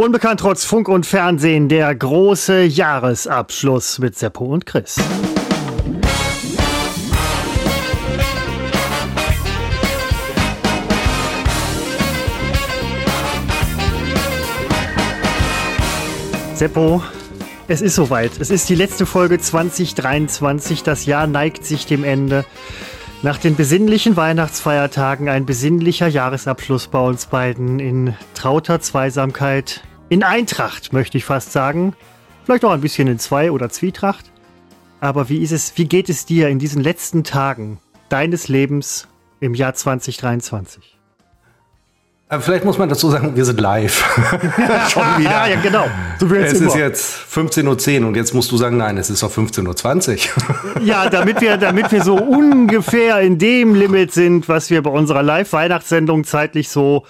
Unbekannt trotz Funk und Fernsehen, der große Jahresabschluss mit Seppo und Chris. Seppo, es ist soweit. Es ist die letzte Folge 2023. Das Jahr neigt sich dem Ende. Nach den besinnlichen Weihnachtsfeiertagen ein besinnlicher Jahresabschluss bei uns beiden in trauter Zweisamkeit, in Eintracht, möchte ich fast sagen. Vielleicht auch ein bisschen in Zwei- oder Zwietracht. Aber wie ist es, wie geht es dir in diesen letzten Tagen deines Lebens im Jahr 2023? Aber vielleicht muss man dazu sagen, wir sind live. Schon wieder. ja, genau. So es ist jetzt 15.10 Uhr und jetzt musst du sagen, nein, es ist doch 15.20 Uhr. ja, damit wir, damit wir so ungefähr in dem Limit sind, was wir bei unserer Live-Weihnachtssendung zeitlich so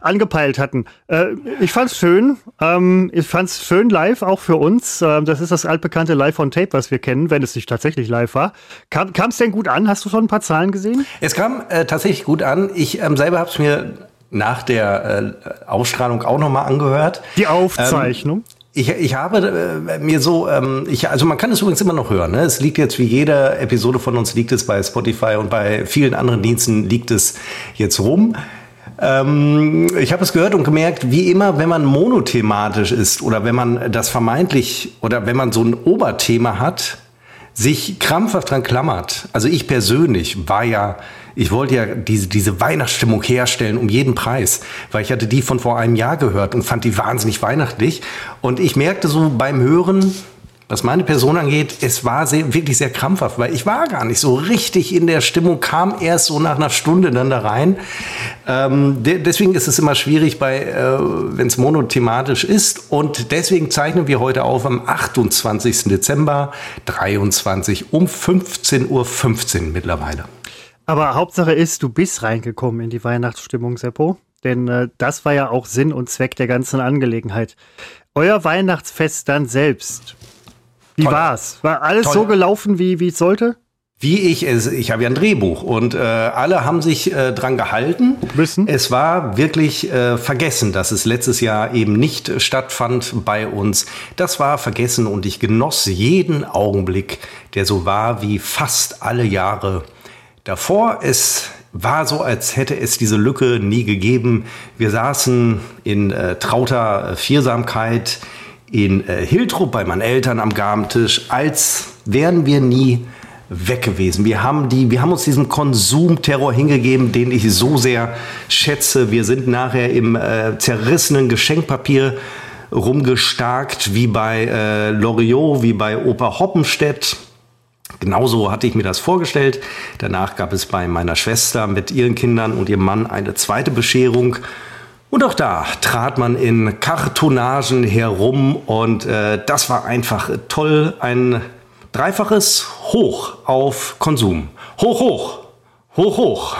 angepeilt hatten. Äh, ich fand's schön. Ähm, ich fand's schön live, auch für uns. Ähm, das ist das altbekannte Live on Tape, was wir kennen, wenn es nicht tatsächlich live war. Kam es denn gut an? Hast du schon ein paar Zahlen gesehen? Es kam äh, tatsächlich gut an. Ich ähm, selber habe es mir nach der äh, Ausstrahlung auch nochmal angehört. Die Aufzeichnung? Ähm, ich, ich habe äh, mir so, ähm, ich, also man kann es übrigens immer noch hören. Ne? Es liegt jetzt wie jede Episode von uns liegt es bei Spotify und bei vielen anderen Diensten liegt es jetzt rum. Ähm, ich habe es gehört und gemerkt, wie immer, wenn man monothematisch ist oder wenn man das vermeintlich oder wenn man so ein Oberthema hat, sich krampfhaft dran klammert. Also ich persönlich war ja ich wollte ja diese, diese Weihnachtsstimmung herstellen um jeden Preis, weil ich hatte die von vor einem Jahr gehört und fand die wahnsinnig weihnachtlich. Und ich merkte so beim Hören, was meine Person angeht, es war sehr, wirklich sehr krampfhaft, weil ich war gar nicht so richtig in der Stimmung, kam erst so nach einer Stunde dann da rein. Ähm, de deswegen ist es immer schwierig, äh, wenn es monothematisch ist. Und deswegen zeichnen wir heute auf am 28. Dezember 23 um 15.15 Uhr .15 mittlerweile. Aber Hauptsache ist, du bist reingekommen in die Weihnachtsstimmung, Seppo. Denn äh, das war ja auch Sinn und Zweck der ganzen Angelegenheit. Euer Weihnachtsfest dann selbst. Wie Toll. war's? War alles Toll. so gelaufen, wie wie es sollte? Wie ich es, ich habe ja ein Drehbuch und äh, alle haben sich äh, dran gehalten. Müssen. Es war wirklich äh, vergessen, dass es letztes Jahr eben nicht stattfand bei uns. Das war vergessen und ich genoss jeden Augenblick, der so war wie fast alle Jahre davor. Es war so, als hätte es diese Lücke nie gegeben. Wir saßen in äh, trauter äh, Viersamkeit in äh, Hiltrup bei meinen Eltern am Gabentisch, als wären wir nie weg gewesen. Wir haben, die, wir haben uns diesem Konsumterror hingegeben, den ich so sehr schätze. Wir sind nachher im äh, zerrissenen Geschenkpapier rumgestarkt, wie bei äh, Loriot, wie bei Opa Hoppenstedt. Genauso hatte ich mir das vorgestellt. Danach gab es bei meiner Schwester mit ihren Kindern und ihrem Mann eine zweite Bescherung. Und auch da trat man in Kartonagen herum und äh, das war einfach toll. Ein dreifaches Hoch auf Konsum. Hoch, hoch. Hoch, hoch.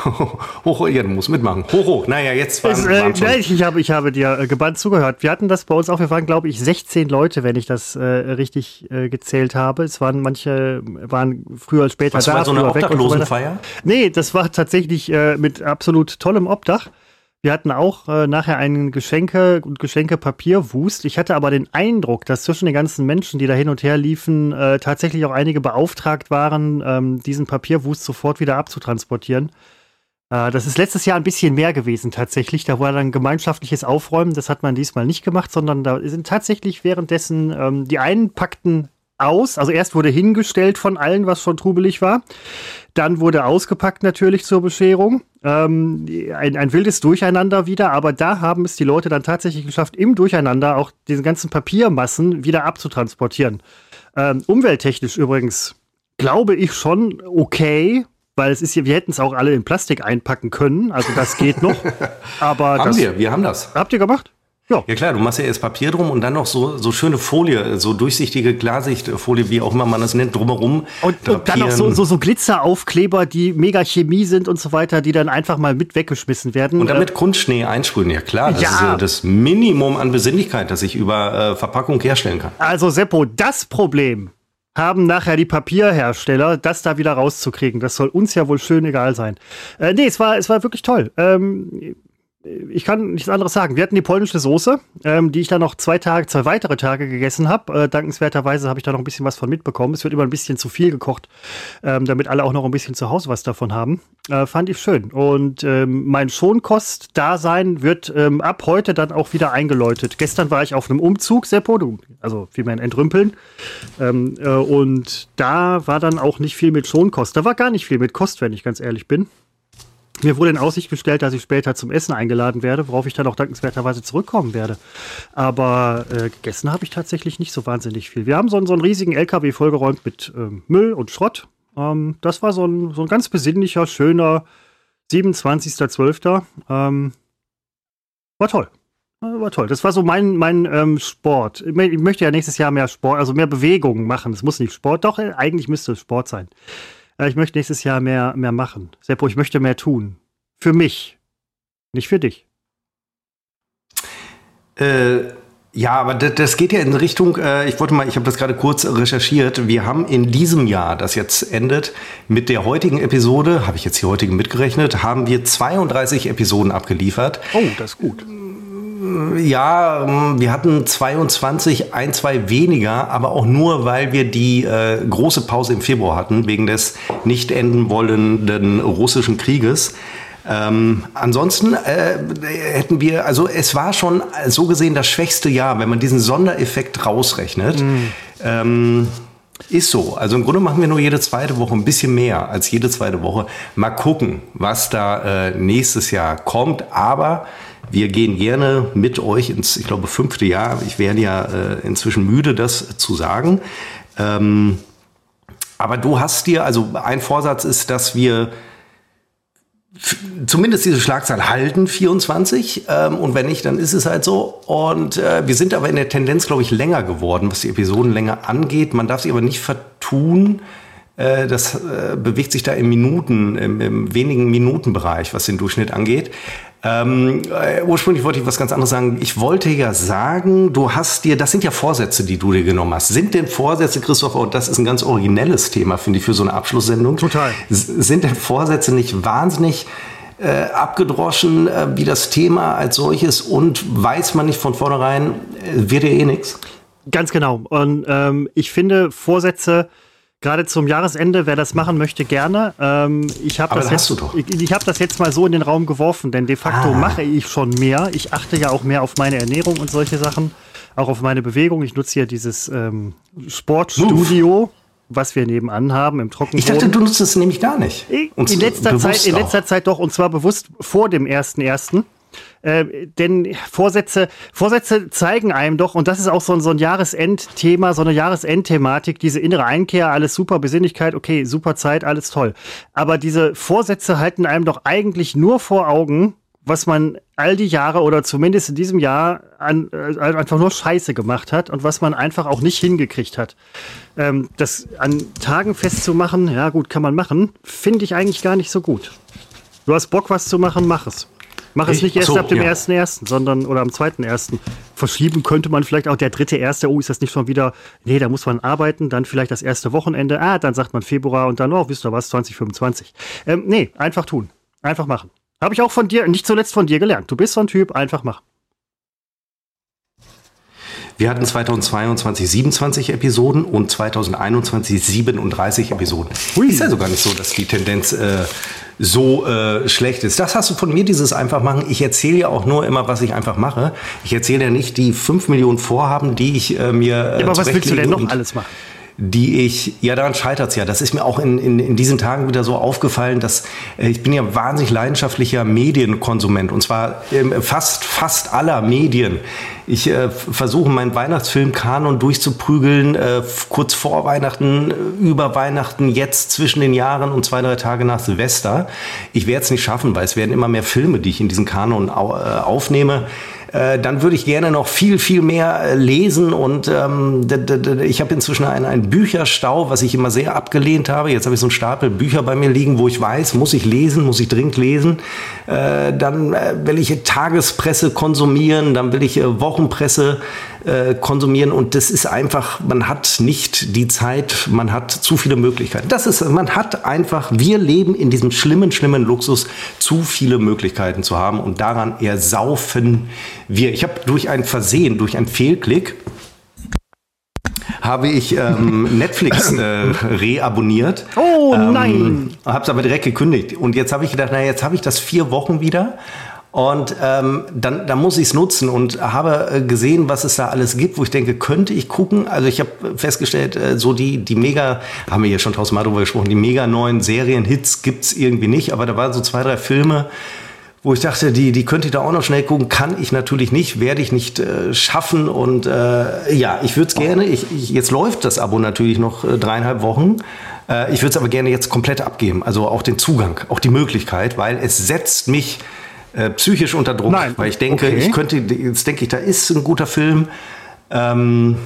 hoch, ja, du musst mitmachen. Hoch, hoch. Naja, jetzt waren, es, äh, schon. Ich, habe, ich habe dir äh, gebannt zugehört. Wir hatten das bei uns auch. Wir waren, glaube ich, 16 Leute, wenn ich das äh, richtig äh, gezählt habe. Es waren manche, waren früher als später Was, da. War so eine Obdachlosenfeier? So nee, das war tatsächlich äh, mit absolut tollem Obdach. Wir hatten auch äh, nachher einen Geschenke- und Geschenkepapierwust. Ich hatte aber den Eindruck, dass zwischen den ganzen Menschen, die da hin und her liefen, äh, tatsächlich auch einige beauftragt waren, ähm, diesen Papierwust sofort wieder abzutransportieren. Äh, das ist letztes Jahr ein bisschen mehr gewesen tatsächlich. Da war dann gemeinschaftliches Aufräumen. Das hat man diesmal nicht gemacht, sondern da sind tatsächlich währenddessen ähm, die einen packten aus. Also erst wurde hingestellt von allen, was schon trubelig war. Dann wurde ausgepackt natürlich zur Bescherung. Ähm, ein, ein wildes Durcheinander wieder, aber da haben es die Leute dann tatsächlich geschafft, im Durcheinander auch diese ganzen Papiermassen wieder abzutransportieren. Ähm, umwelttechnisch übrigens glaube ich schon okay, weil es ist hier, wir hätten es auch alle in Plastik einpacken können, also das geht noch. Aber haben das, wir, wir haben das. Habt ihr gemacht? Ja. ja klar, du machst ja erst Papier drum und dann noch so, so schöne Folie, so durchsichtige Klarsichtfolie, wie auch immer man das nennt, drumherum. Und, und dann noch so, so, so Glitzeraufkleber, die mega Chemie sind und so weiter, die dann einfach mal mit weggeschmissen werden. Und damit äh, Kunstschnee einsprühen, ja klar. Das ja. ist ja das Minimum an Besinnlichkeit, das ich über äh, Verpackung herstellen kann. Also Seppo, das Problem haben nachher die Papierhersteller, das da wieder rauszukriegen. Das soll uns ja wohl schön egal sein. Äh, nee, es war, es war wirklich toll. Ähm, ich kann nichts anderes sagen. Wir hatten die polnische Soße, ähm, die ich dann noch zwei Tage, zwei weitere Tage gegessen habe. Äh, dankenswerterweise habe ich da noch ein bisschen was von mitbekommen. Es wird immer ein bisschen zu viel gekocht, ähm, damit alle auch noch ein bisschen zu Hause was davon haben. Äh, fand ich schön. Und ähm, mein Schonkost-Dasein wird ähm, ab heute dann auch wieder eingeläutet. Gestern war ich auf einem Umzug, Seppo, du, also wie mein Entrümpeln. Ähm, äh, und da war dann auch nicht viel mit Schonkost. Da war gar nicht viel mit Kost, wenn ich ganz ehrlich bin. Mir wurde in Aussicht gestellt, dass ich später zum Essen eingeladen werde, worauf ich dann auch dankenswerterweise zurückkommen werde. Aber äh, gegessen habe ich tatsächlich nicht so wahnsinnig viel. Wir haben so, so einen riesigen LKW vollgeräumt mit ähm, Müll und Schrott. Ähm, das war so ein, so ein ganz besinnlicher, schöner 27.12. Ähm, war toll. War toll. Das war so mein, mein ähm, Sport. Ich möchte ja nächstes Jahr mehr Sport, also mehr Bewegung machen. Es muss nicht Sport, doch, eigentlich müsste es Sport sein. Ich möchte nächstes Jahr mehr, mehr machen. Seppo, ich möchte mehr tun. Für mich. Nicht für dich. Äh, ja, aber das, das, geht ja in Richtung, äh, ich wollte mal, ich habe das gerade kurz recherchiert. Wir haben in diesem Jahr, das jetzt endet, mit der heutigen Episode, habe ich jetzt die heutigen mitgerechnet, haben wir 32 Episoden abgeliefert. Oh, das ist gut. Ja, ähm, wir hatten 22, ein, zwei weniger, aber auch nur, weil wir die äh, große Pause im Februar hatten, wegen des nicht enden wollenden russischen Krieges. Ähm, ansonsten äh, hätten wir, also es war schon so gesehen das schwächste Jahr, wenn man diesen Sondereffekt rausrechnet. Mhm. Ähm, ist so. Also im Grunde machen wir nur jede zweite Woche ein bisschen mehr als jede zweite Woche. Mal gucken, was da äh, nächstes Jahr kommt. Aber wir gehen gerne mit euch ins, ich glaube, fünfte Jahr. Ich werde ja äh, inzwischen müde, das zu sagen. Ähm, aber du hast dir, also ein Vorsatz ist, dass wir zumindest diese Schlagzahl halten, 24. Ähm, und wenn nicht, dann ist es halt so. Und äh, wir sind aber in der Tendenz, glaube ich, länger geworden, was die Episodenlänge angeht. Man darf sich aber nicht vertun. Äh, das äh, bewegt sich da im Minuten, im, im wenigen Minutenbereich, was den Durchschnitt angeht. Ähm, äh, ursprünglich wollte ich was ganz anderes sagen. Ich wollte ja sagen, du hast dir, das sind ja Vorsätze, die du dir genommen hast. Sind denn Vorsätze, Christopher, und das ist ein ganz originelles Thema, finde ich, für so eine Abschlusssendung. Total. Sind denn Vorsätze nicht wahnsinnig äh, abgedroschen äh, wie das Thema als solches und weiß man nicht von vornherein, äh, wird dir eh nichts? Ganz genau. Und ähm, ich finde Vorsätze gerade zum Jahresende, wer das machen möchte, gerne. Ähm, ich habe das, jetzt, ich, ich hab das jetzt mal so in den Raum geworfen, denn de facto ah. mache ich schon mehr. Ich achte ja auch mehr auf meine Ernährung und solche Sachen, auch auf meine Bewegung. Ich nutze hier dieses ähm, Sportstudio. Uff was wir nebenan haben im Trockenboden. Ich dachte, du nutzt es nämlich gar nicht. In letzter, Zeit, in letzter Zeit doch, und zwar bewusst vor dem 1.1. Äh, denn Vorsätze, Vorsätze zeigen einem doch, und das ist auch so ein, so ein Jahresendthema, so eine Jahresendthematik, diese innere Einkehr, alles super, Besinnlichkeit, okay, super Zeit, alles toll. Aber diese Vorsätze halten einem doch eigentlich nur vor Augen, was man all die Jahre oder zumindest in diesem Jahr an, äh, einfach nur Scheiße gemacht hat und was man einfach auch nicht hingekriegt hat. Ähm, das an Tagen festzumachen, ja gut, kann man machen, finde ich eigentlich gar nicht so gut. Du hast Bock, was zu machen, mach es. Mach es nicht erst so, ab dem ja. 1.1., sondern oder am 2.1. Verschieben könnte man vielleicht auch der dritte erste. Oh, ist das nicht schon wieder? Nee, da muss man arbeiten, dann vielleicht das erste Wochenende. Ah, dann sagt man Februar und dann, oh, wisst ihr was, 2025. Ähm, nee, einfach tun. Einfach machen. Habe ich auch von dir, nicht zuletzt von dir gelernt. Du bist so ein Typ, einfach machen. Wir hatten 2022 27 Episoden und 2021 37 Episoden. Hui. Ist ja sogar nicht so, dass die Tendenz äh, so äh, schlecht ist. Das hast du von mir, dieses einfach machen. Ich erzähle ja auch nur immer, was ich einfach mache. Ich erzähle ja nicht die 5 Millionen Vorhaben, die ich äh, mir. Äh, ja, aber was willst du denn noch alles machen? Die ich, ja, daran scheitert es ja. Das ist mir auch in, in, in diesen Tagen wieder so aufgefallen, dass äh, ich bin ja wahnsinnig leidenschaftlicher Medienkonsument und zwar äh, fast, fast aller Medien. Ich äh, versuche meinen Weihnachtsfilm-Kanon durchzuprügeln, äh, kurz vor Weihnachten, äh, über Weihnachten, jetzt zwischen den Jahren und zwei, drei Tage nach Silvester. Ich werde es nicht schaffen, weil es werden immer mehr Filme, die ich in diesen Kanon au äh, aufnehme. Äh, dann würde ich gerne noch viel, viel mehr äh, lesen. Und ähm, ich habe inzwischen einen, einen Bücherstau, was ich immer sehr abgelehnt habe. Jetzt habe ich so einen Stapel Bücher bei mir liegen, wo ich weiß, muss ich lesen, muss ich dringend lesen. Äh, dann äh, will ich Tagespresse konsumieren, dann will ich äh, Wochenpresse äh, konsumieren und das ist einfach, man hat nicht die Zeit, man hat zu viele Möglichkeiten. Das ist, man hat einfach, wir leben in diesem schlimmen, schlimmen Luxus, zu viele Möglichkeiten zu haben und daran ersaufen wir. Ich habe durch ein Versehen, durch einen Fehlklick, habe ich ähm, Netflix äh, reabonniert. Oh nein! Ähm, habe es aber direkt gekündigt. Und jetzt habe ich gedacht, naja, jetzt habe ich das vier Wochen wieder und ähm, dann, dann muss ich es nutzen und habe äh, gesehen, was es da alles gibt, wo ich denke, könnte ich gucken. Also ich habe festgestellt, äh, so die, die mega, haben wir hier schon tausendmal drüber gesprochen, die mega neuen Serienhits gibt's irgendwie nicht, aber da waren so zwei, drei Filme, wo ich dachte, die, die könnte ich da auch noch schnell gucken, kann ich natürlich nicht, werde ich nicht äh, schaffen. Und äh, ja, ich würde es gerne, ich, ich, jetzt läuft das Abo natürlich noch äh, dreieinhalb Wochen. Äh, ich würde es aber gerne jetzt komplett abgeben, also auch den Zugang, auch die Möglichkeit, weil es setzt mich äh, psychisch unter Druck, Nein. weil ich denke, okay. ich könnte, jetzt denke ich, da ist ein guter Film. Ähm,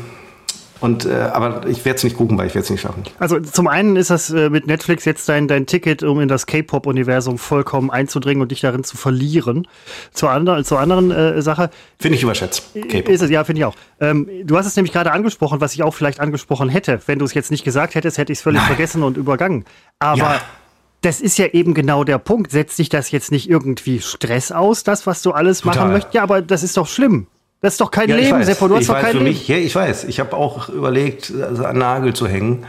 und, äh, aber ich werde es nicht gucken, weil ich werde es nicht schaffen. Also zum einen ist das äh, mit Netflix jetzt dein, dein Ticket, um in das K-Pop-Universum vollkommen einzudringen und dich darin zu verlieren. Zur, andre, zur anderen äh, Sache. Finde ich überschätzt. K-Pop. Ist es, ja, finde ich auch. Ähm, du hast es nämlich gerade angesprochen, was ich auch vielleicht angesprochen hätte. Wenn du es jetzt nicht gesagt hättest, hätte ich es völlig Nein. vergessen und übergangen. Aber ja das ist ja eben genau der Punkt. Setzt dich das jetzt nicht irgendwie Stress aus, das, was du alles Total. machen möchtest? Ja, aber das ist doch schlimm. Das ist doch kein ja, Leben, Seppo. Du hast ich doch weiß, kein Leben. Mich, ja, ich weiß. Ich habe auch überlegt, also einen Nagel zu hängen.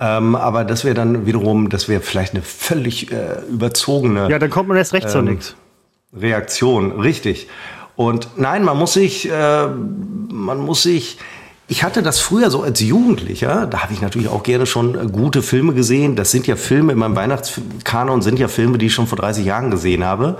Ähm, aber das wäre dann wiederum, das wäre vielleicht eine völlig äh, überzogene. Ja, dann kommt man erst recht ähm, zu nichts. Reaktion, richtig. Und nein, man muss sich, äh, man muss sich, ich hatte das früher so als Jugendlicher, da habe ich natürlich auch gerne schon äh, gute Filme gesehen. Das sind ja Filme, in meinem Weihnachtskanon sind ja Filme, die ich schon vor 30 Jahren gesehen habe.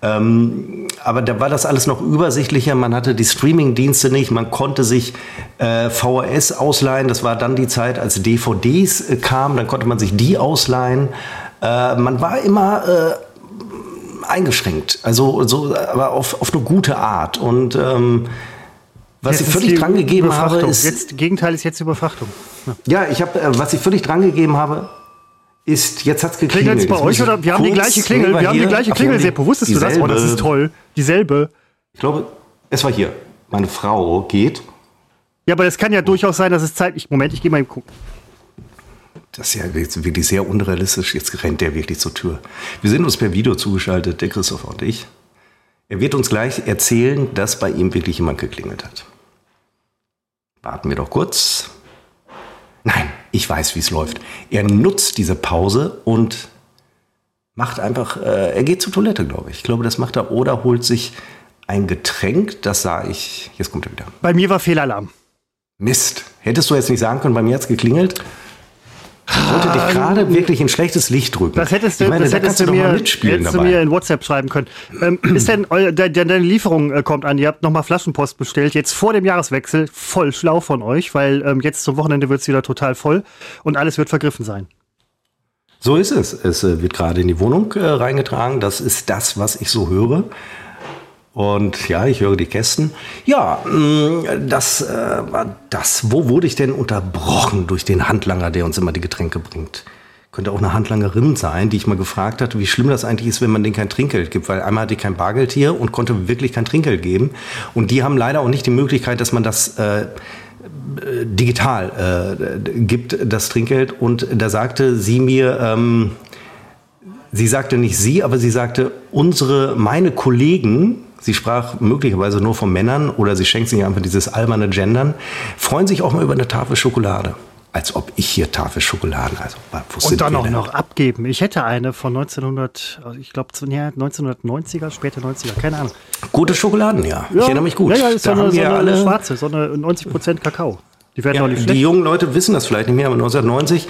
Ähm, aber da war das alles noch übersichtlicher. Man hatte die Streaming-Dienste nicht. Man konnte sich äh, VHS ausleihen. Das war dann die Zeit, als DVDs äh, kamen. Dann konnte man sich die ausleihen. Äh, man war immer äh, eingeschränkt. Also, so, aber auf, auf eine gute Art. Und ähm, was jetzt ich völlig dran gegeben habe, ist. Jetzt, Gegenteil ist jetzt Überfrachtung. Ja, ja ich habe, äh, was ich völlig dran gegeben habe, ist, jetzt hat's geklingelt. Klingelt's bei euch oder? Wir haben die gleiche Klingel. Wir haben die gleiche Klingel. Seppo, wusstest du das? Oh, das ist toll. Dieselbe. Ich glaube, es war hier. Meine Frau geht. Ja, aber es kann ja durchaus sein, dass es Zeit. Ich, Moment, ich gehe mal eben gucken. Das ist ja wirklich sehr unrealistisch. Jetzt rennt der wirklich zur Tür. Wir sind uns per Video zugeschaltet, der Christopher und ich. Er wird uns gleich erzählen, dass bei ihm wirklich jemand geklingelt hat. Warten wir doch kurz. Nein, ich weiß, wie es läuft. Er nutzt diese Pause und macht einfach, äh, er geht zur Toilette, glaube ich. Ich glaube, das macht er oder holt sich ein Getränk. Das sah ich. Jetzt kommt er wieder. Bei mir war Fehlalarm. Mist. Hättest du jetzt nicht sagen können, bei mir hat es geklingelt? Ich wollte dich gerade wirklich in schlechtes Licht drücken. Das hättest du, meine, das da hättest du, mir, hättest du mir in WhatsApp schreiben können. Ähm, ist denn, deine Lieferung äh, kommt an, ihr habt nochmal Flaschenpost bestellt, jetzt vor dem Jahreswechsel, voll schlau von euch, weil ähm, jetzt zum Wochenende wird es wieder total voll und alles wird vergriffen sein. So ist es. Es äh, wird gerade in die Wohnung äh, reingetragen. Das ist das, was ich so höre. Und ja, ich höre die Kästen. Ja, mm, das äh, war das. Wo wurde ich denn unterbrochen durch den Handlanger, der uns immer die Getränke bringt? Könnte auch eine Handlangerin sein, die ich mal gefragt hatte, wie schlimm das eigentlich ist, wenn man denen kein Trinkgeld gibt. Weil einmal hatte ich kein Bargeld hier und konnte wirklich kein Trinkgeld geben. Und die haben leider auch nicht die Möglichkeit, dass man das äh, digital äh, gibt, das Trinkgeld. Und da sagte sie mir, ähm, sie sagte nicht sie, aber sie sagte, unsere, meine Kollegen, Sie sprach möglicherweise nur von Männern oder sie schenkt sich einfach dieses alberne Gendern, freuen sich auch mal über eine Tafel Schokolade. Als ob ich hier Tafel Schokoladen, also Und dann auch noch abgeben. Ich hätte eine von 1900, ich glaube, ja, 1990er, später 90er, keine Ahnung. Gute Schokoladen, ja. ja. Ich erinnere mich gut. Ja, ja, ist da so eine, so eine schwarze, so eine 90% Kakao. Die werden ja, nicht schlecht. Die jungen Leute wissen das vielleicht nicht mehr, aber 1990,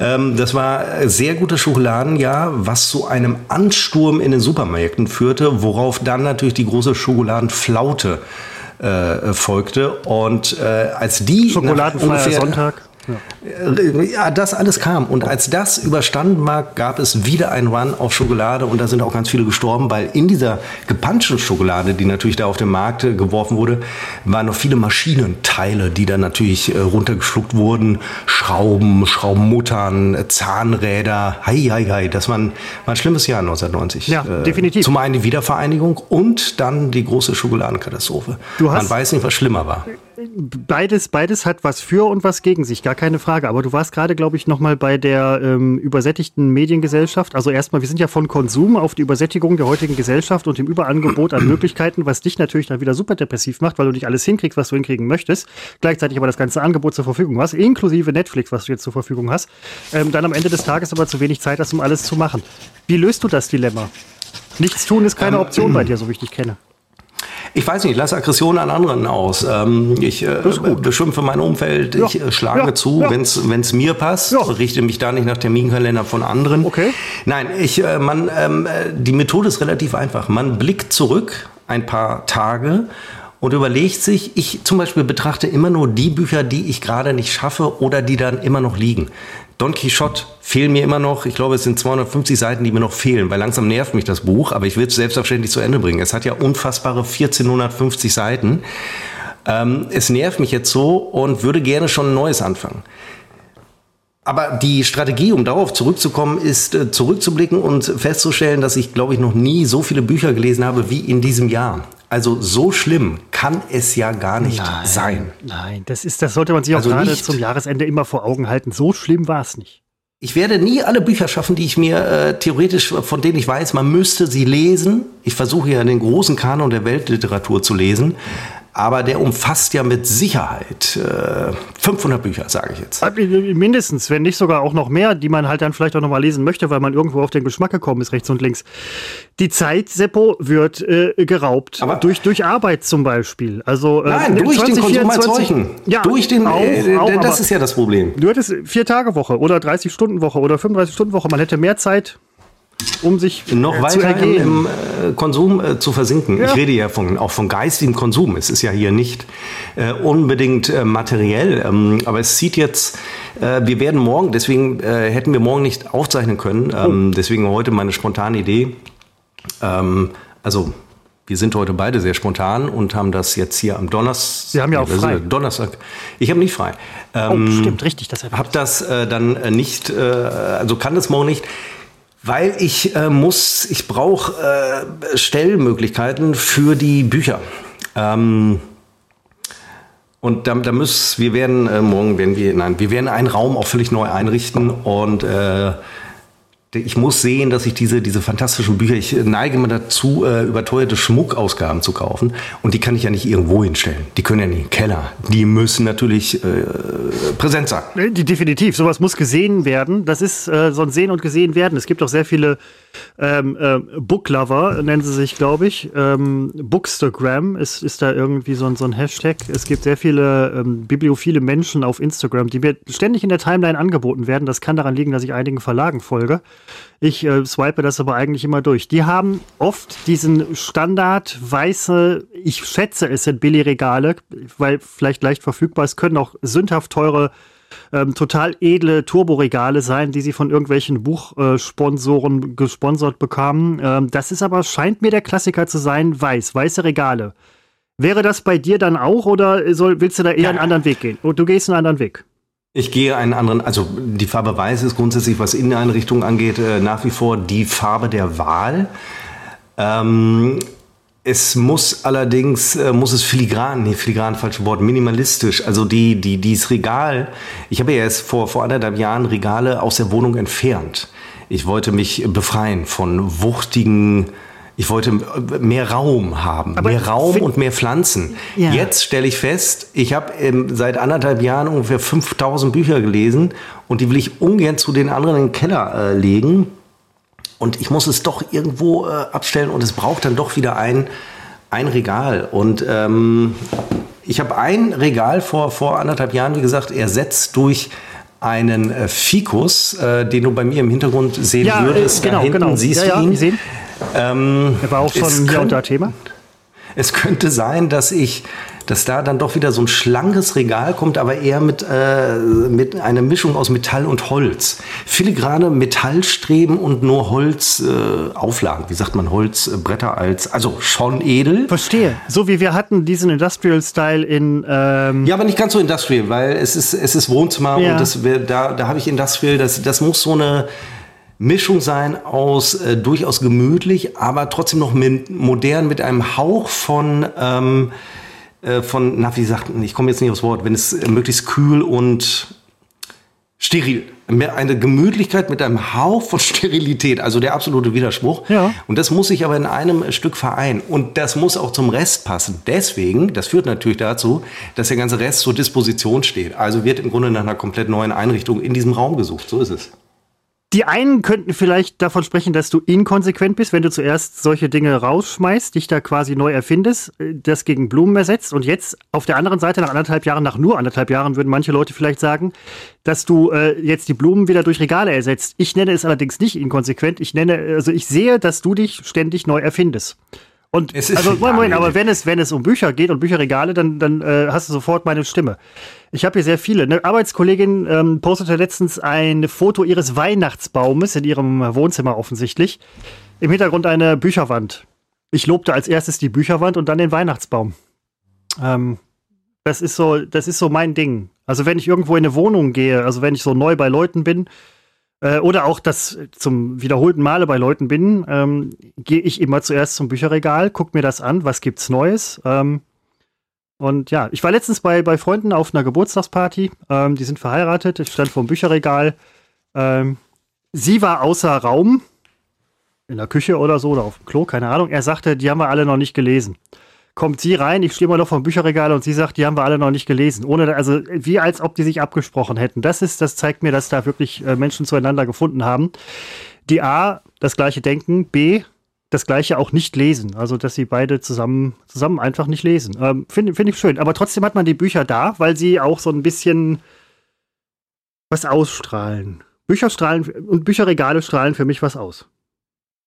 ähm, das war sehr gutes Schokoladenjahr, was zu einem Ansturm in den Supermärkten führte, worauf dann natürlich die große Schokoladenflaute äh, folgte. Und äh, als die Schokoladenfreier Sonntag. Ja. ja. das alles kam. Und als das überstanden war, gab es wieder einen Run auf Schokolade und da sind auch ganz viele gestorben, weil in dieser gepanschten Schokolade, die natürlich da auf den Markt äh, geworfen wurde, waren noch viele Maschinenteile, die dann natürlich äh, runtergeschluckt wurden. Schrauben, Schraubenmuttern, Zahnräder. Hei, hei, hei. Das war ein, war ein schlimmes Jahr 1990. Ja, äh, definitiv. Zum einen die Wiedervereinigung und dann die große Schokoladenkatastrophe. Man weiß nicht, was schlimmer war beides, beides hat was für und was gegen sich, gar keine Frage. Aber du warst gerade, glaube ich, nochmal bei der ähm, übersättigten Mediengesellschaft. Also erstmal, wir sind ja von Konsum auf die Übersättigung der heutigen Gesellschaft und dem Überangebot an Möglichkeiten, was dich natürlich dann wieder super depressiv macht, weil du nicht alles hinkriegst, was du hinkriegen möchtest. Gleichzeitig aber das ganze Angebot zur Verfügung hast, inklusive Netflix, was du jetzt zur Verfügung hast. Ähm, dann am Ende des Tages aber zu wenig Zeit hast, um alles zu machen. Wie löst du das Dilemma? Nichts tun ist keine ähm, Option bei dir, so wie ich dich kenne. Ich weiß nicht, ich lasse Aggressionen an anderen aus. Ähm, ich äh, beschimpfe mein Umfeld, ja. ich äh, schlage ja. zu, ja. wenn es mir passt, richte mich da nicht nach Terminkalender von anderen. Okay. Nein, ich, äh, man, ähm, die Methode ist relativ einfach. Man blickt zurück ein paar Tage und überlegt sich, ich zum Beispiel betrachte immer nur die Bücher, die ich gerade nicht schaffe oder die dann immer noch liegen. Don Quixote fehlen mir immer noch. Ich glaube, es sind 250 Seiten, die mir noch fehlen, weil langsam nervt mich das Buch, aber ich will es selbstverständlich zu Ende bringen. Es hat ja unfassbare 1450 Seiten. Ähm, es nervt mich jetzt so und würde gerne schon ein neues anfangen. Aber die Strategie, um darauf zurückzukommen, ist äh, zurückzublicken und festzustellen, dass ich, glaube ich, noch nie so viele Bücher gelesen habe wie in diesem Jahr. Also so schlimm kann es ja gar nicht nein, sein. Nein, das ist, das sollte man sich also auch gerade zum Jahresende immer vor Augen halten. So schlimm war es nicht. Ich werde nie alle Bücher schaffen, die ich mir äh, theoretisch, von denen ich weiß, man müsste sie lesen. Ich versuche ja den großen Kanon der Weltliteratur zu lesen aber der umfasst ja mit Sicherheit äh, 500 Bücher, sage ich jetzt. Mindestens, wenn nicht sogar auch noch mehr, die man halt dann vielleicht auch noch mal lesen möchte, weil man irgendwo auf den Geschmack gekommen ist, rechts und links. Die Zeit, Seppo, wird äh, geraubt. Aber durch, durch Arbeit zum Beispiel. Also, äh, Nein, durch 20, den Konsum als solchen. Ja, durch den, auch, äh, auch, das ist ja das Problem. Du hättest Vier-Tage-Woche oder 30-Stunden-Woche oder 35-Stunden-Woche. Man hätte mehr Zeit um sich noch äh, weiter im, im äh, Konsum äh, zu versinken. Ja. Ich rede ja von, auch von geistigem Konsum. Es ist ja hier nicht äh, unbedingt äh, materiell, ähm, aber es sieht jetzt, äh, wir werden morgen, deswegen hätten wir morgen nicht aufzeichnen können, ähm, oh. deswegen heute meine spontane Idee. Ähm, also wir sind heute beide sehr spontan und haben das jetzt hier am Donnerstag. Sie haben ja auch frei. Donnerstag. Ich habe nicht frei. oh, ähm, stimmt, richtig. Das habe das äh, dann nicht, äh, also kann das morgen nicht. Weil ich äh, muss, ich brauche äh, Stellmöglichkeiten für die Bücher. Ähm, und da, da müssen, wir werden äh, morgen werden wir, nein, wir werden einen Raum auch völlig neu einrichten und äh, ich muss sehen, dass ich diese, diese fantastischen Bücher, ich neige immer dazu, äh, überteuerte Schmuckausgaben zu kaufen. Und die kann ich ja nicht irgendwo hinstellen. Die können ja nicht im Keller. Die müssen natürlich äh, präsent sein. Die, definitiv. Sowas muss gesehen werden. Das ist äh, so ein Sehen und Gesehen werden. Es gibt auch sehr viele ähm, äh, Booklover, nennen sie sich, glaube ich. Ähm, Bookstagram ist, ist da irgendwie so ein, so ein Hashtag. Es gibt sehr viele ähm, bibliophile Menschen auf Instagram, die mir ständig in der Timeline angeboten werden. Das kann daran liegen, dass ich einigen Verlagen folge. Ich äh, swipe das aber eigentlich immer durch. Die haben oft diesen Standard weiße, ich schätze, es sind Billigregale, weil vielleicht leicht verfügbar. Es können auch sündhaft teure ähm, total edle Turboregale sein, die sie von irgendwelchen Buchsponsoren gesponsert bekamen. Ähm, das ist aber, scheint mir der Klassiker zu sein, weiß, weiße Regale. Wäre das bei dir dann auch oder soll, willst du da eher ja. einen anderen Weg gehen? Und du gehst einen anderen Weg. Ich gehe einen anderen, also die Farbe Weiß ist grundsätzlich, was Inneneinrichtungen angeht, äh, nach wie vor die Farbe der Wahl. Ähm, es muss allerdings, äh, muss es filigran, nee, filigran, falsches Wort, minimalistisch. Also die, die, dieses Regal, ich habe ja erst vor, vor anderthalb Jahren Regale aus der Wohnung entfernt. Ich wollte mich befreien von wuchtigen, ich wollte mehr Raum haben, Aber mehr Raum und mehr Pflanzen. Ja. Jetzt stelle ich fest, ich habe ähm, seit anderthalb Jahren ungefähr 5000 Bücher gelesen und die will ich ungern zu den anderen in den Keller äh, legen und ich muss es doch irgendwo äh, abstellen und es braucht dann doch wieder ein, ein Regal. Und ähm, ich habe ein Regal vor, vor anderthalb Jahren, wie gesagt, ersetzt durch einen äh, Fikus, äh, den du bei mir im Hintergrund sehen ja, würdest. Äh, genau, da hinten genau. siehst ja, du ihn. Ja, sehen. Ähm, er war auch schon hier unter Thema. Es könnte sein, dass ich dass da dann doch wieder so ein schlankes Regal kommt, aber eher mit, äh, mit einer Mischung aus Metall und Holz. Filigrane Metallstreben und nur Holzauflagen. Äh, wie sagt man, Holzbretter als, also schon edel. Verstehe. So wie wir hatten diesen Industrial-Style in... Ähm ja, aber nicht ganz so Industrial, weil es ist, es ist Wohnzimmer ja. und das, da, da habe ich Industrial, das, das muss so eine Mischung sein aus äh, durchaus gemütlich, aber trotzdem noch mit, modern mit einem Hauch von, ähm, äh, von, na, wie sagt, ich komme jetzt nicht aufs Wort, wenn es äh, möglichst kühl und steril. Eine Gemütlichkeit mit einem Hauch von Sterilität, also der absolute Widerspruch. Ja. Und das muss sich aber in einem Stück vereinen. Und das muss auch zum Rest passen. Deswegen, das führt natürlich dazu, dass der ganze Rest zur Disposition steht. Also wird im Grunde nach einer komplett neuen Einrichtung in diesem Raum gesucht. So ist es. Die einen könnten vielleicht davon sprechen, dass du inkonsequent bist, wenn du zuerst solche Dinge rausschmeißt, dich da quasi neu erfindest, äh, das gegen Blumen ersetzt und jetzt auf der anderen Seite nach anderthalb Jahren, nach nur anderthalb Jahren würden manche Leute vielleicht sagen, dass du äh, jetzt die Blumen wieder durch Regale ersetzt. Ich nenne es allerdings nicht inkonsequent. Ich nenne, also ich sehe, dass du dich ständig neu erfindest. Und es ist also, Moment, Moment, aber wenn es, wenn es um Bücher geht und Bücherregale, dann, dann äh, hast du sofort meine Stimme. Ich habe hier sehr viele. Eine Arbeitskollegin ähm, postete letztens ein Foto ihres Weihnachtsbaumes in ihrem Wohnzimmer offensichtlich. Im Hintergrund eine Bücherwand. Ich lobte als erstes die Bücherwand und dann den Weihnachtsbaum. Ähm, das ist so, das ist so mein Ding. Also wenn ich irgendwo in eine Wohnung gehe, also wenn ich so neu bei Leuten bin, äh, oder auch das zum wiederholten Male bei Leuten bin, ähm, gehe ich immer zuerst zum Bücherregal, guck mir das an, was gibt's Neues. Ähm, und ja, ich war letztens bei, bei Freunden auf einer Geburtstagsparty. Ähm, die sind verheiratet. Ich stand vor dem Bücherregal. Ähm, sie war außer Raum, in der Küche oder so, oder auf dem Klo, keine Ahnung. Er sagte, die haben wir alle noch nicht gelesen kommt sie rein, ich stehe mal noch vom Bücherregal und sie sagt, die haben wir alle noch nicht gelesen. Ohne, also wie als ob die sich abgesprochen hätten. Das ist, das zeigt mir, dass da wirklich äh, Menschen zueinander gefunden haben. Die A, das gleiche denken, B, das gleiche auch nicht lesen. Also, dass sie beide zusammen, zusammen einfach nicht lesen. Ähm, Finde find ich schön. Aber trotzdem hat man die Bücher da, weil sie auch so ein bisschen was ausstrahlen. Bücher strahlen und Bücherregale strahlen für mich was aus.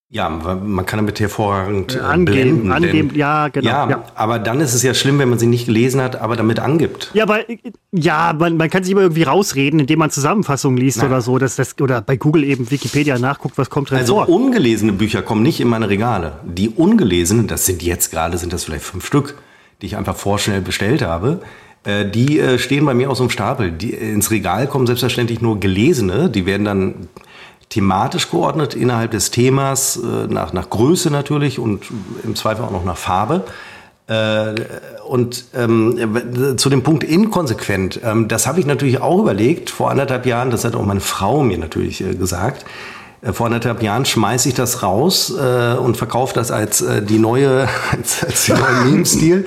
Ja, man kann damit hervorragend äh, angeben, blenden. Angeben, ja, genau. Ja, ja, aber dann ist es ja schlimm, wenn man sie nicht gelesen hat, aber damit angibt. Ja, aber ja, man, man kann sich immer irgendwie rausreden, indem man Zusammenfassungen liest Na. oder so, dass das oder bei Google eben Wikipedia nachguckt, was kommt drin also vor. Also ungelesene Bücher kommen nicht in meine Regale. Die ungelesenen, das sind jetzt gerade, sind das vielleicht fünf Stück, die ich einfach vorschnell bestellt habe. Äh, die äh, stehen bei mir aus dem Stapel. Die, ins Regal kommen selbstverständlich nur gelesene. Die werden dann thematisch geordnet innerhalb des Themas, äh, nach, nach Größe natürlich und im Zweifel auch noch nach Farbe. Äh, und ähm, zu dem Punkt inkonsequent, ähm, das habe ich natürlich auch überlegt vor anderthalb Jahren, das hat auch meine Frau mir natürlich äh, gesagt. Äh, vor anderthalb Jahren schmeiße ich das raus äh, und verkaufe das als äh, die neue, als, als den neuen Lebensstil.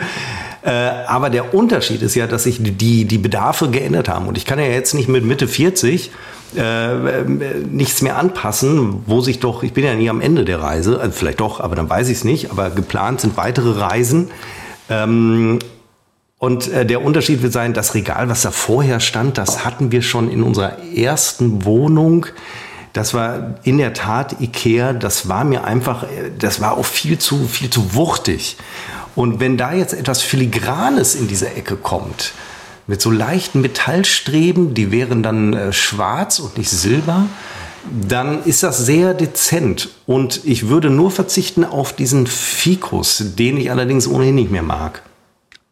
Aber der Unterschied ist ja, dass sich die, die Bedarfe geändert haben. Und ich kann ja jetzt nicht mit Mitte 40 äh, nichts mehr anpassen, wo sich doch, ich bin ja nie am Ende der Reise, also vielleicht doch, aber dann weiß ich es nicht, aber geplant sind weitere Reisen. Ähm, und äh, der Unterschied wird sein, das Regal, was da vorher stand, das hatten wir schon in unserer ersten Wohnung. Das war in der Tat Ikea. Das war mir einfach, das war auch viel zu, viel zu wuchtig. Und wenn da jetzt etwas Filigranes in diese Ecke kommt, mit so leichten Metallstreben, die wären dann äh, schwarz und nicht silber, dann ist das sehr dezent. Und ich würde nur verzichten auf diesen Fikus, den ich allerdings ohnehin nicht mehr mag.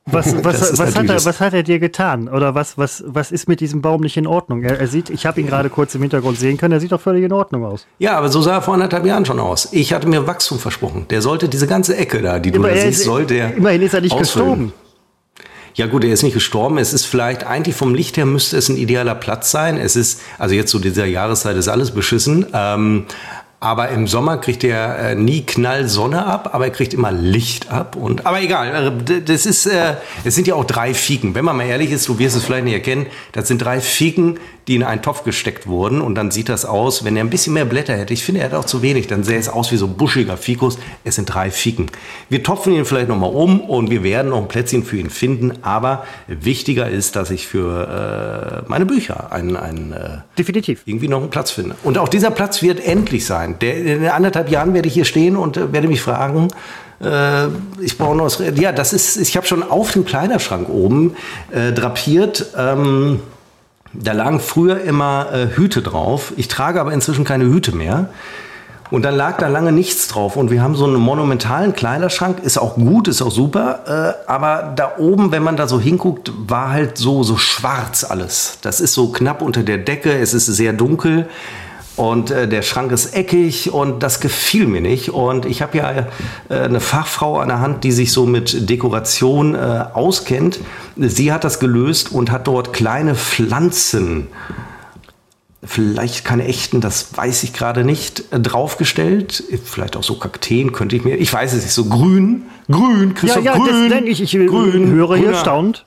Was, was, was, hat er, was, hat er, dir getan? Oder was, was, was ist mit diesem Baum nicht in Ordnung? Er, er sieht, ich habe ihn gerade kurz im Hintergrund sehen können, er sieht doch völlig in Ordnung aus. Ja, aber so sah er vor anderthalb Jahren schon aus. Ich hatte mir Wachstum versprochen. Der sollte diese ganze Ecke da, die du da siehst, sollte er. Immerhin ist er nicht ausfüllen. gestorben. Ja gut, er ist nicht gestorben. Es ist vielleicht, eigentlich vom Licht her müsste es ein idealer Platz sein. Es ist, also jetzt zu dieser Jahreszeit ist alles beschissen. Ähm, aber im Sommer kriegt er äh, nie Knallsonne ab, aber er kriegt immer Licht ab. Und, aber egal, äh, das ist, äh, es sind ja auch drei Fieken. Wenn man mal ehrlich ist, du wirst es vielleicht nicht erkennen, das sind drei Fieken, die in einen Topf gesteckt wurden. Und dann sieht das aus, wenn er ein bisschen mehr Blätter hätte, ich finde, er hat auch zu wenig, dann sähe es aus wie so buschiger Fikus. Es sind drei Fiken. Wir topfen ihn vielleicht nochmal um und wir werden noch ein Plätzchen für ihn finden. Aber wichtiger ist, dass ich für äh, meine Bücher einen, einen äh, Definitiv. irgendwie noch einen Platz finde. Und auch dieser Platz wird endlich sein. Der, in anderthalb Jahren werde ich hier stehen und äh, werde mich fragen, äh, ich brauche noch was. Ja, das ist, ich habe schon auf dem Kleiderschrank oben äh, drapiert. Ähm, da lagen früher immer äh, Hüte drauf. Ich trage aber inzwischen keine Hüte mehr. Und dann lag da lange nichts drauf. Und wir haben so einen monumentalen Kleiderschrank, ist auch gut, ist auch super. Äh, aber da oben, wenn man da so hinguckt, war halt so, so schwarz alles. Das ist so knapp unter der Decke, es ist sehr dunkel. Und äh, der Schrank ist eckig und das gefiel mir nicht. Und ich habe ja äh, eine Fachfrau an der Hand, die sich so mit Dekoration äh, auskennt. Sie hat das gelöst und hat dort kleine Pflanzen vielleicht keine echten, das weiß ich gerade nicht, äh, draufgestellt. Vielleicht auch so Kakteen könnte ich mir, ich weiß es nicht, so grün, grün, Christoph, ja, ja, grün. Das, ich, ich grün, höre hier staunt.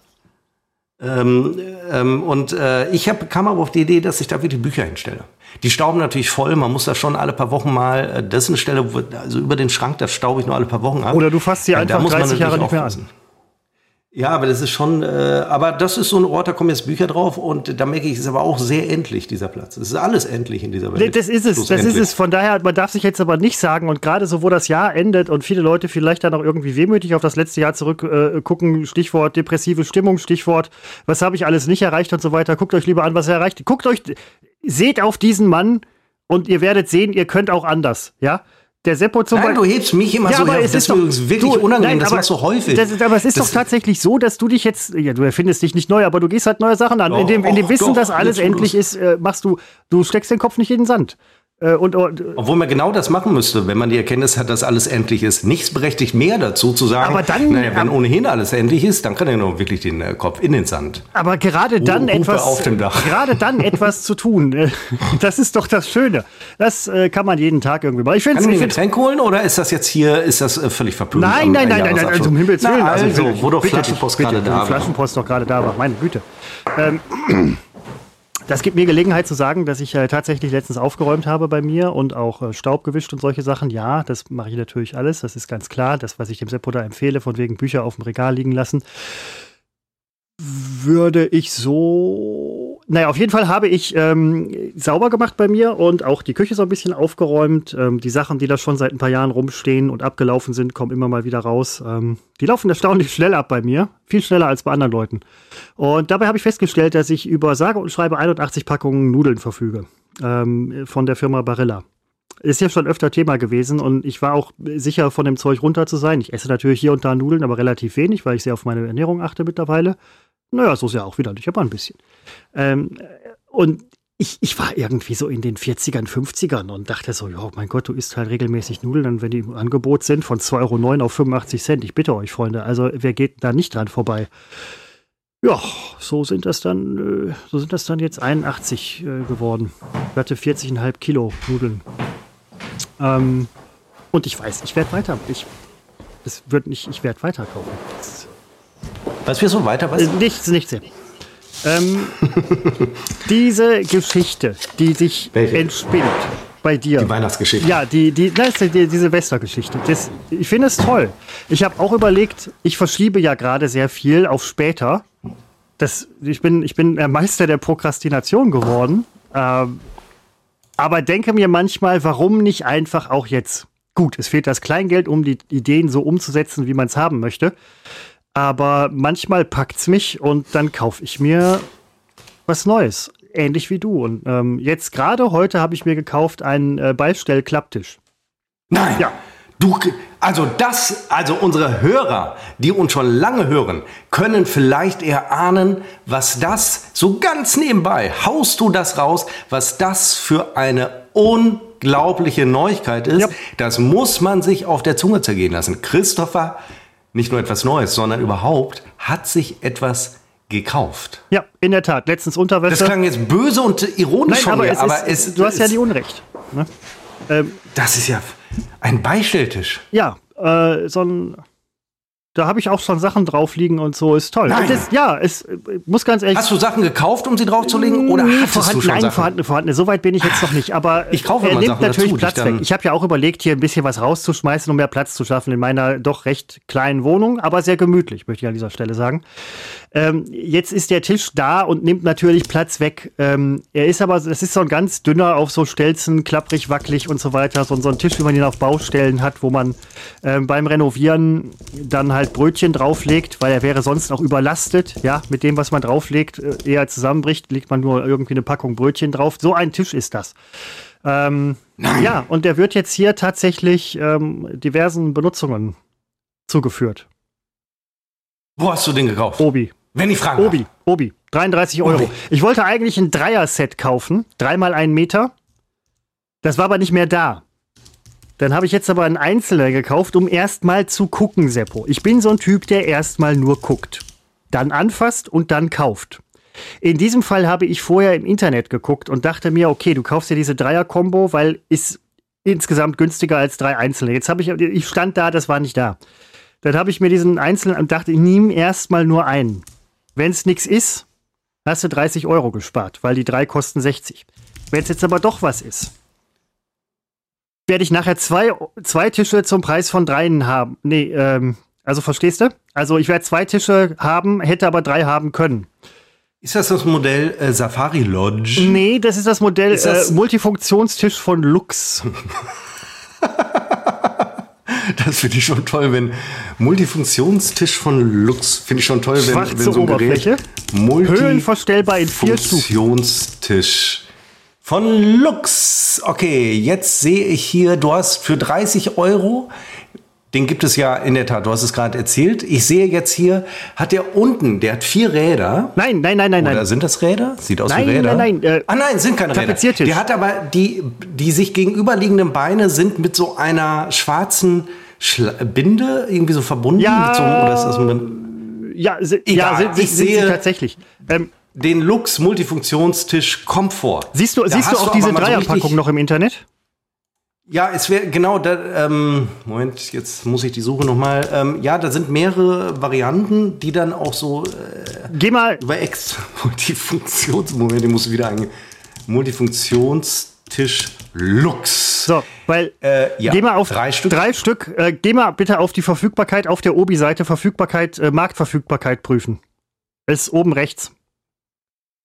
Ähm, ähm, und äh, ich hab, kam aber auf die Idee, dass ich da wirklich Bücher hinstelle. Die stauben natürlich voll, man muss da schon alle paar Wochen mal, äh, das ist eine Stelle, also über den Schrank, das staube ich nur alle paar Wochen ab. Oder du fasst sie einfach 30 Jahre nicht mehr an. Ja, aber das ist schon, äh, aber das ist so ein Ort, da kommen jetzt Bücher drauf und da merke ich, es ist aber auch sehr endlich, dieser Platz. Es ist alles endlich in dieser Welt. Das ist es, das ist es. Von daher, man darf sich jetzt aber nicht sagen und gerade so, wo das Jahr endet und viele Leute vielleicht dann auch irgendwie wehmütig auf das letzte Jahr zurückgucken, äh, Stichwort depressive Stimmung, Stichwort, was habe ich alles nicht erreicht und so weiter. Guckt euch lieber an, was er erreicht. Guckt euch, seht auf diesen Mann und ihr werdet sehen, ihr könnt auch anders, ja. Der Seppo zum Beispiel. Nein, du hebst mich immer ja, so aber her. Es das ist doch, wirklich du, unangenehm, nein, das machst du häufig. Das, aber es ist das, doch tatsächlich so, dass du dich jetzt, ja, du erfindest dich nicht neu, aber du gehst halt neue Sachen an. Doch, in dem, in dem Wissen, doch, dass alles endlich ist, äh, machst du, du steckst den Kopf nicht in den Sand. Äh, und, und, Obwohl man genau das machen müsste, wenn man die Erkenntnis hat, dass alles endlich ist. Nichts berechtigt mehr dazu zu sagen, aber dann, naja, wenn ohnehin alles endlich ist, dann kann er nur wirklich den äh, Kopf in den Sand. Aber gerade dann Rufe etwas, auf dem Dach. gerade dann etwas zu tun, äh, das ist doch das Schöne. Das äh, kann man jeden Tag irgendwie machen. Ich kann ich ein Getränk holen oder ist das jetzt hier, ist das äh, völlig verpönt? Nein, nein, nein, nein, nein, also um Himmels Willen. Also, also wo doch Flaschenpost gerade da war. Flaschenpost doch gerade da war, meine Güte. Ähm, das gibt mir Gelegenheit zu sagen, dass ich äh, tatsächlich letztens aufgeräumt habe bei mir und auch äh, Staub gewischt und solche Sachen. Ja, das mache ich natürlich alles. Das ist ganz klar. Das, was ich dem Seppo da empfehle, von wegen Bücher auf dem Regal liegen lassen, würde ich so naja, auf jeden Fall habe ich ähm, sauber gemacht bei mir und auch die Küche so ein bisschen aufgeräumt. Ähm, die Sachen, die da schon seit ein paar Jahren rumstehen und abgelaufen sind, kommen immer mal wieder raus. Ähm, die laufen erstaunlich schnell ab bei mir. Viel schneller als bei anderen Leuten. Und dabei habe ich festgestellt, dass ich über sage und schreibe 81 Packungen Nudeln verfüge. Ähm, von der Firma Barilla. Ist ja schon öfter Thema gewesen und ich war auch sicher, von dem Zeug runter zu sein. Ich esse natürlich hier und da Nudeln, aber relativ wenig, weil ich sehr auf meine Ernährung achte mittlerweile. Naja, so ist ja auch wieder nicht, aber ein bisschen. Ähm, und ich, ich war irgendwie so in den 40ern, 50ern und dachte so, ja, mein Gott, du isst halt regelmäßig Nudeln, dann wenn die im Angebot sind von 2,09 Euro auf 85 Cent. Ich bitte euch, Freunde, also wer geht da nicht dran vorbei? Ja, so sind das dann, äh, so sind das dann jetzt 81 äh, geworden. Ich hatte 40,5 Kilo Nudeln. Ähm, und ich weiß, ich werde weiter. Ich, es wird nicht, ich werde weiterkaufen. Was wir so weiter? Was? Äh, nichts, nichts. Ähm, diese Geschichte, die sich Welche? entspinnt bei dir. Die Weihnachtsgeschichte. Ja, die, die, das ist die, die Silvestergeschichte. Das, ich finde es toll. Ich habe auch überlegt, ich verschiebe ja gerade sehr viel auf später. Das, ich, bin, ich bin Meister der Prokrastination geworden. Ähm, aber denke mir manchmal, warum nicht einfach auch jetzt? Gut, es fehlt das Kleingeld, um die Ideen so umzusetzen, wie man es haben möchte. Aber manchmal packt's mich und dann kaufe ich mir was Neues. Ähnlich wie du. Und ähm, jetzt gerade heute habe ich mir gekauft einen äh, Beistellklapptisch. Nein. Ja. Du, also das, also unsere Hörer, die uns schon lange hören, können vielleicht erahnen, was das so ganz nebenbei, haust du das raus, was das für eine unglaubliche Neuigkeit ist. Ja. Das muss man sich auf der Zunge zergehen lassen. Christopher nicht nur etwas Neues, sondern überhaupt hat sich etwas gekauft. Ja, in der Tat. Letztens Unterwäsche. Das klang jetzt böse und ironisch Nein, von aber mir, es aber ist, es, du hast ja nie Unrecht. Ne? Ähm, das ist ja ein Beistelltisch. Ja, äh, so ein Da habe ich auch schon Sachen drauf liegen und so, ist toll. Das, ja, es muss ganz ehrlich Hast du Sachen gekauft, um sie draufzulegen? Oder Nee, vorhanden, du schon nein, Sachen? vorhandene, vorhandene. So weit bin ich jetzt noch nicht. Aber Ich kaufe er nimmt Sachen natürlich dazu, Platz weg. Ich habe ja auch überlegt, hier ein bisschen was rauszuschmeißen, um mehr Platz zu schaffen in meiner doch recht kleinen Wohnung, aber sehr gemütlich, möchte ich an dieser Stelle sagen. Ähm, jetzt ist der Tisch da und nimmt natürlich Platz weg. Ähm, er ist aber, das ist so ein ganz dünner auf so Stelzen, klapprig, wackelig und so weiter. So, so ein Tisch, wie man ihn auf Baustellen hat, wo man ähm, beim Renovieren dann halt Brötchen drauflegt, weil er wäre sonst auch überlastet. Ja, mit dem, was man drauflegt, äh, eher zusammenbricht, legt man nur irgendwie eine Packung Brötchen drauf. So ein Tisch ist das. Ähm, ja, und der wird jetzt hier tatsächlich ähm, diversen Benutzungen zugeführt. Wo hast du den gekauft? Obi. Wenn ich fragen Obi, Obi, 33 Euro. Obi. Ich wollte eigentlich ein Dreier-Set kaufen, dreimal einen Meter. Das war aber nicht mehr da. Dann habe ich jetzt aber einen Einzelner gekauft, um erstmal zu gucken, Seppo. Ich bin so ein Typ, der erstmal nur guckt, dann anfasst und dann kauft. In diesem Fall habe ich vorher im Internet geguckt und dachte mir, okay, du kaufst dir diese Dreier-Kombo, weil ist insgesamt günstiger als drei Einzelne. Jetzt habe ich, ich stand da, das war nicht da. Dann habe ich mir diesen Einzelnen und dachte, ich nehme erstmal nur einen. Wenn es nichts ist, hast du 30 Euro gespart, weil die drei kosten 60. Wenn es jetzt aber doch was ist, werde ich nachher zwei, zwei Tische zum Preis von dreien haben. Nee, ähm, also verstehst du? Also ich werde zwei Tische haben, hätte aber drei haben können. Ist das das Modell äh, Safari Lodge? Nee, das ist das Modell Ist das- äh, Multifunktionstisch von Lux. Das finde ich schon toll, wenn Multifunktionstisch von Lux finde ich schon toll, wenn, Schwarze wenn so ein Oberfläche. Gerät Höhenverstellbar in vier Stufen. Multifunktionstisch von Lux. Okay, jetzt sehe ich hier, du hast für 30 Euro, den gibt es ja in der Tat, du hast es gerade erzählt. Ich sehe jetzt hier, hat der unten, der hat vier Räder. Nein, nein, nein, nein, Oder nein. sind das Räder? Sieht aus Nein, wie Räder. nein, nein, äh, ah nein, sind keine Räder. Der hat aber die, die sich gegenüberliegenden Beine sind mit so einer schwarzen Schla Binde irgendwie so verbunden. Ja. So, oder ist das mit Ja, si- Egal, ja sind, ich sind sehe- tatsächlich. Ähm, den Lux Multifunktionstisch Komfort. siehst du, Da siehst du auch diese so Dreierpackung noch im Internet? Ja, es wäre genau da, ähm, Moment, jetzt muss ich die Suche nochmal. Ähm, ja, da sind mehrere Varianten, die dann auch so äh, Geh mal, über Ex Multifunktions Moment, musst du wieder eingehen. Multifunktionstisch Lux. so, weil Äh, ja, geh mal auf drei Stück. Drei Stück. Äh, geh mal bitte auf die Verfügbarkeit auf der Obi-Seite Verfügbarkeit, äh, Marktverfügbarkeit prüfen. Ist oben rechts.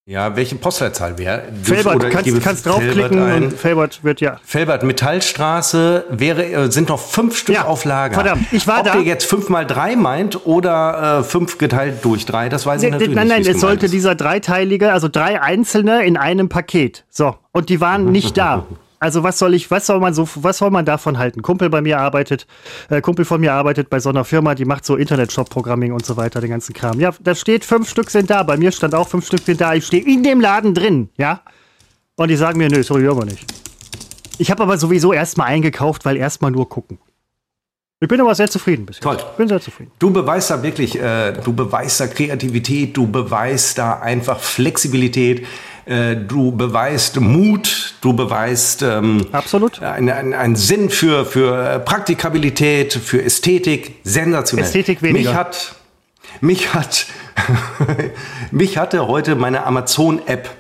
Ja, welche Postleitzahl wäre? Felbert, ich kannst, kannst Felbert draufklicken ein. und Felbert wird ja. Felbert Metallstraße wäre, äh, sind noch fünf Stück Ja, auf Lager. verdammt, ich war Ob da. der jetzt fünf mal drei meint oder äh, fünf geteilt durch drei, das weiß ich natürlich nein, nicht. nein, wie es sollte ist. dieser dreiteilige, also drei einzelne in einem Paket. So, und die waren nicht da. Also was soll ich, was soll man so, was soll man davon halten? Kumpel bei mir arbeitet, äh, Kumpel von mir arbeitet bei so einer Firma, die macht so Internet-Shop-Programming und so weiter, den ganzen Kram. Ja, da steht, fünf Stück sind da. Bei mir stand auch fünf Stück sind da. Ich stehe in dem Laden drin, ja. Und die sagen mir, nö, sorry, hören wir nicht. Ich habe aber sowieso erstmal eingekauft, weil erstmal nur gucken. Ich bin aber sehr zufrieden bisher. Toll. Ich bin sehr zufrieden. Du beweist da wirklich, äh, du beweist da Kreativität, du beweist da einfach Flexibilität, äh, du beweist Mut, du beweist ähm, Absolut. einen ein, ein Sinn für, für Praktikabilität, für Ästhetik, sensationell. Ästhetik weniger. Mich hat, mich hat, mich hatte heute meine Amazon-App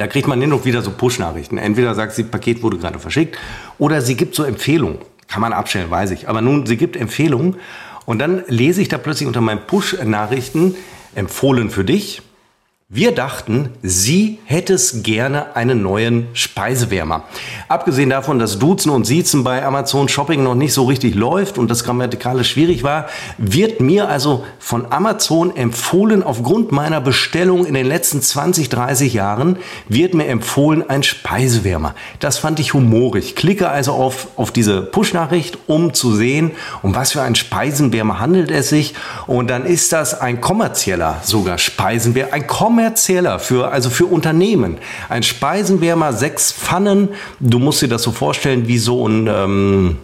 da kriegt man hin und wieder so Push-Nachrichten. Entweder sagt sie, Paket wurde gerade verschickt, oder sie gibt so Empfehlungen. Kann man abstellen, weiß ich. Aber nun, sie gibt Empfehlungen. Und dann lese ich da plötzlich unter meinen Push-Nachrichten, empfohlen für dich. Wir dachten, sie hätte es gerne einen neuen Speisewärmer. Abgesehen davon, dass Duzen und Siezen bei Amazon Shopping noch nicht so richtig läuft und das grammatikalisch schwierig war, wird mir also von Amazon empfohlen, aufgrund meiner Bestellung in den letzten 20, 30 Jahren, wird mir empfohlen ein Speisewärmer. Das fand ich humorig. Klicke also auf, auf diese Push-Nachricht, um zu sehen, um was für einen Speisenwärmer handelt es sich. Und dann ist das ein kommerzieller sogar Speisenwärmer, ein kommerzieller für, also für Unternehmen. Ein Speisenwärmer, sechs Pfannen. Du musst dir das so vorstellen wie so ein, ähm,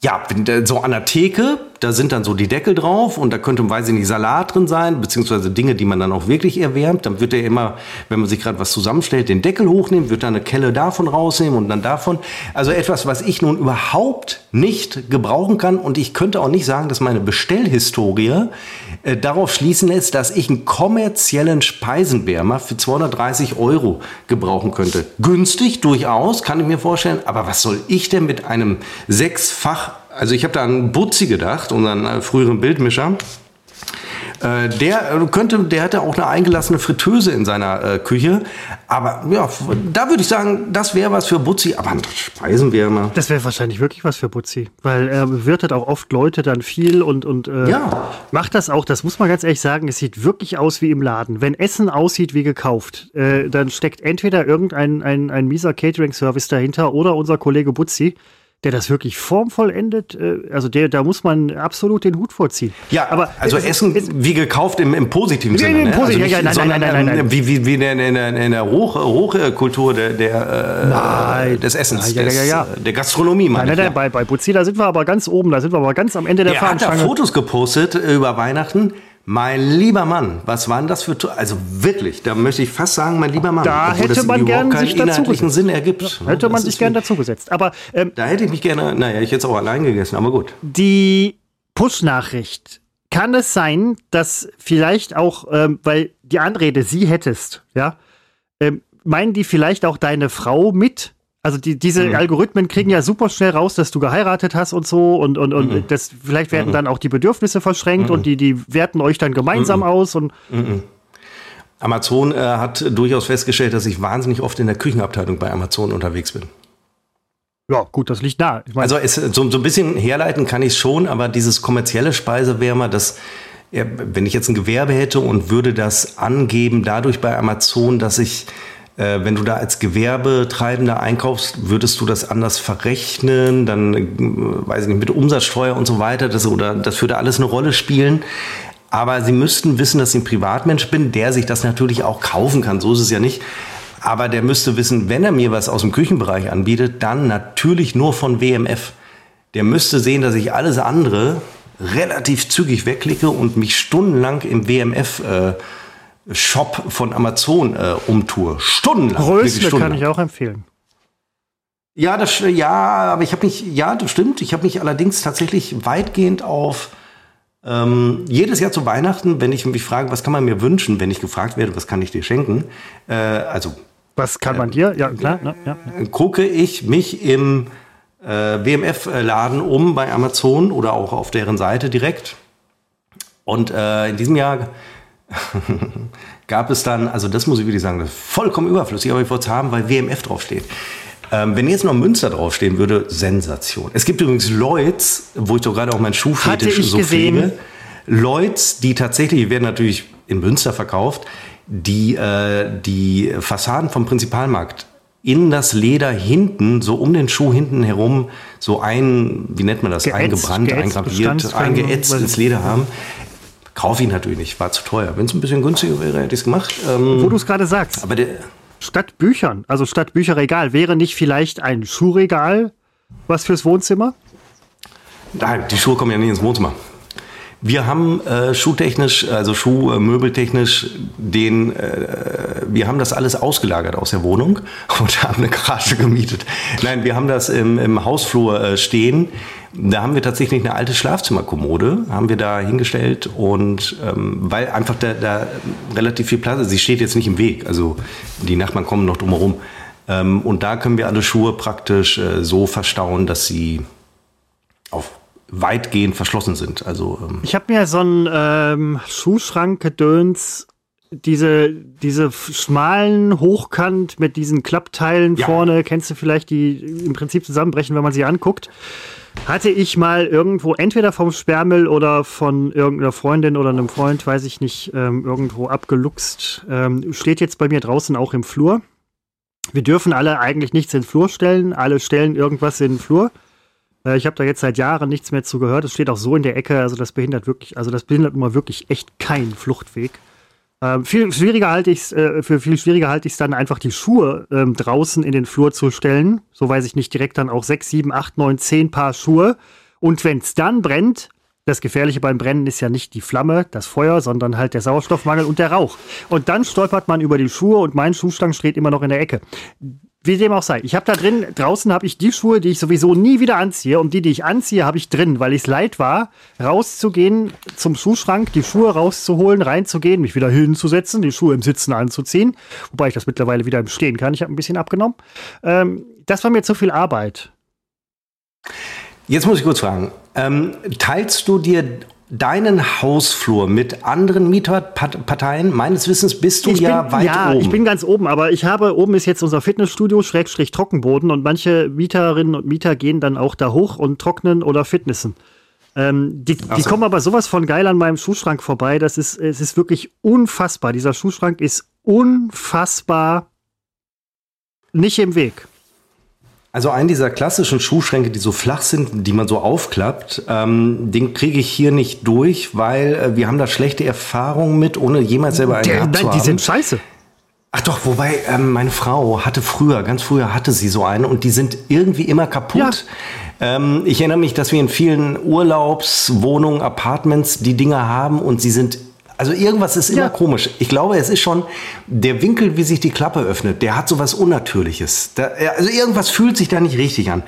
ja, so an der Theke. Da sind dann so die Deckel drauf und da könnte, weiß ich nicht, Salat drin sein, beziehungsweise Dinge, die man dann auch wirklich erwärmt. Dann wird er immer, wenn man sich gerade was zusammenstellt, den Deckel hochnehmen, wird dann eine Kelle davon rausnehmen und dann davon. Also etwas, was ich nun überhaupt nicht gebrauchen kann und ich könnte auch nicht sagen, dass meine Bestellhistorie äh, darauf schließen lässt, dass ich einen kommerziellen Speisenwärmer für 230 Euro gebrauchen könnte. Günstig durchaus, kann ich mir vorstellen, aber was soll ich denn mit einem sechsfach, also ich habe da an Butzi gedacht, unseren äh, früheren Bildmischer, äh, der äh, könnte, der hätte auch eine eingelassene Fritteuse in seiner äh, Küche. Aber ja, da würde ich sagen, das wäre was für Butzi. Aber ein Speisenwärmer. Das wäre wahrscheinlich wirklich was für Butzi. Weil er bewirtet auch oft Leute dann viel und, und äh, ja. macht das auch. Das muss man ganz ehrlich sagen. Es sieht wirklich aus wie im Laden. Wenn Essen aussieht wie gekauft, dann steckt entweder irgendein ein, ein mieser Catering-Service dahinter oder unser Kollege Butzi der das wirklich formvollendet, äh, also der, da muss man absolut den Hut vorziehen. Ja, aber also es, Essen es, wie gekauft im, im positiven ja, Sinne. Im ne? also nicht, ja, nein, sondern, nein, nein, nein, nein, Wie, wie, wie in der, in der, in der Hoch, Hochkultur der, der, äh, des Essens, ja, ja, ja, ja. Des, der Gastronomie. Nein, nein, nein, bei, bei Buzzi, da sind wir aber ganz oben, da sind wir aber ganz am Ende der, der Fahnenstange. Er hat da Fotos gepostet über Weihnachten mein lieber Mann, was waren das für, also wirklich, da möchte ich fast sagen, mein lieber Mann. Da hätte man gerne sich dazu Sinn ergibt. Ja, hätte man sich gerne dazu gesetzt. Aber ähm, da hätte ich mich gerne, naja, ich hätte es auch allein gegessen, aber gut. Die Push-Nachricht. Kann es sein, dass vielleicht auch, ähm, weil die Anrede sie hättest, ja, ähm, meinen die vielleicht auch deine Frau mit? Also die, diese mhm. Algorithmen kriegen ja super schnell raus, dass du geheiratet hast und so und, und, und mhm. das, vielleicht werden mhm. dann auch die Bedürfnisse verschränkt und mhm. die, die werten euch dann gemeinsam mhm. aus und Amazon äh, hat durchaus festgestellt, dass ich wahnsinnig oft in der Küchenabteilung bei Amazon unterwegs bin. Ja, gut, das liegt nah. Ich mein, also es, so, so ein bisschen herleiten kann ich es schon, aber dieses kommerzielle Speisewärmer, das wenn ich jetzt ein Gewerbe hätte und würde das angeben, dadurch bei Amazon, dass ich äh, wenn du da als Gewerbetreibender einkaufst, würdest du das anders verrechnen, dann, äh, weiß ich nicht, mit Umsatzsteuer und so weiter, das, oder das würde alles eine Rolle spielen. Aber sie müssten wissen, dass ich ein Privatmensch bin, der sich das natürlich auch kaufen kann. So ist es ja nicht. Aber der müsste wissen, wenn er mir was aus dem Küchenbereich anbietet, dann natürlich nur von WMF. Der müsste sehen, dass ich alles andere relativ zügig wegklicke und mich stundenlang im WMF äh, Shop von Amazon äh, umtue. Stundenlang. Rösle kann ich auch empfehlen. Ja, das, ja, aber ich habe mich, ja, das stimmt. Ich habe mich allerdings tatsächlich weitgehend auf ähm, jedes Jahr zu Weihnachten, wenn ich mich frage, was kann man mir wünschen, wenn ich gefragt werde, was kann ich dir schenken? Äh, also was kann man dir? Ja, klar. Ja, ja. Gucke ich mich im äh, WMF-Laden um bei Amazon oder auch auf deren Seite direkt. Und äh, in diesem Jahr gab es dann, also das muss ich wirklich sagen, vollkommen überflüssig, aber ich wollte es haben, weil WMF draufsteht. Ähm, wenn jetzt noch Münster draufstehen würde, Sensation. Es gibt übrigens Lloyds, wo ich doch gerade auch mein Schuhfetisch so gesehen. pflege. Lloyds, die tatsächlich, die werden natürlich in Münster verkauft, die äh, die Fassaden vom Prinzipalmarkt in das Leder hinten, so um den Schuh hinten herum, so ein, wie nennt man das, geätzt, eingebrannt, eingraviert, eingeätzt ins Leder haben. Kaufe ich natürlich nicht, war zu teuer. Wenn es ein bisschen günstiger wäre, hätte ich es gemacht. Ähm, Wo du es gerade sagst. Aber der, statt Büchern, also statt Bücherregal, wäre nicht vielleicht ein Schuhregal was fürs Wohnzimmer? Nein, die Schuhe kommen ja nicht ins Wohnzimmer. Wir haben äh, schuhtechnisch, also schuhmöbeltechnisch, den, äh, wir haben das alles ausgelagert aus der Wohnung und haben eine Garage gemietet. Nein, wir haben das im, im Hausflur äh, stehen. Da haben wir tatsächlich eine alte Schlafzimmerkommode, haben wir da hingestellt und ähm, weil einfach da, da relativ viel Platz ist. Sie steht jetzt nicht im Weg, also die Nachbarn kommen noch drumherum. Ähm, und da können wir alle Schuhe praktisch äh, so verstauen, dass sie auf weitgehend verschlossen sind. Also, ähm ich habe mir so einen ähm, Schuhschrank-Gedöns, diese, diese schmalen Hochkant mit diesen Klappteilen ja. vorne, kennst du vielleicht, die im Prinzip zusammenbrechen, wenn man sie anguckt. Hatte ich mal irgendwo, entweder vom Sperrmüll oder von irgendeiner Freundin oder einem Freund, weiß ich nicht, ähm, irgendwo abgeluchst. Ähm, steht jetzt bei mir draußen auch im Flur. Wir dürfen alle eigentlich nichts in den Flur stellen. Alle stellen irgendwas in den Flur. Äh, ich habe da jetzt seit Jahren nichts mehr zu gehört. Es steht auch so in der Ecke. Also das behindert wirklich, also das behindert immer wirklich echt keinen Fluchtweg. Ähm, viel schwieriger halte ich äh, für viel schwieriger halte ich es dann einfach die Schuhe ähm, draußen in den Flur zu stellen. So weiß ich nicht direkt dann auch sechs, sieben, acht, neun, zehn Paar Schuhe. Und wenn es dann brennt, Das Gefährliche beim Brennen ist ja nicht die Flamme, das Feuer, sondern halt der Sauerstoffmangel und der Rauch. Und dann stolpert man über die Schuhe und mein Schuhstang steht immer noch in der Ecke. Wie dem auch sei. Ich habe da drin, draußen habe ich die Schuhe, die ich sowieso nie wieder anziehe. Und die, die ich anziehe, habe ich drin, weil ich es leid war, rauszugehen zum Schuhschrank, die Schuhe rauszuholen, reinzugehen, mich wieder hinzusetzen, die Schuhe im Sitzen anzuziehen. Wobei ich das mittlerweile wieder im Stehen kann. Ich habe ein bisschen abgenommen. Ähm, das war mir zu viel Arbeit. Jetzt muss ich kurz fragen, ähm, teilst du dir deinen Hausflur mit anderen Mieterparteien? Meines Wissens bist du ich ja bin, weit ja, oben. ich bin ganz oben, aber ich habe, oben ist jetzt unser Fitnessstudio, Schrägstrich Trockenboden und manche Mieterinnen und Mieter gehen dann auch da hoch und trocknen oder fitnessen. Ähm, die, die so. kommen aber sowas von geil an meinem Schuhschrank vorbei. Das ist, es ist wirklich unfassbar. Dieser Schuhschrank ist unfassbar nicht im Weg. Also einen dieser klassischen Schuhschränke, die so flach sind, die man so aufklappt, ähm, den kriege ich hier nicht durch, weil äh, wir haben da schlechte Erfahrungen mit, ohne jemals selber einen Der, gehabt zu nein, haben. die sind scheiße. Ach doch, wobei ähm, meine Frau hatte früher, ganz früher hatte sie so einen und die sind irgendwie immer kaputt. Ähm, ich erinnere mich, dass wir in vielen Urlaubswohnungen, Apartments die Dinger haben und sie sind also irgendwas ist immer Ja. komisch. Ich glaube, es ist schon der Winkel, wie sich die Klappe öffnet, der hat sowas Unnatürliches. Da, also irgendwas fühlt sich da nicht richtig an.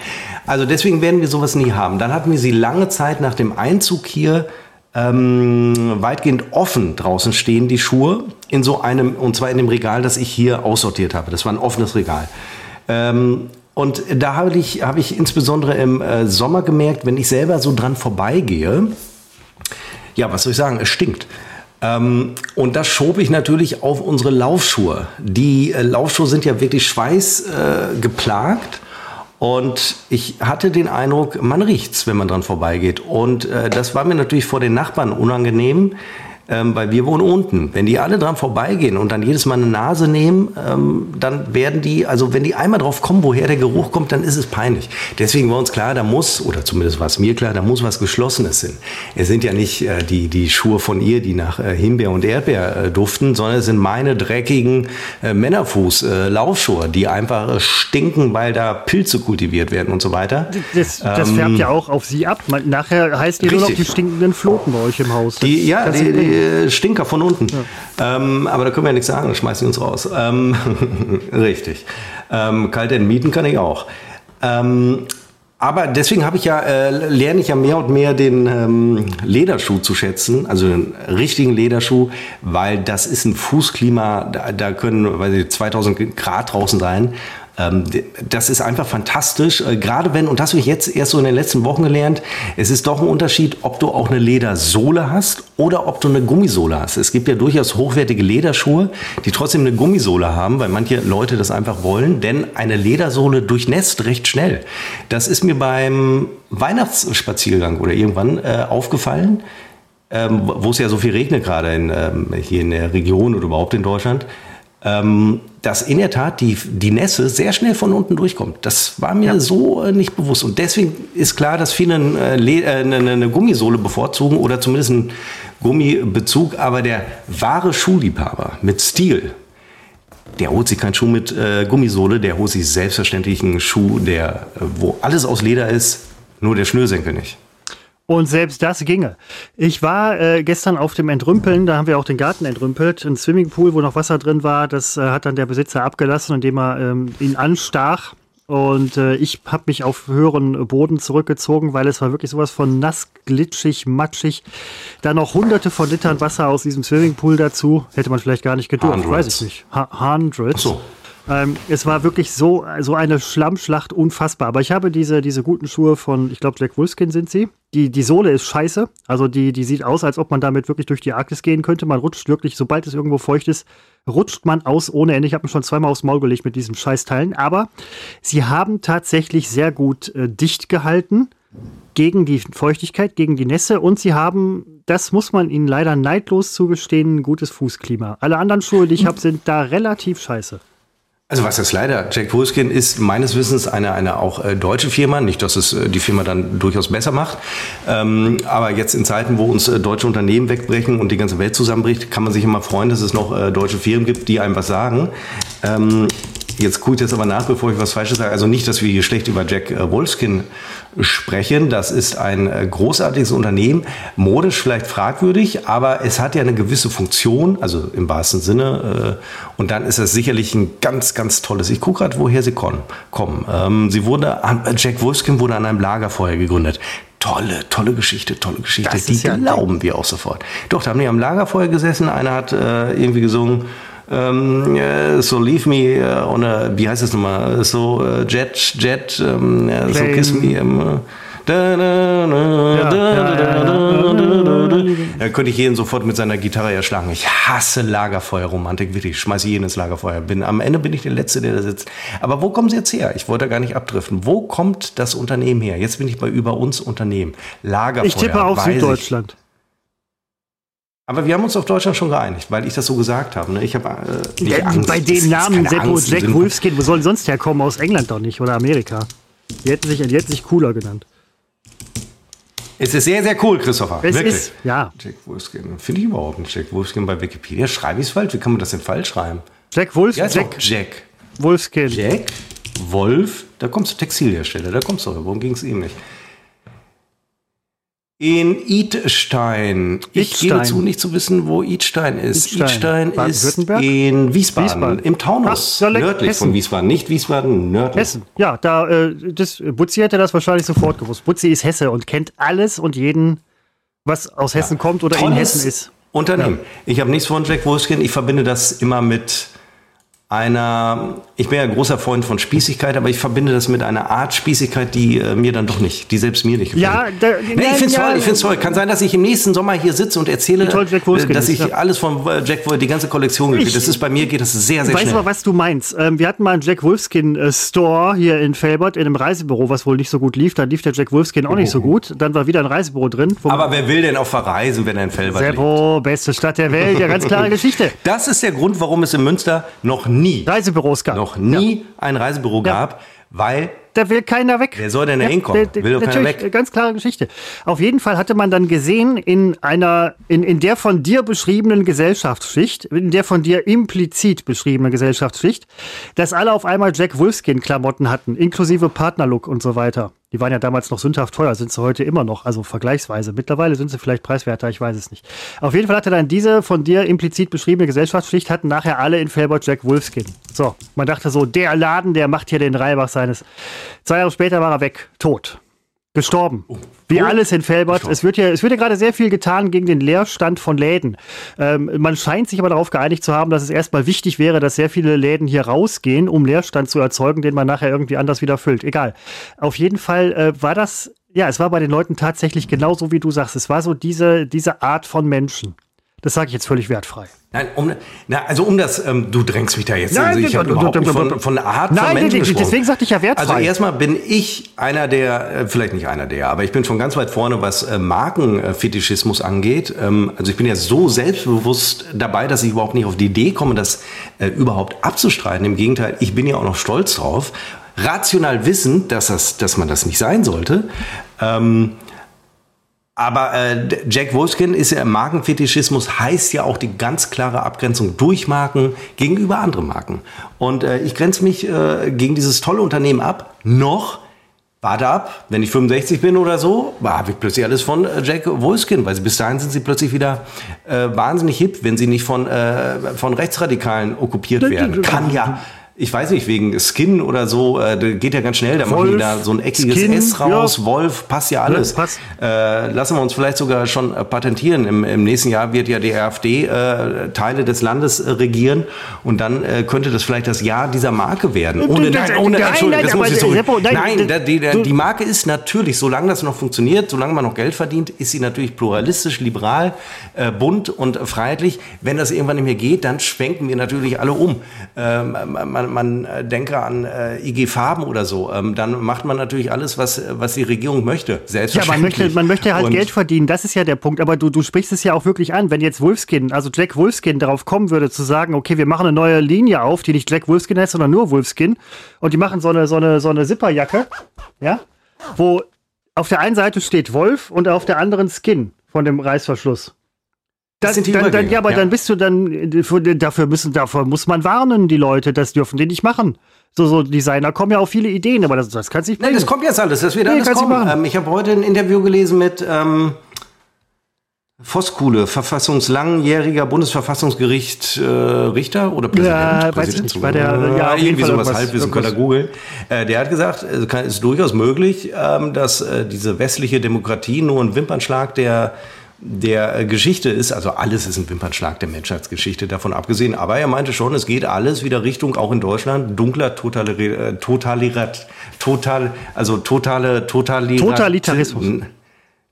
Also deswegen werden wir sowas nie haben. Dann hatten wir sie lange Zeit nach dem Einzug hier ähm, weitgehend offen draußen stehen, die Schuhe, in so einem, und zwar in dem Regal, das ich hier aussortiert habe. Das war ein offenes Regal. Ähm, und da habe ich, habe ich insbesondere im äh, Sommer gemerkt, wenn ich selber so dran vorbeigehe, ja, was soll ich sagen, es stinkt. Ähm, und das schob ich natürlich auf unsere Laufschuhe. Die äh, Laufschuhe sind ja wirklich schweißgeplagt. Äh, und ich hatte den Eindruck, man riecht's, wenn man dran vorbeigeht. Und äh, das war mir natürlich vor den Nachbarn unangenehm, ähm, weil wir wohnen unten. Wenn die alle dran vorbeigehen und dann jedes Mal eine Nase nehmen, ähm, dann werden die, also wenn die einmal drauf kommen, woher der Geruch kommt, dann ist es peinlich. Deswegen war uns klar, da muss, oder zumindest war es mir klar, da muss was Geschlossenes sein. Es sind ja nicht äh, die, die Schuhe von ihr, die nach äh, Himbeer und Erdbeer äh, duften, sondern es sind meine dreckigen äh, Männerfuß-Laufschuhe, die einfach äh, stinken, weil da Pilze kultiviert werden und so weiter. Das, das Ähm, färbt ja auch auf sie ab. Man, nachher heißt ihr nur noch die stinkenden Floten bei euch im Haus. Das- Die, ja, die, die äh, Stinker von unten. Ähm, aber da können wir ja nichts sagen, dann schmeißen die uns raus. Ähm, richtig. Ähm, kalt entmieten kann ich auch. Ähm, aber deswegen habe ich ja, äh, lerne ich ja mehr und mehr den ähm, Lederschuh zu schätzen, also den richtigen Lederschuh, weil das ist ein Fußklima, da, da können weiß ich, 2000 Grad draußen sein. Ähm, das ist einfach fantastisch, äh, gerade wenn, und das habe ich jetzt erst so in den letzten Wochen gelernt, es ist doch ein Unterschied, ob du auch eine Ledersohle hast oder ob du eine Gummisohle hast. Es gibt ja durchaus hochwertige Lederschuhe, die trotzdem eine Gummisohle haben, weil manche Leute das einfach wollen, denn eine Ledersohle durchnässt recht schnell. Das ist mir beim Weihnachtsspaziergang oder irgendwann äh, aufgefallen, ähm, wo es ja so viel regnet gerade in, ähm, hier in der Region oder überhaupt in Deutschland, ähm, dass in der Tat die, die Nässe sehr schnell von unten durchkommt. Das war mir so äh, nicht bewusst. Und deswegen ist klar, dass viele äh, äh, eine, eine Gummisohle bevorzugen oder zumindest einen Gummibezug. Aber der wahre Schuhliebhaber mit Stil, der holt sich keinen Schuh mit äh, Gummisohle, der holt sich selbstverständlich einen Schuh, der, äh, wo alles aus Leder ist, nur der Schnürsenkel nicht. Und selbst das ginge. Ich war äh, gestern auf dem Entrümpeln, da haben wir auch den Garten entrümpelt. Ein Swimmingpool, wo noch Wasser drin war, das äh, hat dann der Besitzer abgelassen, indem er ähm, ihn anstach. Und äh, ich habe mich auf höheren Boden zurückgezogen, weil es war wirklich sowas von nass, glitschig, matschig. Da noch hunderte von Litern Wasser aus diesem Swimmingpool dazu. Hätte man vielleicht gar nicht gedurft, Hundreds. weiß ich nicht. Ha hundreds. Ach so. Ähm, es war wirklich so, so eine Schlammschlacht, unfassbar. Aber ich habe diese, diese guten Schuhe von, ich glaube, Jack Wolfskin sind sie. Die, die Sohle ist scheiße. Also die, die sieht aus, als ob man damit wirklich durch die Arktis gehen könnte. Man rutscht wirklich, sobald es irgendwo feucht ist, rutscht man aus ohne Ende. Ich habe mir schon zweimal aufs Maul gelegt mit diesen Scheißteilen. Aber sie haben tatsächlich sehr gut äh, dicht gehalten gegen die Feuchtigkeit, gegen die Nässe und sie haben, das muss man ihnen leider neidlos zugestehen, ein gutes Fußklima. Alle anderen Schuhe, die ich habe, sind da relativ scheiße. Also was ist leider? Jack Wolfskin ist meines Wissens eine, eine auch äh, deutsche Firma. Nicht, dass es äh, die Firma dann durchaus besser macht. Ähm, aber jetzt in Zeiten, wo uns äh, deutsche Unternehmen wegbrechen und die ganze Welt zusammenbricht, kann man sich immer freuen, dass es noch deutsche Firmen gibt, die einem was sagen. Ähm, Jetzt gucke ich jetzt aber nach, bevor ich was Falsches sage. Also nicht, dass wir hier schlecht über Jack äh, Wolfskin sprechen. Das ist ein äh, großartiges Unternehmen. Modisch vielleicht fragwürdig, aber es hat ja eine gewisse Funktion, also im wahrsten Sinne. Äh, und dann ist es sicherlich ein ganz, ganz tolles. Ich gucke gerade, woher sie kommen. Ähm, sie wurde, Jack Wolfskin wurde an einem Lagerfeuer gegründet. Tolle, tolle Geschichte, tolle Geschichte. Das Die ja glauben wir auch sofort. Doch, da haben die am Lagerfeuer gesessen. Einer hat irgendwie gesungen, ähm, äh, so Leave Me äh, on a, wie heißt es nochmal, so äh, Jet, Jet, ähm, so Kiss Me. Ähm, da, da, da, könnte ich jeden sofort mit seiner Gitarre erschlagen. Ich hasse Lagerfeuerromantik, wirklich. Ich schmeiße jeden ins Lagerfeuer. Bin, am Ende bin ich der Letzte, der da sitzt. Aber wo kommen Sie jetzt her? Ich wollte gar nicht abdriften. Wo kommt das Unternehmen her? Jetzt bin ich bei über uns Unternehmen. Lagerfeuer. Ich tippe auf Süddeutschland. Aber wir haben uns auf Deutschland schon geeinigt, weil ich das so gesagt habe. Ne? Ich habe äh, ja, Angst. Bei dem Namen Seppo Angst, Jack Wolfskin, wo sollen sonst herkommen? Aus England doch nicht oder Amerika. Die hätten sich, die hätten sich cooler genannt. Es ist sehr, sehr cool, Christopher. Es Wirklich. Ist, ja. Jack Wolfskin. Finde ich überhaupt nicht. Jack Wolfskin bei Wikipedia. Schreibe ich es falsch? Wie kann man das denn falsch schreiben? Jack Wolfskin. Ja, Jack. Jack. Wolfskin. Jack Wolf. Da kommst du Textilhersteller. Da kommst du. Worum ging es ihm nicht? In Idstein. Ich Idstein. gebe zu, nicht zu wissen, wo Idstein ist. Idstein, Idstein ist in Wiesbaden, Wiesbaden, im Taunus, Ach, nördlich Hessen. von Wiesbaden. Nicht Wiesbaden, nördlich. Hessen, ja, da, äh, das, Butzi hätte das wahrscheinlich sofort gewusst. Butzi ist Hesse und kennt alles und jeden, was aus Hessen ja. kommt oder Tolles in Hessen ist. Unternehmen. Ja. Ich habe nichts von Jack Wolfskin. Ich verbinde das immer mit einer, ich bin ja großer Freund von Spießigkeit, aber ich verbinde das mit einer Art Spießigkeit, die äh, mir dann doch nicht, die selbst mir nicht gefällt. Ja, da, nee, ich finde es ja, toll, ich finde toll. Kann sein, dass ich im nächsten Sommer hier sitze und erzähle, äh, dass ich ja. alles von äh, Jack Wolfskin, die ganze Kollektion gekriegt. Das ist bei mir geht das sehr, sehr weiß schnell. Weißt du, was du meinst? Ähm, wir hatten mal einen Jack Wolfskin äh, Store hier in Felbert in einem Reisebüro, was wohl nicht so gut lief. Da lief der Jack Wolfskin auch nicht so gut. Dann war wieder ein Reisebüro drin. Aber wer will denn auch verreisen, wenn er in Felbert Seppo, lebt? beste Stadt der Welt, ja ganz klare Geschichte. Das ist der Grund, warum es in Münster noch nie Reisebüros Reisebüros gab. Noch nie ja. ein Reisebüro ja. gab, weil da will keiner weg. Wer soll denn da ja, hinkommen? Der, will doch keiner weg. Ganz klare Geschichte. Auf jeden Fall hatte man dann gesehen, in einer, in, in der von dir beschriebenen Gesellschaftsschicht, in der von dir implizit beschriebenen Gesellschaftsschicht, dass alle auf einmal Jack Wolfskin-Klamotten hatten, inklusive Partnerlook und so weiter. Die waren ja damals noch sündhaft teuer, sind sie heute immer noch, also vergleichsweise. Mittlerweile sind sie vielleicht preiswerter, ich weiß es nicht. Auf jeden Fall hatte dann diese von dir implizit beschriebene Gesellschaftspflicht, hatten nachher alle in Felbert Jack Wolfskin. So, man dachte so, der Laden, der macht hier den Reibach seines. Zwei Jahre später war er weg, tot. Gestorben. Oh. Wie oh. alles in Felbert. Es wird, ja, es wird ja gerade sehr viel getan gegen den Leerstand von Läden. Ähm, man scheint sich aber darauf geeinigt zu haben, dass es erstmal wichtig wäre, dass sehr viele Läden hier rausgehen, um Leerstand zu erzeugen, den man nachher irgendwie anders wieder füllt. Egal. Auf jeden Fall äh, war das, ja, es war bei den Leuten tatsächlich genauso, wie du sagst. Es war so diese, diese Art von Menschen. Das sage ich jetzt völlig wertfrei. Nein, um, na, also um das, ähm, du drängst mich da jetzt. Nein, also ich habe überhaupt nicht von, von der Art Nein, von Menschen gesprochen. deswegen sagte ich ja wertfrei. Also erstmal bin ich einer der, äh, vielleicht nicht einer der, aber ich bin schon ganz weit vorne, was äh, Markenfetischismus angeht. Ähm, also ich bin ja so selbstbewusst dabei, dass ich überhaupt nicht auf die Idee komme, das äh, überhaupt abzustreiten. Im Gegenteil, ich bin ja auch noch stolz drauf, rational wissend, dass, das, dass man das nicht sein sollte. Ähm, aber äh, Jack Wolfskin ist ja Markenfetischismus, heißt ja auch die ganz klare Abgrenzung durch Marken gegenüber anderen Marken. Und äh, ich grenze mich äh, gegen dieses tolle Unternehmen ab. Noch, warte ab, wenn ich 65 bin oder so, habe ich plötzlich alles von äh, Jack Wolfskin, weil bis dahin sind sie plötzlich wieder äh, wahnsinnig hip, wenn sie nicht von, äh, von Rechtsradikalen okkupiert werden. Kann ja ich weiß nicht, wegen Skin oder so, äh, geht ja ganz schnell, da Wolf, machen die da so ein eckiges Skin, S raus, ja. Wolf, passt ja alles. Ja, passt. Äh, lassen wir uns vielleicht sogar schon äh, patentieren. Im, Im, nächsten Jahr wird ja die AfD äh, Teile des Landes äh, regieren und dann äh, könnte das vielleicht das Jahr dieser Marke werden. Ohne, nein, ohne, nein, Entschuldigung, das muss ich so. Nein, nein die, die, die Marke ist natürlich, solange das noch funktioniert, solange man noch Geld verdient, ist sie natürlich pluralistisch, liberal, bunt und freiheitlich. Wenn das irgendwann nicht mehr geht, dann schwenken wir natürlich alle um. Ähm, man, man äh, denke an äh, IG Farben oder so, ähm, dann macht man natürlich alles, was, was die Regierung möchte. Selbstverständlich. Ja, man möchte, man möchte halt Und Geld verdienen, das ist ja der Punkt. Aber du, du sprichst es ja auch wirklich an. Wenn jetzt Wolfskin, also Jack Wolfskin darauf kommen würde, zu sagen, okay, wir machen eine neue Linie auf, die nicht Jack Wolfskin heißt, sondern nur Wolfskin. Und die machen so eine, so eine, so eine Zipperjacke, ja, wo auf der einen Seite steht Wolf und auf der anderen Skin von dem Reißverschluss. Das, sind die dann, dann, ja, aber ja. dann bist du dann, dafür müssen, dafür muss man warnen, die Leute, das dürfen die nicht machen. So, so Designer kommen ja auf viele Ideen, aber das, das kann sich nicht Nein, das kommt jetzt alles, das wird nee, alles kommen. Ähm, ich habe heute ein Interview gelesen mit ähm, Voskuhle, verfassungslangjähriger Bundesverfassungsgericht äh, Richter oder Präsident? Ja, weiß ich nicht. Bei der, ja, irgendwie sowas Halbwissen, könnt ihr googeln. Äh, der hat gesagt, es äh, ist durchaus möglich, ähm, dass äh, diese westliche Demokratie nur ein Wimpernschlag der der Geschichte ist, also alles ist ein Wimpernschlag der Menschheitsgeschichte, davon abgesehen. Aber er meinte schon, es geht alles wieder Richtung, auch in Deutschland, dunkler Totalitarismus, total, also totale Totalitarismus.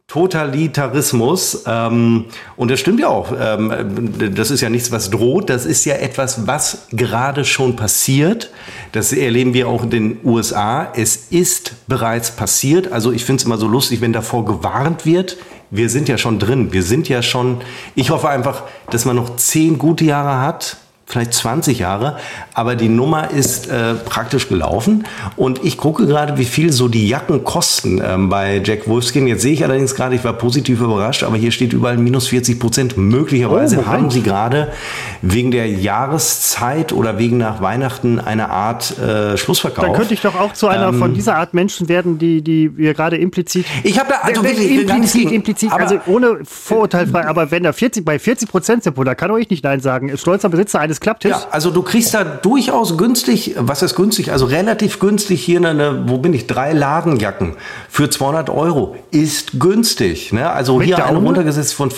Totalitarismus. Ähm, und das stimmt ja auch. Ähm, das ist ja nichts, was droht. Das ist ja etwas, was gerade schon passiert. Das erleben wir auch in den USA. Es ist bereits passiert. Also ich finde es immer so lustig, wenn davor gewarnt wird wir sind ja schon drin. Wir sind ja schon, ich hoffe einfach, dass man noch zehn gute Jahre hat, vielleicht 20 Jahre, aber die Nummer ist äh, praktisch gelaufen. Und ich gucke gerade, wie viel so die Jacken kosten ähm, bei Jack Wolfskin. Jetzt sehe ich allerdings gerade, ich war positiv überrascht, aber hier steht überall minus 40 Prozent. Möglicherweise oh, haben sie gerade wegen der Jahreszeit oder wegen nach Weihnachten eine Art äh, Schlussverkauf. Dann könnte ich doch auch zu einer ähm, von dieser Art Menschen werden, die, die wir gerade implizit. Ich habe da also wirklich implizit, implizit, also ohne vorurteilfrei, aber wenn da 40 bei 40 Prozent sind, da kann auch ich nicht nein sagen. Stolzer Besitzer eines Klapptisch. Ja, also du kriegst da durchaus günstig, was ist günstig? Also relativ günstig hier eine, wo bin ich, drei Lagenjacken für 200 Euro. Ist günstig. Ne? Also Mit hier eine runtergesetzt von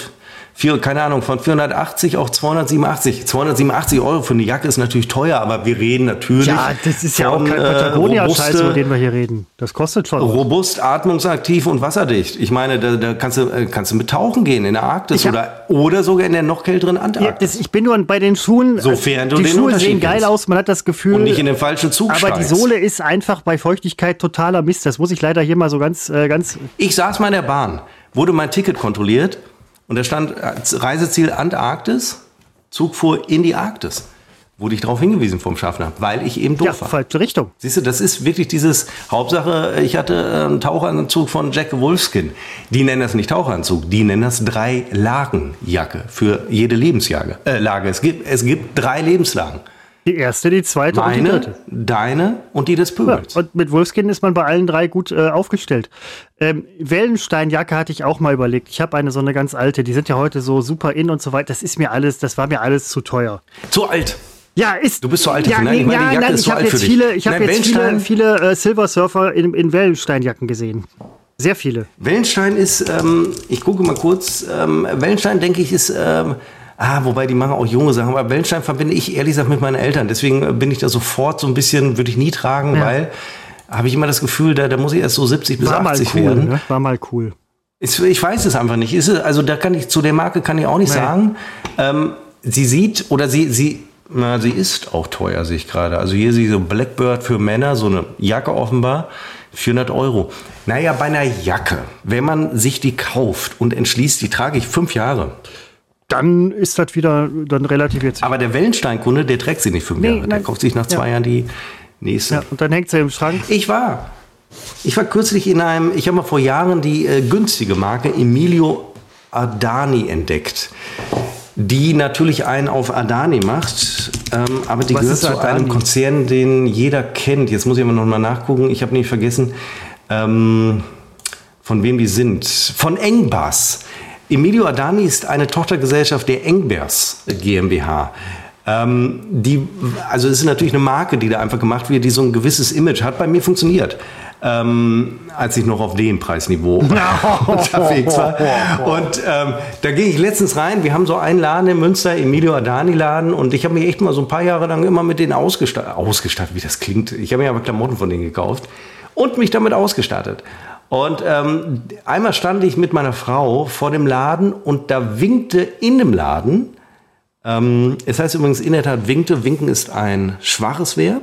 vier, keine Ahnung, von 480 auf 287. 287 Euro für eine Jacke ist natürlich teuer, aber wir reden natürlich. Ja, das ist ja auch kein äh, Patagonia-Scheiß, über den wir hier reden. Das kostet schon. Robust, atmungsaktiv und wasserdicht. Ich meine, da, da kannst, du, äh, kannst du mit tauchen gehen in der Arktis oder, oder sogar in der noch kälteren Antarktis. Ja, das, ich bin nur bei den Schuhen. Sofern du die den Schuhe sehen geil aus, man hat das Gefühl. Und nicht in den falschen Zug Aber steigst. die Sohle ist einfach bei Feuchtigkeit totaler Mist. Das muss ich leider hier mal so ganz, äh, ganz. Ich saß mal in der Bahn, wurde mein Ticket kontrolliert und da stand Reiseziel Antarktis, Zug fuhr in die Arktis. Wurde ich darauf hingewiesen vom Schaffner, weil ich eben doof ja, war. falsche Richtung. Siehst du, das ist wirklich dieses Hauptsache, ich hatte einen Taucheranzug von Jack Wolfskin. Die nennen das nicht Taucheranzug, die nennen das drei Lagenjacke für jede Lebenslage. Äh, Lage. Es gibt, es gibt drei Lebenslagen. Die erste, die zweite Meine, und die dritte. Deine und die des Pöbels. Ja, und mit Wolfskin ist man bei allen drei gut äh, aufgestellt. Ähm, Wellensteinjacke hatte ich auch mal überlegt. Ich habe eine so eine ganz alte, die sind ja heute so super in und so weiter. Das ist mir alles, das war mir alles zu teuer. Zu alt. Ja, ist. Du bist so alt ja, nein, ich meine, die Jacke nein, so alt jetzt viele, Ich habe jetzt viele, viele äh, Silver Surfer in, in Wellensteinjacken gesehen. Sehr viele. Wellenstein ist, ähm, ich gucke mal kurz, ähm, Wellenstein, denke ich, ist ähm, Ah, wobei die machen auch junge Sachen. Aber Wellenstein verbinde ich ehrlich gesagt mit meinen Eltern. Deswegen äh, bin ich da sofort so ein bisschen, würde ich nie tragen, ja. weil habe ich immer das Gefühl, da, da muss ich erst so 70 bis War 80 cool, werden. Ne? War mal cool. Ist, ich weiß es einfach nicht. Ist, also da kann ich zu der Marke kann ich auch nicht nee. sagen. Ähm, sie sieht oder sie sie na, sie ist auch teuer, sehe ich gerade. Also hier so Blackbird für Männer, so eine Jacke offenbar. 400 Euro. Naja, bei einer Jacke, wenn man sich die kauft und entschließt, die trage ich fünf Jahre, dann ist das wieder dann relativ jetzt. Aber der Wellenstein-Kunde, der trägt sie nicht fünf nee, Jahre. Der nein. kauft sich nach zwei ja. Jahren die nächste. Ja, und dann hängt sie im Schrank. Ich war. Ich war kürzlich in einem, ich habe mal vor Jahren die äh, günstige Marke Emilio Adani entdeckt. Die natürlich einen auf Adani macht, ähm, aber die Was gehört zu einem Konzern, den jeder kennt. Jetzt muss ich aber noch mal nachgucken. Ich habe nicht vergessen, ähm, von wem die sind. Von Engbas. Emilio Adani ist eine Tochtergesellschaft der Engbers GmbH. Ähm, die, also es ist natürlich eine Marke, die da einfach gemacht wird, die so ein gewisses Image hat. Bei mir funktioniert. Ähm, als ich noch auf dem Preisniveau unterwegs war. Und ähm, da gehe ich letztens rein. Wir haben so einen Laden in Münster, Emilio Adani Laden, und ich habe mich echt mal so ein paar Jahre lang immer mit denen ausgestattet. Ausgestattet, wie das klingt. Ich habe mir aber Klamotten von denen gekauft und mich damit ausgestattet. Und ähm, einmal stand ich mit meiner Frau vor dem Laden und da winkte in dem Laden, ähm, es heißt übrigens in der Tat winkte, winken ist ein schwaches Verb.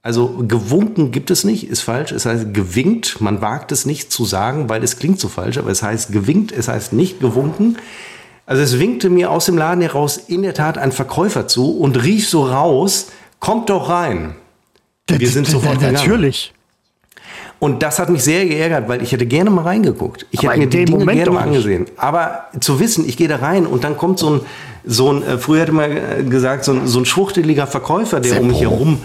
Also gewunken gibt es nicht, ist falsch. Es heißt gewinkt, man wagt es nicht zu sagen, weil es klingt so falsch, aber es heißt gewinkt, es heißt nicht gewunken. Also es winkte mir aus dem Laden heraus in der Tat ein Verkäufer zu und rief so raus, kommt doch rein. Wir sind sofort gegangen. Natürlich. Und das hat mich sehr geärgert, weil ich hätte gerne mal reingeguckt. Ich Aber hätte mir die Dinge Moment gerne mal angesehen. Aber zu wissen, ich gehe da rein und dann kommt so ein, so ein äh, früher hätte man äh, gesagt, so ein, so ein schwuchteliger Verkäufer, der um mich herum,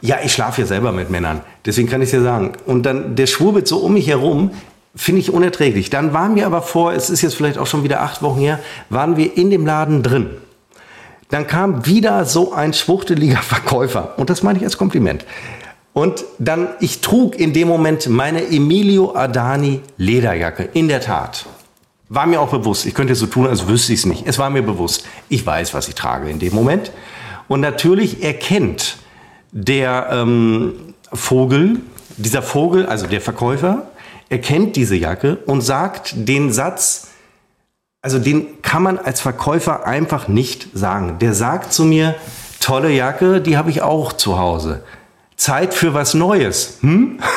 ja, ich schlafe ja selber mit Männern, deswegen kann ich es ja sagen. Und dann der schwurbelt so um mich herum, finde ich unerträglich. Dann waren wir aber vor, es ist jetzt vielleicht auch schon wieder acht Wochen her, waren wir in dem Laden drin. Dann kam wieder so ein schwuchteliger Verkäufer. Und das meine ich als Kompliment. Und dann, ich trug in dem Moment meine Emilio Adani Lederjacke. In der Tat. War mir auch bewusst. Ich könnte so tun, als wüsste ich es nicht. Es war mir bewusst. Ich weiß, was ich trage in dem Moment. Und natürlich erkennt der ähm, Vogel, dieser Vogel, also der Verkäufer, erkennt diese Jacke und sagt den Satz, also den kann man als Verkäufer einfach nicht sagen. Der sagt zu mir, tolle Jacke, die habe ich auch zu Hause. Zeit für was Neues. Hm?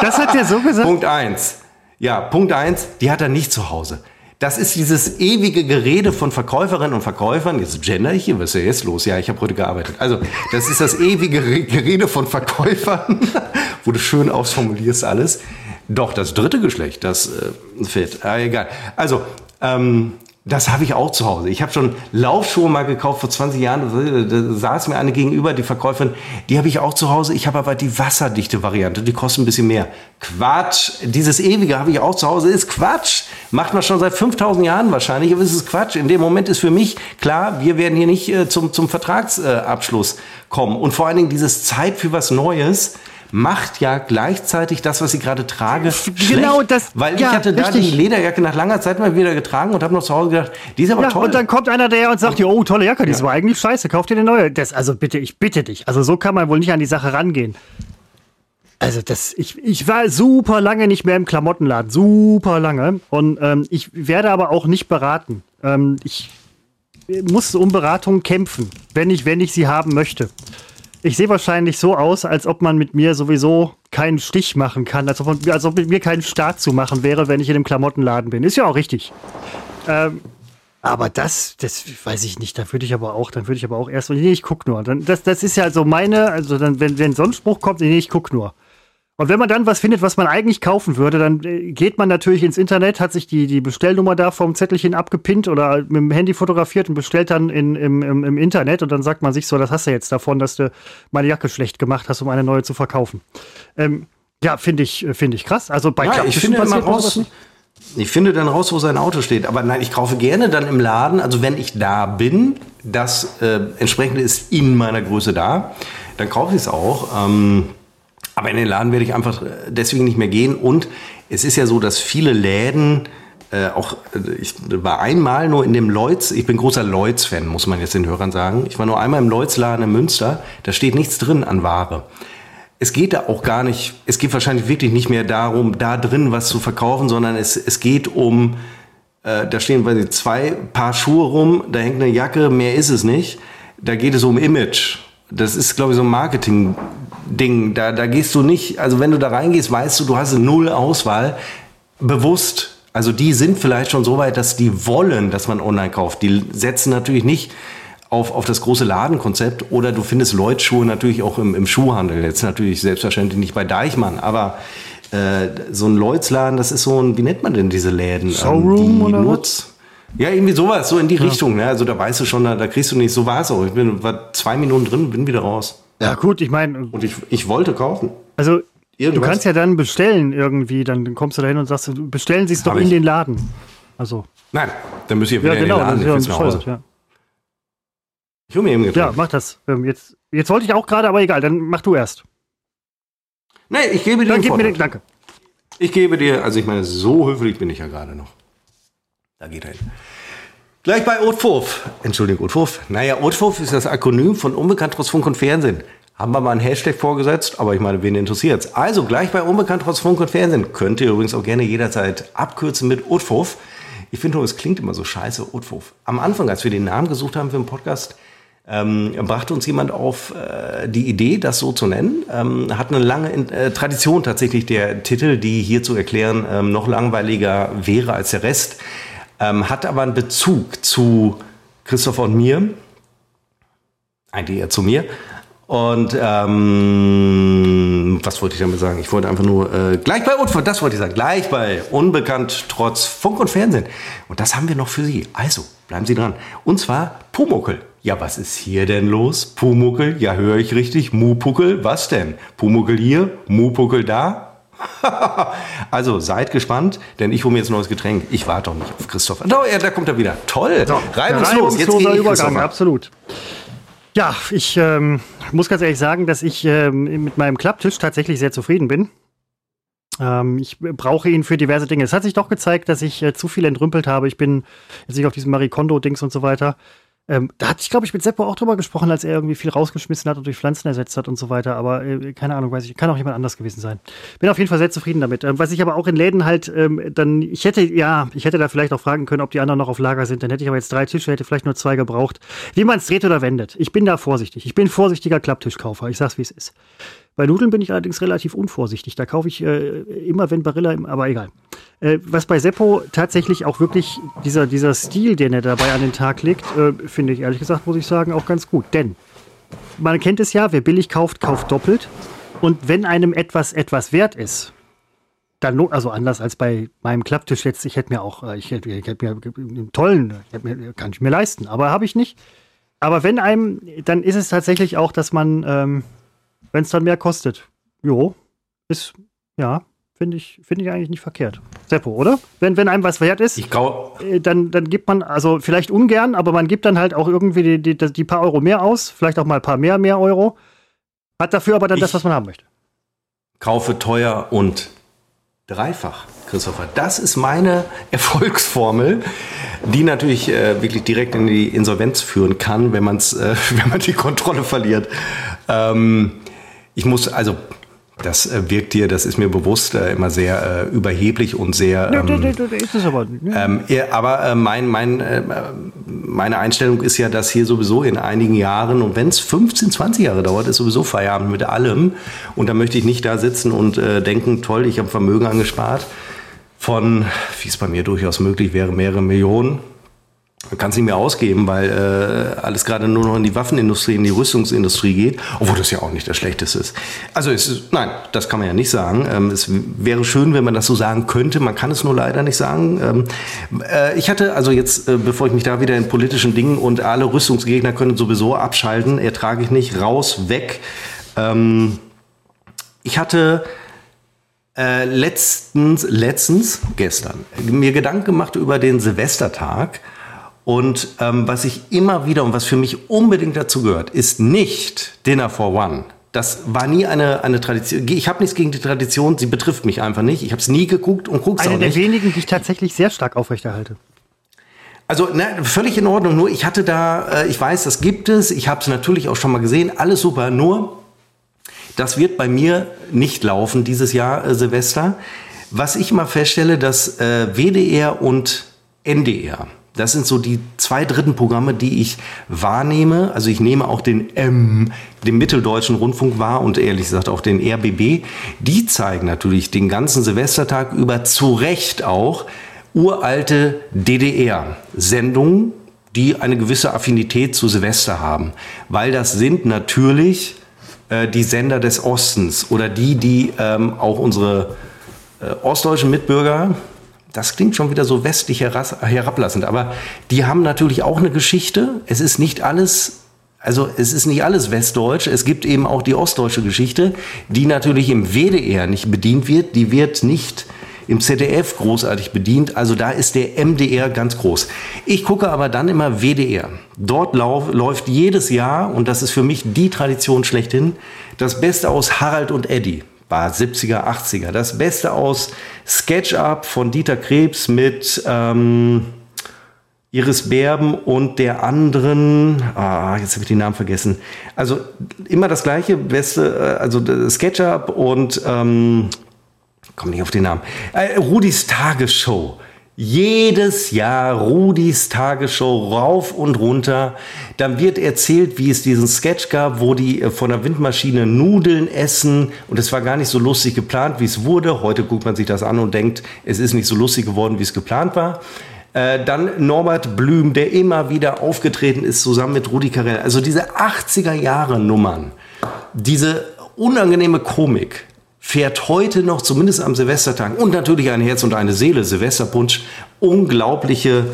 Das hat der so gesagt. Punkt eins. Ja, Punkt eins, die hat er nicht zu Hause. Das ist dieses ewige Gerede von Verkäuferinnen und Verkäufern. Jetzt gender ich hier, was ist ja jetzt los? Ja, ich habe heute gearbeitet. Also, das ist das ewige Re- Gerede von Verkäufern, wo du schön ausformulierst alles. Doch, das dritte Geschlecht, das äh, fehlt. Ah, egal. Also, ähm, das habe ich auch zu Hause. Ich habe schon Laufschuhe mal gekauft vor 20 Jahren. Da saß mir eine gegenüber, die Verkäuferin. Die habe ich auch zu Hause. Ich habe aber die wasserdichte Variante. Die kostet ein bisschen mehr. Quatsch. Dieses ewige habe ich auch zu Hause. Ist Quatsch. Macht man schon seit 5000 Jahren wahrscheinlich. Aber es ist Quatsch. In dem Moment ist für mich klar, wir werden hier nicht äh, zum, zum Vertragsabschluss kommen. Und vor allen Dingen dieses Zeit für was Neues macht ja gleichzeitig das, was ich gerade trage, Genau schlecht, das- weil ja, ich hatte da richtig. die Lederjacke nach langer Zeit mal wieder getragen und habe noch zu Hause gedacht, die ist aber Ja, toll. und dann kommt einer daher und sagt oh, tolle Jacke, die ist aber eigentlich scheiße, kauf dir eine neue. Das, also bitte, ich bitte dich. Also so kann man wohl nicht an die Sache rangehen. Also das, ich, ich war super lange nicht mehr im Klamottenladen, super lange. Und ähm, ich werde aber auch nicht beraten. Ähm, ich muss um Beratung kämpfen, wenn ich, wenn ich sie haben möchte. Ich sehe wahrscheinlich so aus, als ob man mit mir sowieso keinen Stich machen kann, als ob, man, als ob mit mir kein Start zu machen wäre, wenn ich in einem Klamottenladen bin. Ist ja auch richtig. Ähm, aber das, das weiß ich nicht. Da würde ich aber auch, dann würde ich aber auch erst, nee, ich guck nur. Dann, das, das ist ja so meine, also dann, wenn, wenn so ein Spruch kommt, nee, ich guck nur. Und wenn man dann was findet, was man eigentlich kaufen würde, dann äh, geht man natürlich ins Internet, hat sich die, die Bestellnummer da vom Zettelchen abgepinnt oder mit dem Handy fotografiert und bestellt dann in, im, im, im Internet und dann sagt man sich so, das hast du jetzt davon, dass du meine Jacke schlecht gemacht hast, um eine neue zu verkaufen. Ähm, ja, finde ich, äh, finde ich krass. Also bei ja, ich finde immer raus. sowas. Ich finde dann raus, wo sein Auto steht. Aber nein, ich kaufe gerne dann im Laden. Also wenn ich da bin, das äh, entsprechende ist in meiner Größe da, dann kaufe ich es auch. Ähm, aber in den Laden werde ich einfach äh, deswegen nicht mehr gehen. Und es ist ja so, dass viele Läden äh, auch, äh, ich war einmal nur in dem Lloyds, ich bin großer Lloyds-Fan, muss man jetzt den Hörern sagen. Ich war nur einmal im Lloyds-Laden in Münster, da steht nichts drin an Ware. Es geht da auch gar nicht, es geht wahrscheinlich wirklich nicht mehr darum, da drin was zu verkaufen, sondern es, es geht um, äh, da stehen weiß ich, zwei Paar Schuhe rum, da hängt eine Jacke, mehr ist es nicht. Da geht es um Image. Das ist, glaube ich, so ein Marketing-Ding. Da, da gehst du nicht, also wenn du da reingehst, weißt du, du hast null Auswahl. Bewusst. Also die sind vielleicht schon so weit, dass die wollen, dass man online kauft. Die setzen natürlich nicht auf, auf das große Ladenkonzept oder du findest Lloyd-Schuhe natürlich auch im, im Schuhhandel. Jetzt natürlich selbstverständlich nicht bei Deichmann, aber äh, so ein Lloyds-Laden, das ist so ein, wie nennt man denn diese Läden? Showroom die oder was? Ja, irgendwie sowas, so in die Richtung. Ne? Also da weißt du schon, da, da kriegst du nicht, so war es auch. Ich bin, war zwei Minuten drin, bin wieder raus. Ja, gut, ich meine, Und ich, ich wollte kaufen. Also, Irgendwas? du kannst ja dann bestellen irgendwie, dann kommst du da hin und sagst, bestellen Sie es doch in ich. den Laden. Also, Nein, dann müsst ihr wieder ja, genau, in den Laden. ist Ich, nach Hause. ja. ich mir eben Ja, mach das. Ähm, jetzt, jetzt wollte ich auch gerade, aber egal, dann mach du erst. Nee, ich gebe dir Dann den gib mir den, danke. Ich gebe dir, also ich meine, so höflich bin ich ja gerade noch. Da geht er hin. Gleich bei Otfuff. Entschuldigung, Otfuff. Naja, Otfuff ist das Akronym von Unbekannt trotz Funk und Fernsehen. Haben wir mal einen Hashtag vorgesetzt, aber ich meine, wen interessiert's? Also gleich bei Unbekannt trotz Funk und Fernsehen. Könnt ihr übrigens auch gerne jederzeit abkürzen mit Otfuff. Ich finde nur, es klingt immer so scheiße, Otfuff. Am Anfang, als wir den Namen gesucht haben für den Podcast, ähm, brachte uns jemand auf äh, die Idee, das so zu nennen. Ähm, hat eine lange äh, Tradition tatsächlich der Titel, die hier zu erklären ähm, noch langweiliger wäre als der Rest. Ähm, hat aber einen Bezug zu Christopher und mir, eigentlich eher zu mir. Und ähm, was wollte ich damit sagen? Ich wollte einfach nur äh, gleich bei Unbekannt, das wollte ich sagen, gleich bei Unbekannt trotz Funk und Fernsehen. Und das haben wir noch für Sie. Also bleiben Sie dran. Und zwar Pumuckel. Ja, was ist hier denn los? Pumuckel? Ja, höre ich richtig. Mupuckel? Was denn? Pumuckel hier? Mupuckel da? also seid gespannt, denn ich hole mir jetzt ein neues Getränk. Ich warte doch nicht auf Christoph. Oh, ja, da kommt er wieder. Toll. So, reibungslos. Jetzt gehe Übergang, absolut. Ja, ich ähm, muss ganz ehrlich sagen, dass ich ähm, mit meinem Klapptisch tatsächlich sehr zufrieden bin. Ähm, ich brauche ihn für diverse Dinge. Es hat sich doch gezeigt, dass ich äh, zu viel entrümpelt habe. Ich bin jetzt nicht auf diesem Marikondo-Dings und so weiter. Ähm, da hatte ich, glaube ich, mit Seppo auch drüber gesprochen, als er irgendwie viel rausgeschmissen hat und durch Pflanzen ersetzt hat und so weiter. Aber äh, keine Ahnung, weiß ich, kann auch jemand anders gewesen sein. Bin auf jeden Fall sehr zufrieden damit. Ähm, was ich aber auch in Läden halt ähm, dann, ich hätte, ja, ich hätte da vielleicht auch fragen können, ob die anderen noch auf Lager sind. Dann hätte ich aber jetzt drei Tische, hätte vielleicht nur zwei gebraucht. Wie man es dreht oder wendet. Ich bin da vorsichtig. Ich bin vorsichtiger Klapptischkaufer. Ich sag's, wie es ist. Bei Nudeln bin ich allerdings relativ unvorsichtig. Da kaufe ich äh, immer, wenn Barilla, aber egal. Äh, was bei Seppo tatsächlich auch wirklich dieser, dieser Stil, den er dabei an den Tag legt, äh, finde ich ehrlich gesagt, muss ich sagen, auch ganz gut. Denn man kennt es ja, wer billig kauft, kauft doppelt. Und wenn einem etwas etwas wert ist, dann, also anders als bei meinem Klapptisch jetzt, ich hätte mir auch, äh, ich hätte, ich hätte mir einen tollen, mir, kann ich mir leisten, aber habe ich nicht. Aber wenn einem, dann ist es tatsächlich auch, dass man ähm, wenn es dann mehr kostet. Jo, ist, ja, finde ich, finde ich eigentlich nicht verkehrt. Seppo, oder? Wenn, wenn einem was wert ist, ich glaub, äh, dann, dann gibt man, also vielleicht ungern, aber man gibt dann halt auch irgendwie die, die, die paar Euro mehr aus, vielleicht auch mal ein paar mehr, mehr Euro. Hat dafür aber dann das, was man haben möchte. Kaufe teuer und dreifach, Christopher. Das ist meine Erfolgsformel, die natürlich äh, wirklich direkt in die Insolvenz führen kann, wenn, man's, äh, wenn man die Kontrolle verliert. Ähm, ich muss, also das äh, wirkt dir, das ist mir bewusst, äh, immer sehr äh, überheblich und sehr. Ähm, nee, nee, nee, ist es aber. Ähm, aber äh, mein, mein, äh, meine Einstellung ist ja, dass hier sowieso in einigen Jahren, und wenn es 15, 20 Jahre dauert, ist sowieso Feierabend mit allem. Und da möchte ich nicht da sitzen und äh, denken, toll, ich habe Vermögen angespart von, wie es bei mir durchaus möglich wäre, mehrere Millionen man kann es nicht mehr ausgeben, weil äh, alles gerade nur noch in die Waffenindustrie, in die Rüstungsindustrie geht, obwohl das ja auch nicht das Schlechteste ist. Also ist, nein, das kann man ja nicht sagen. Ähm, es wäre schön, wenn man das so sagen könnte. Man kann es nur leider nicht sagen. Ähm, äh, ich hatte also jetzt, äh, bevor ich mich da wieder in politischen Dingen und alle Rüstungsgegner können sowieso abschalten, ertrage ich nicht, raus, weg. Ähm, ich hatte äh, letztens, letztens, gestern, mir Gedanken gemacht über den Silvestertag und ähm, was ich immer wieder und was für mich unbedingt dazu gehört, ist nicht Dinner for One. Das war nie eine, eine Tradition. Ich habe nichts gegen die Tradition, sie betrifft mich einfach nicht. Ich habe es nie geguckt und gucke es auch nicht. Eine der wenigen, die ich tatsächlich sehr stark aufrechterhalte. Also ne, völlig in Ordnung. Nur ich hatte da, äh, ich weiß, das gibt es. Ich habe es natürlich auch schon mal gesehen. Alles super. Nur das wird bei mir nicht laufen dieses Jahr äh, Silvester. Was ich mal feststelle, dass äh, WDR und NDR das sind so die zwei dritten Programme, die ich wahrnehme. Also ich nehme auch den M, den Mitteldeutschen Rundfunk wahr und ehrlich gesagt auch den RBB. Die zeigen natürlich den ganzen Silvestertag über zu Recht auch uralte DDR-Sendungen, die eine gewisse Affinität zu Silvester haben. Weil das sind natürlich äh, die Sender des Ostens oder die, die ähm, auch unsere äh, ostdeutschen Mitbürger das klingt schon wieder so westlich herablassend, aber die haben natürlich auch eine Geschichte. Es ist nicht alles also es ist nicht alles westdeutsch, es gibt eben auch die ostdeutsche Geschichte, die natürlich im WDR nicht bedient wird, die wird nicht im ZDF großartig bedient, also da ist der MDR ganz groß. Ich gucke aber dann immer WDR. Dort läuft jedes Jahr, und das ist für mich die Tradition schlechthin, das Beste aus Harald und Eddie war 70er, 80er. Das Beste aus SketchUp von Dieter Krebs mit ähm, Iris Berben und der anderen, ah, jetzt habe ich den Namen vergessen. Also immer das gleiche, Beste, äh, also SketchUp und ähm, komm nicht auf den Namen. Äh, Rudis Tagesshow. Jedes Jahr Rudis Tagesshow rauf und runter. Dann wird erzählt, wie es diesen Sketch gab, wo die äh, von der Windmaschine Nudeln essen. Und es war gar nicht so lustig geplant, wie es wurde. Heute guckt man sich das an und denkt, es ist nicht so lustig geworden, wie es geplant war. Äh, dann Norbert Blüm, der immer wieder aufgetreten ist, zusammen mit Rudi Carell. Also diese 80er Jahre Nummern, diese unangenehme Komik, fährt heute noch, zumindest am Silvestertag, und natürlich ein Herz und eine Seele, Silvesterpunsch, unglaubliche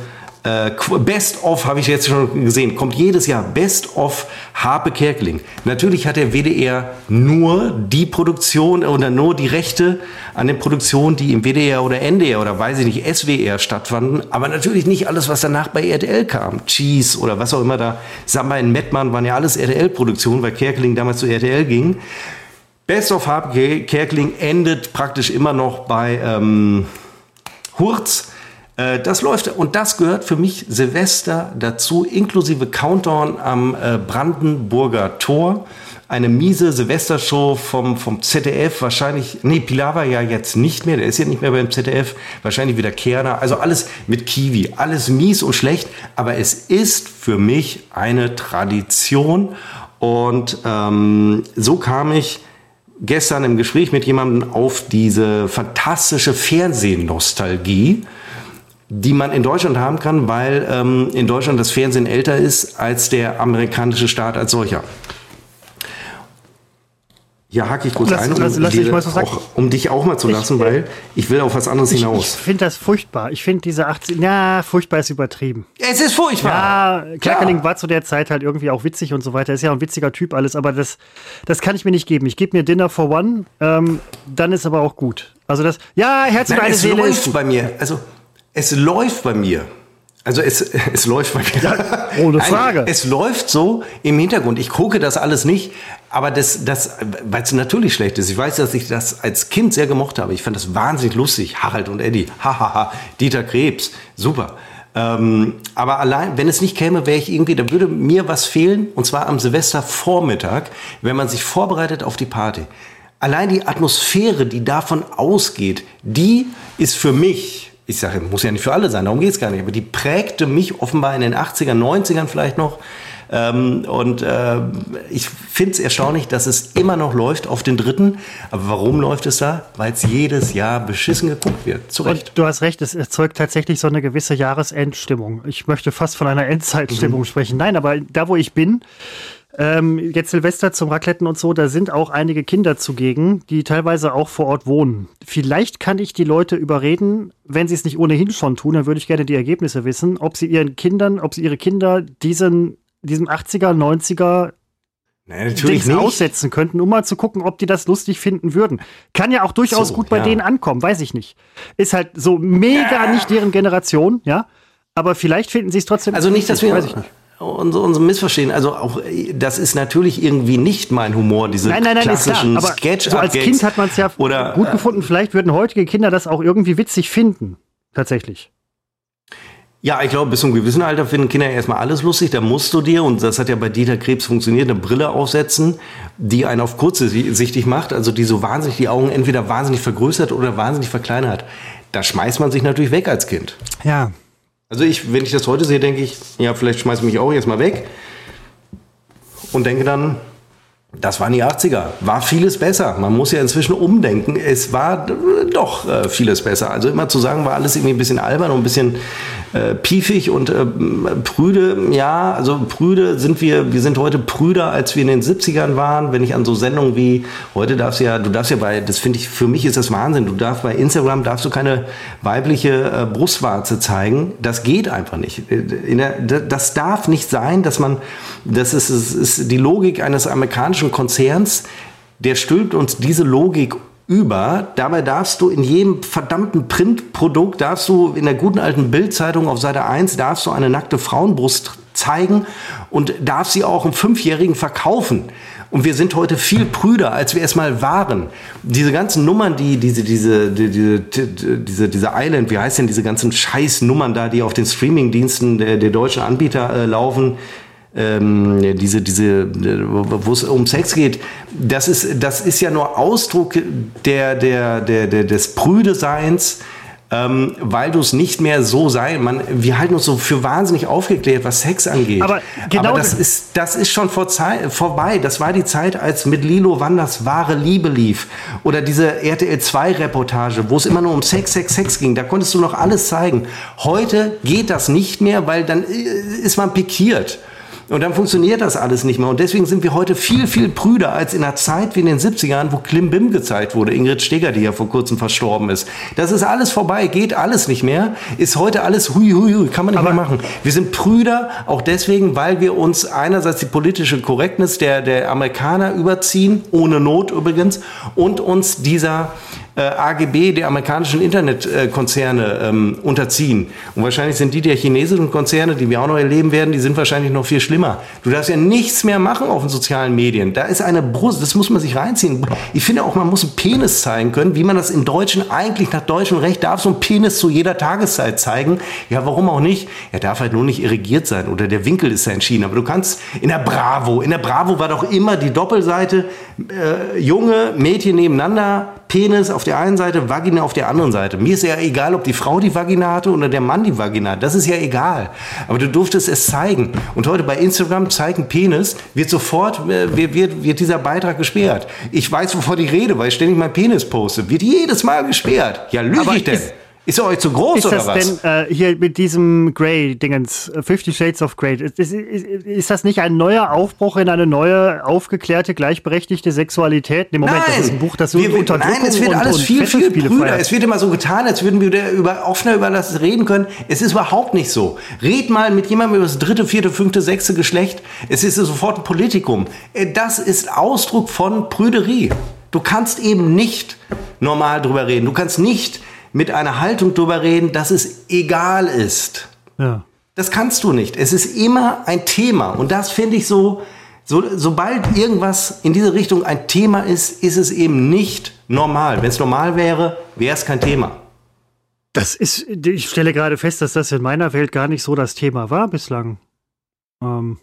äh, Best of habe ich jetzt schon gesehen, kommt jedes Jahr Best of Harpe Kerkeling. Natürlich hat der WDR nur die Produktion oder nur die Rechte an den Produktionen, die im WDR oder NDR oder weiß ich nicht, SWR stattfanden, aber natürlich nicht alles, was danach bei RTL kam. Cheese oder was auch immer da. Samba in Mettmann waren ja alles RTL-Produktionen, weil Kerkeling damals zu RTL ging. Best of Harpe Kerkeling endet praktisch immer noch bei ähm, Hurz. Äh, das läuft und das gehört für mich Silvester dazu, inklusive Countdown am äh, Brandenburger Tor. Eine miese Silvestershow vom, vom ZDF, wahrscheinlich, nee, Pilar ja jetzt nicht mehr, der ist ja nicht mehr beim ZDF, wahrscheinlich wieder Kerner, also alles mit Kiwi, alles mies und schlecht, aber es ist für mich eine Tradition. Und ähm, so kam ich gestern im Gespräch mit jemandem auf diese fantastische Fernsehnostalgie die man in Deutschland haben kann, weil ähm, in Deutschland das Fernsehen älter ist als der amerikanische Staat als solcher. Ja, hake ich kurz lass, ein, um, lass, lass dir auch, um, dich auch mal zu lassen, ich, weil ich will auf was anderes ich, hinaus. Ich finde das furchtbar. Ich finde diese 80, ja, furchtbar ist übertrieben. Es ist furchtbar. Ja, Kerkeling war zu der Zeit halt irgendwie auch witzig und so weiter. Ist ja auch ein witziger Typ alles, aber das, das kann ich mir nicht geben. Ich gebe mir Dinner for One, ähm, dann ist aber auch gut. Also das, ja, Herz und eine es Seele. läuft bei mir. Also es läuft bei mir. Also es, es läuft bei mir. Ja, ohne Frage. es läuft so im Hintergrund. Ich gucke das alles nicht, aber das, das weil es natürlich schlecht ist. Ich weiß, dass ich das als Kind sehr gemocht habe. Ich fand das wahnsinnig lustig. Harald und Eddie, hahaha, Dieter Krebs, super. Ähm, aber allein, wenn es nicht käme, wäre ich irgendwie, da würde mir was fehlen, und zwar am Silvestervormittag, wenn man sich vorbereitet auf die Party. Allein die Atmosphäre, die davon ausgeht, die ist für mich ich sage, muss ja nicht für alle sein, darum geht es gar nicht, aber die prägte mich offenbar in den 80ern, 90ern vielleicht noch. Ähm, und äh, ich finde es erstaunlich, dass es immer noch läuft auf den dritten. Aber warum läuft es da? Weil es jedes Jahr beschissen geguckt wird. Zu Recht. Und du hast recht, es erzeugt tatsächlich so eine gewisse Jahresendstimmung. Ich möchte fast von einer Endzeitstimmung mhm. sprechen. Nein, aber da, wo ich bin, ähm, jetzt Silvester zum Racletten und so, da sind auch einige Kinder zugegen, die teilweise auch vor Ort wohnen. Vielleicht kann ich die Leute überreden, wenn sie es nicht ohnehin schon tun, dann würde ich gerne die Ergebnisse wissen, ob sie ihren Kindern, ob sie ihre Kinder diesen, diesem 80er, 90er Nein, Dings nicht. aussetzen könnten, um mal zu gucken, ob die das lustig finden würden. Kann ja auch durchaus so, gut bei ja. denen ankommen, weiß ich nicht. Ist halt so mega ja. nicht deren Generation, ja. Aber vielleicht finden sie es trotzdem. Also nicht, dass wir, weiß ich nicht und so, und so missverstehen. Also auch das ist natürlich irgendwie nicht mein Humor, diese nein, nein, nein, klassischen ist klar, sketch so Als Kind hat man es ja oder, gut gefunden. Vielleicht würden heutige Kinder das auch irgendwie witzig finden. Tatsächlich. Ja, ich glaube, bis zu einem gewissen Alter finden Kinder erstmal alles lustig. Da musst du dir, und das hat ja bei Dieter Krebs funktioniert, eine Brille aufsetzen, die einen auf kurze sichtig macht, also die so wahnsinnig die Augen entweder wahnsinnig vergrößert oder wahnsinnig verkleinert. Da schmeißt man sich natürlich weg als Kind. Ja, also ich, wenn ich das heute sehe, denke ich, ja, vielleicht schmeiße ich mich auch jetzt mal weg und denke dann, das waren die 80er. War vieles besser. Man muss ja inzwischen umdenken. Es war doch äh, vieles besser. Also immer zu sagen, war alles irgendwie ein bisschen albern und ein bisschen äh, piefig und äh, prüde. Ja, also prüde sind wir, wir sind heute prüder, als wir in den 70ern waren. Wenn ich an so Sendungen wie, heute darfst du ja, du darfst ja bei, das finde ich, für mich ist das Wahnsinn. Du darfst bei Instagram, darfst du keine weibliche äh, Brustwarze zeigen. Das geht einfach nicht. Äh, der, das darf nicht sein, dass man, das ist, ist die Logik eines amerikanischen Konzerns, der stülpt uns diese Logik über. Dabei darfst du in jedem verdammten Printprodukt, darfst du in der guten alten Bildzeitung auf Seite 1, darfst du eine nackte Frauenbrust zeigen und darfst sie auch einem Fünfjährigen verkaufen. Und wir sind heute viel prüder, als wir es mal waren. Diese ganzen Nummern, die, diese, diese, diese, diese, diese Island, wie heißt denn diese ganzen Scheißnummern da, die auf den Streamingdiensten der, der deutschen Anbieter äh, laufen, ähm, diese, diese, wo es um Sex geht, das ist, das ist ja nur Ausdruck der, der, der, der des Prüdeseins ähm, weil du es nicht mehr so sein. Man, wir halten uns so für wahnsinnig aufgeklärt, was Sex angeht. Aber genau Aber das ist, das ist schon vor Zeit, vorbei. Das war die Zeit, als mit Lilo Wanders wahre Liebe lief. Oder diese RTL 2 Reportage, wo es immer nur um Sex, Sex, Sex ging. Da konntest du noch alles zeigen. Heute geht das nicht mehr, weil dann äh, ist man pikiert. Und dann funktioniert das alles nicht mehr. Und deswegen sind wir heute viel, viel prüder als in einer Zeit wie in den 70ern, wo Klimbim gezeigt wurde. Ingrid Steger, die ja vor kurzem verstorben ist. Das ist alles vorbei, geht alles nicht mehr. Ist heute alles hui, hui, hui, kann man nicht Aber mehr machen. Wir sind prüder, auch deswegen, weil wir uns einerseits die politische Korrektness der, der Amerikaner überziehen, ohne Not übrigens, und uns dieser äh, AGB der amerikanischen Internetkonzerne ähm, unterziehen. Und wahrscheinlich sind die der chinesischen Konzerne, die wir auch noch erleben werden, die sind wahrscheinlich noch viel schlimmer. Du darfst ja nichts mehr machen auf den sozialen Medien. Da ist eine Brust, das muss man sich reinziehen. Ich finde auch, man muss einen Penis zeigen können, wie man das in Deutschen eigentlich nach deutschem Recht darf, so ein Penis zu jeder Tageszeit zeigen. Ja, warum auch nicht? Er darf halt nur nicht irrigiert sein oder der Winkel ist ja entschieden. Aber du kannst in der Bravo, in der Bravo war doch immer die Doppelseite, äh, junge Mädchen nebeneinander, Penis auf der einen Seite, Vagina auf der anderen Seite. Mir ist ja egal, ob die Frau die Vagina hatte oder der Mann die Vagina. Das ist ja egal. Aber du durftest es zeigen. Und heute bei Instagram zeigen Penis, wird sofort, äh, wird, wird, wird dieser Beitrag gesperrt. Ich weiß, wovon ich rede, weil ich ständig mein Penis poste. Wird jedes Mal gesperrt. Ja, lüge ich denn? Ist ist er euch zu groß ist oder was? Denn, äh, hier mit diesem Grey-Dingens, äh, Fifty Shades of Grey, ist, ist, ist, das nicht ein neuer Aufbruch in eine neue, aufgeklärte, gleichberechtigte Sexualität? Im Moment, nein, das ist ein Buch, das so wir, Unterdrückung Nein, es wird alles und viel, viel brüder. Es wird immer so getan, als würden wir über, offener über das reden können. Es ist überhaupt nicht so. Red mal mit jemandem über das dritte, vierte, fünfte, sechste Geschlecht. Es ist sofort ein Politikum. Äh, das ist Ausdruck von Prüderie. Du kannst eben nicht normal drüber reden. Du kannst nicht mit einer Haltung drüber reden, dass es egal ist. Ja. Das kannst du nicht. Es ist immer ein Thema. Und das finde ich so, so, sobald irgendwas in diese Richtung ein Thema ist, ist es eben nicht normal. Wenn es normal wäre, wäre es kein Thema. Das ist, ich stelle gerade fest, dass das in meiner Welt gar nicht so das Thema war bislang. Ähm.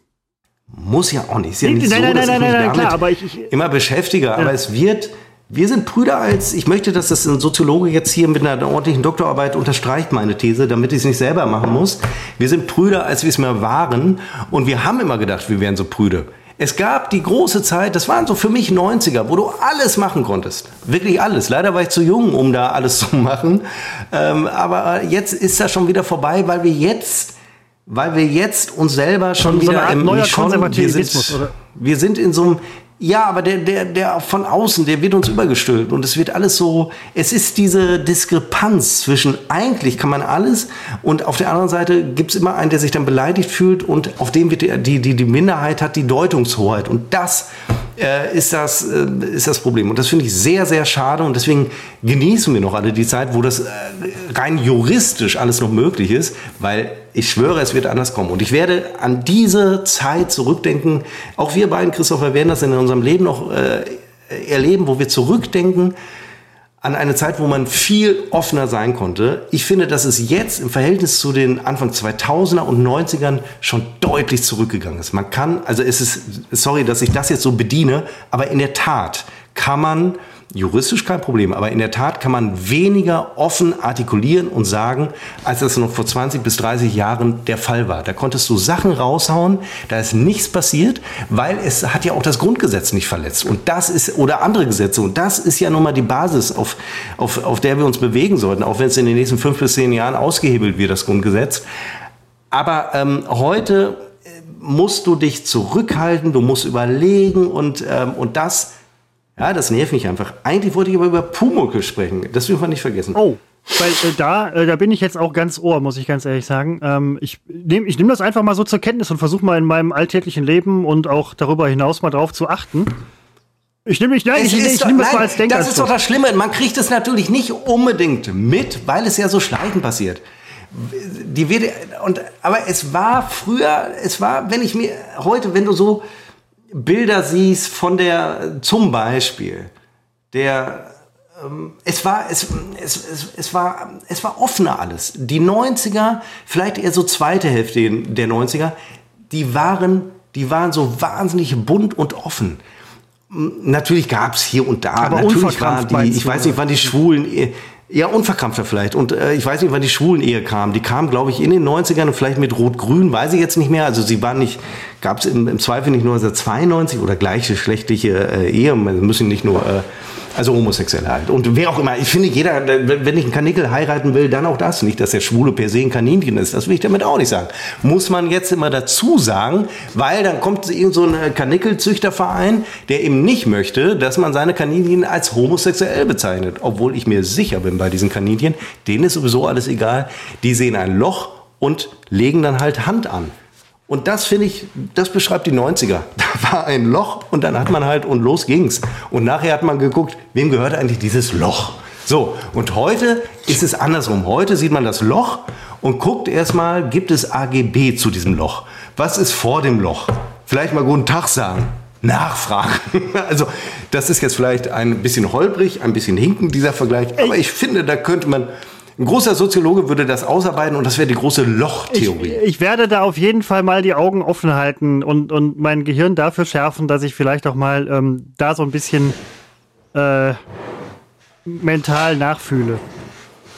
Muss ja auch nicht. Ist ja nicht nein, so, nein, nein, nein, nein, nein, klar, aber ich, ich immer beschäftige. Ja. Aber es wird, wir sind Brüder als, ich möchte, dass das ein Soziologe jetzt hier mit einer ordentlichen Doktorarbeit unterstreicht, meine These, damit ich es nicht selber machen muss. Wir sind Brüder, als wir es mal waren. Und wir haben immer gedacht, wir wären so Brüder. Es gab die große Zeit, das waren so für mich 90er, wo du alles machen konntest. Wirklich alles. Leider war ich zu jung, um da alles zu machen. Ähm, aber jetzt ist das schon wieder vorbei, weil wir jetzt, weil wir jetzt uns selber schon so wieder im neuer schon, wir sind, oder? wir sind in so einem ja, aber der, der, der von außen, der wird uns übergestülpt und es wird alles so, es ist diese Diskrepanz zwischen eigentlich kann man alles und auf der anderen Seite gibt es immer einen, der sich dann beleidigt fühlt und auf dem wird die, die, die Minderheit hat die Deutungshoheit und das äh, ist, das, äh, ist das Problem. Und das finde ich sehr, sehr schade. Und deswegen genießen wir noch alle die Zeit, wo das äh, rein juristisch alles noch möglich ist, weil ich schwöre, es wird anders kommen. Und ich werde an diese Zeit zurückdenken. Auch wir beiden, Christopher, werden das in unserem Leben noch äh, erleben, wo wir zurückdenken an eine Zeit, wo man viel offener sein konnte. Ich finde, dass es jetzt im Verhältnis zu den Anfang 2000er und 90ern schon deutlich zurückgegangen ist. Man kann, also es ist, sorry, dass ich das jetzt so bediene, aber in der Tat kann man Juristisch kein Problem, aber in der Tat kann man weniger offen artikulieren und sagen, als das noch vor 20 bis 30 Jahren der Fall war. Da konntest du Sachen raushauen, da ist nichts passiert, weil es hat ja auch das Grundgesetz nicht verletzt. Und das ist, oder andere Gesetze. Und das ist ja nun mal die Basis, auf, auf, auf der wir uns bewegen sollten, auch wenn es in den nächsten fünf bis zehn Jahren ausgehebelt wird, das Grundgesetz. Aber ähm, heute äh, musst du dich zurückhalten, du musst überlegen und, ähm, und das ja, das nervt mich einfach. Eigentlich wollte ich aber über Pumuckel sprechen. Das dürfen wir nicht vergessen. Oh. Weil äh, da, äh, da bin ich jetzt auch ganz ohr, muss ich ganz ehrlich sagen. Ähm, ich nehme ich nehm das einfach mal so zur Kenntnis und versuche mal in meinem alltäglichen Leben und auch darüber hinaus mal drauf zu achten. Ich nehme ich, nein, ich, ich nehme das mal als Denkanstoß. Das ist doch das Schlimme. Man kriegt es natürlich nicht unbedingt mit, weil es ja so schleichend passiert. Die wird, und, aber es war früher, es war, wenn ich mir heute, wenn du so Bilder siehst von der, zum Beispiel, der, ähm, es war, es, es, es, es, war, es war offener alles. Die 90er, vielleicht eher so zweite Hälfte der 90er, die waren, die waren so wahnsinnig bunt und offen. Natürlich gab es hier und da, Aber natürlich waren die, ich weiß nicht, waren die Schwulen, ja, unverkrampfter vielleicht. Und äh, ich weiß nicht, wann die Schwulen-Ehe kam. Die kam, glaube ich, in den 90ern und vielleicht mit Rot-Grün, weiß ich jetzt nicht mehr. Also sie war nicht, gab es im, im, Zweifel nicht nur 1992 oder gleichgeschlechtliche äh, Ehe, man müssen nicht nur äh, also homosexuell halt. Und wer auch immer. Ich finde, jeder, wenn ich einen Kanickel heiraten will, dann auch das. Nicht, dass der Schwule per se ein Kaninchen ist. Das will ich damit auch nicht sagen. Muss man jetzt immer dazu sagen, weil dann kommt irgend so ein Kanickelzüchterverein, der eben nicht möchte, dass man seine Kaninchen als homosexuell bezeichnet. Obwohl ich mir sicher bin bei diesen Kaninchen, denen ist sowieso alles egal. Die sehen ein Loch und legen dann halt Hand an. Und das finde ich, das beschreibt die 90er. Da war ein Loch und dann hat man halt und los ging's. Und nachher hat man geguckt, wem gehört eigentlich dieses Loch? So, und heute ist es andersrum. Heute sieht man das Loch und guckt erstmal, gibt es AGB zu diesem Loch? Was ist vor dem Loch? Vielleicht mal guten Tag sagen. Nachfragen. Also, das ist jetzt vielleicht ein bisschen holprig, ein bisschen hinken, dieser Vergleich. Aber ich finde, da könnte man ein großer Soziologe würde das ausarbeiten und das wäre die große Lochtheorie. Ich, ich, werde da auf jeden Fall mal die Augen offen halten und, und mein Gehirn dafür schärfen, dass ich vielleicht auch mal ähm, da so ein bisschen äh, mental nachfühle.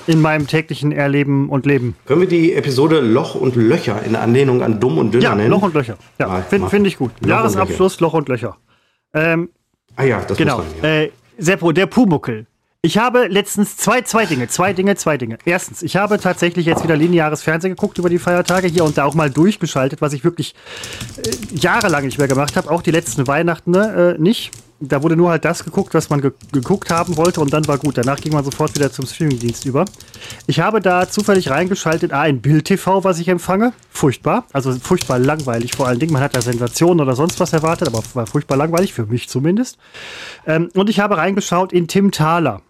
In meinem täglichen Erleben und Leben. Können wir die Episode Loch und Löcher in Anlehnung an Dumm und Dünner ja, nennen? Loch und Löcher. Ja, finde find ich gut. Loch Jahresabschluss, und Loch und Löcher. Ähm, ah ja, das genau. Muss sein, ja. Äh, Seppo, der Pumuckel. Ich habe letztens zwei, zwei Dinge, zwei Dinge, zwei Dinge. Erstens, ich habe tatsächlich jetzt wieder lineares Fernsehen geguckt über die Feiertage hier und da auch mal durchgeschaltet, was ich wirklich äh, jahrelang nicht mehr gemacht habe. Auch die letzten Weihnachten äh, nicht da wurde nur halt das geguckt, was man ge geguckt haben wollte und dann war gut. Danach ging man sofort wieder zum Streamingdienst über. Ich habe da zufällig reingeschaltet, ah, ein Bild-TV, was ich empfange. Furchtbar. Also furchtbar langweilig vor allen Dingen. Man hat da Sensationen oder sonst was erwartet, aber war furchtbar langweilig, für mich zumindest. Ähm, und ich habe reingeschaut in Tim Thaler.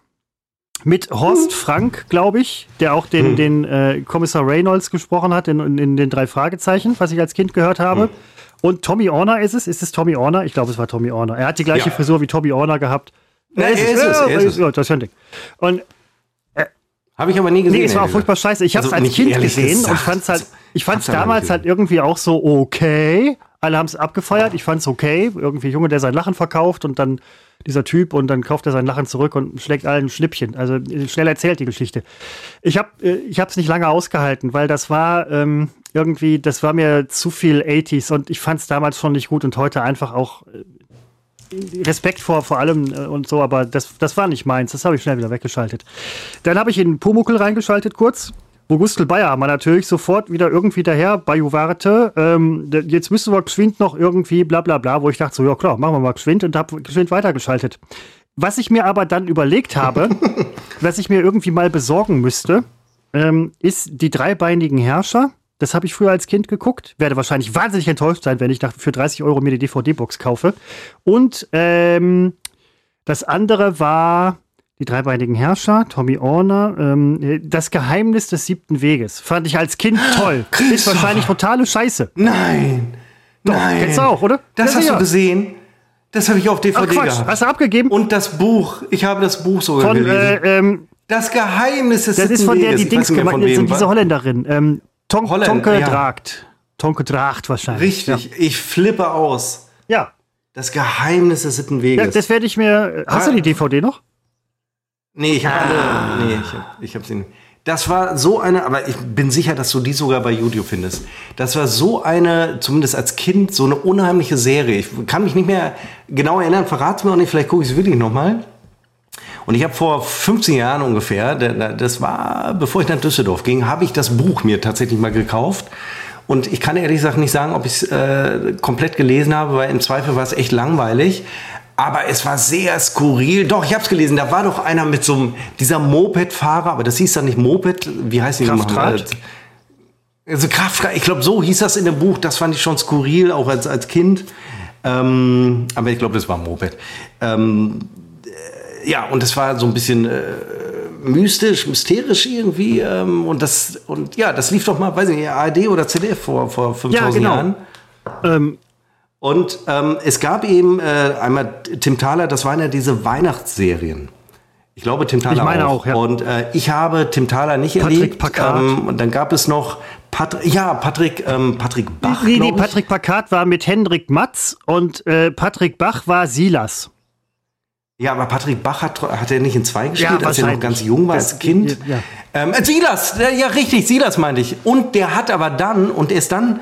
Mit Horst Frank, glaube ich, der auch den, hm. den äh, Kommissar Reynolds gesprochen hat in, in, in, den drei Fragezeichen, was ich als Kind gehört habe. Hm. Und Tommy Orner ist es? Ist es Tommy Orner? Ich glaube, es war Tommy Orner. Er hat die gleiche ja. Frisur wie Tommy Orner gehabt. Er ist, es, er ist es. Ja, das ist Ding. Und äh, habe ich aber nie gesehen. Nee, es war auch furchtbar scheiße. Ich habe es also als Kind gesehen gesagt. und fand's halt, ich fand es damals halt irgendwie auch so okay. Alle haben es abgefeiert. Ich fand es okay. Irgendwie Junge, der sein Lachen verkauft und dann dieser Typ und dann kauft er sein Lachen zurück und schlägt allen ein Schnippchen. Also schnell erzählt die Geschichte. Ich habe äh, ich nicht lange ausgehalten, weil das war ähm, irgendwie, das war mir zu viel 80s und ich fand es damals schon nicht gut und heute einfach auch äh, Respekt vor, vor allem äh, und so, aber das, das war nicht meins. Das habe ich schnell wieder weggeschaltet. Dann habe ich in Pumuckel reingeschaltet kurz wo Gustl Bayer man natürlich sofort wieder irgendwie daher bei Juvarte, ähm, jetzt müssen wir geschwind noch irgendwie bla bla bla, wo ich dachte so, ja klar, machen wir mal geschwind und habe geschwind weitergeschaltet. Was ich mir aber dann überlegt habe, was ich mir irgendwie mal besorgen müsste, ähm, ist die dreibeinigen Herrscher. Das habe ich früher als Kind geguckt. Werde wahrscheinlich wahnsinnig enttäuscht sein, wenn ich nach, für 30 Euro mir die DVD-Box kaufe. Und ähm, das andere war die dreibeinigen Herrscher, Tommy Orner, ähm, das Geheimnis des siebten Weges. Fand ich als Kind toll. Ist wahrscheinlich totale Scheiße. Nein. Doch, Nein. Kennst du auch, oder? Das ja, hast du gesehen? Das habe ich auf DVD Ach, Quatsch. gehabt. Hast du abgegeben? Und das Buch. Ich habe das Buch sogar von, gelesen. Äh, ähm, das Geheimnis des Das ist von der, die Dings gemacht hat, diese Holländerin. Ähm, Ton Holländer, Tonke ja. Dragt. Tonke Dracht wahrscheinlich. Richtig. Ja. Ich flippe aus. Ja. Das Geheimnis des siebten Weges. Ja, das werde ich mir. Hast du die DVD noch? Nee, ich habe ah. alle. Nee, ich habe ich hab sie nicht. Das war so eine, aber ich bin sicher, dass du die sogar bei YouTube findest. Das war so eine, zumindest als Kind, so eine unheimliche Serie. Ich kann mich nicht mehr genau erinnern, verrat's mir auch nicht, vielleicht gucke ich es wirklich nochmal. Und ich habe vor 15 Jahren ungefähr, das war bevor ich nach Düsseldorf ging, habe ich das Buch mir tatsächlich mal gekauft. Und ich kann ehrlich gesagt nicht sagen, ob ich es äh, komplett gelesen habe, weil im Zweifel war es echt langweilig aber es war sehr skurril. Doch, ich habe es gelesen. Da war doch einer mit so einem, dieser Moped-Fahrer, aber das hieß dann nicht Moped. Wie heißt die Kraftrad? Also Kraftrad, ich glaube, so hieß das in dem Buch. Das fand ich schon skurril, auch als, als Kind. Ähm, aber ich glaube, das war Moped. Ähm, äh, ja, und das war so ein bisschen äh, mystisch, mysterisch irgendwie. Ähm, und das, und ja, das lief doch mal, weiß ich nicht, ARD oder ZDF vor, vor 5000 ja, genau. Jahren. Und ähm, es gab eben äh, einmal Tim Thaler, das waren ja diese Weihnachtsserien. Ich glaube, Tim Thaler ich meine auch. auch ja. Und äh, ich habe Tim Thaler nicht Patrick erlebt. Packard. Ähm, und dann gab es noch Pat ja, Patrick, ähm, Patrick Bach. Nee, nee, Patrick Packard war mit Hendrik Matz und äh, Patrick Bach war Silas. Ja, aber Patrick Bach hat, hat er nicht in zwei gespielt, Ja, als er noch ganz jung war als Kind? ja. Ähm, äh, Silas, äh, ja richtig, Silas meinte ich. Und der hat aber dann, und erst dann,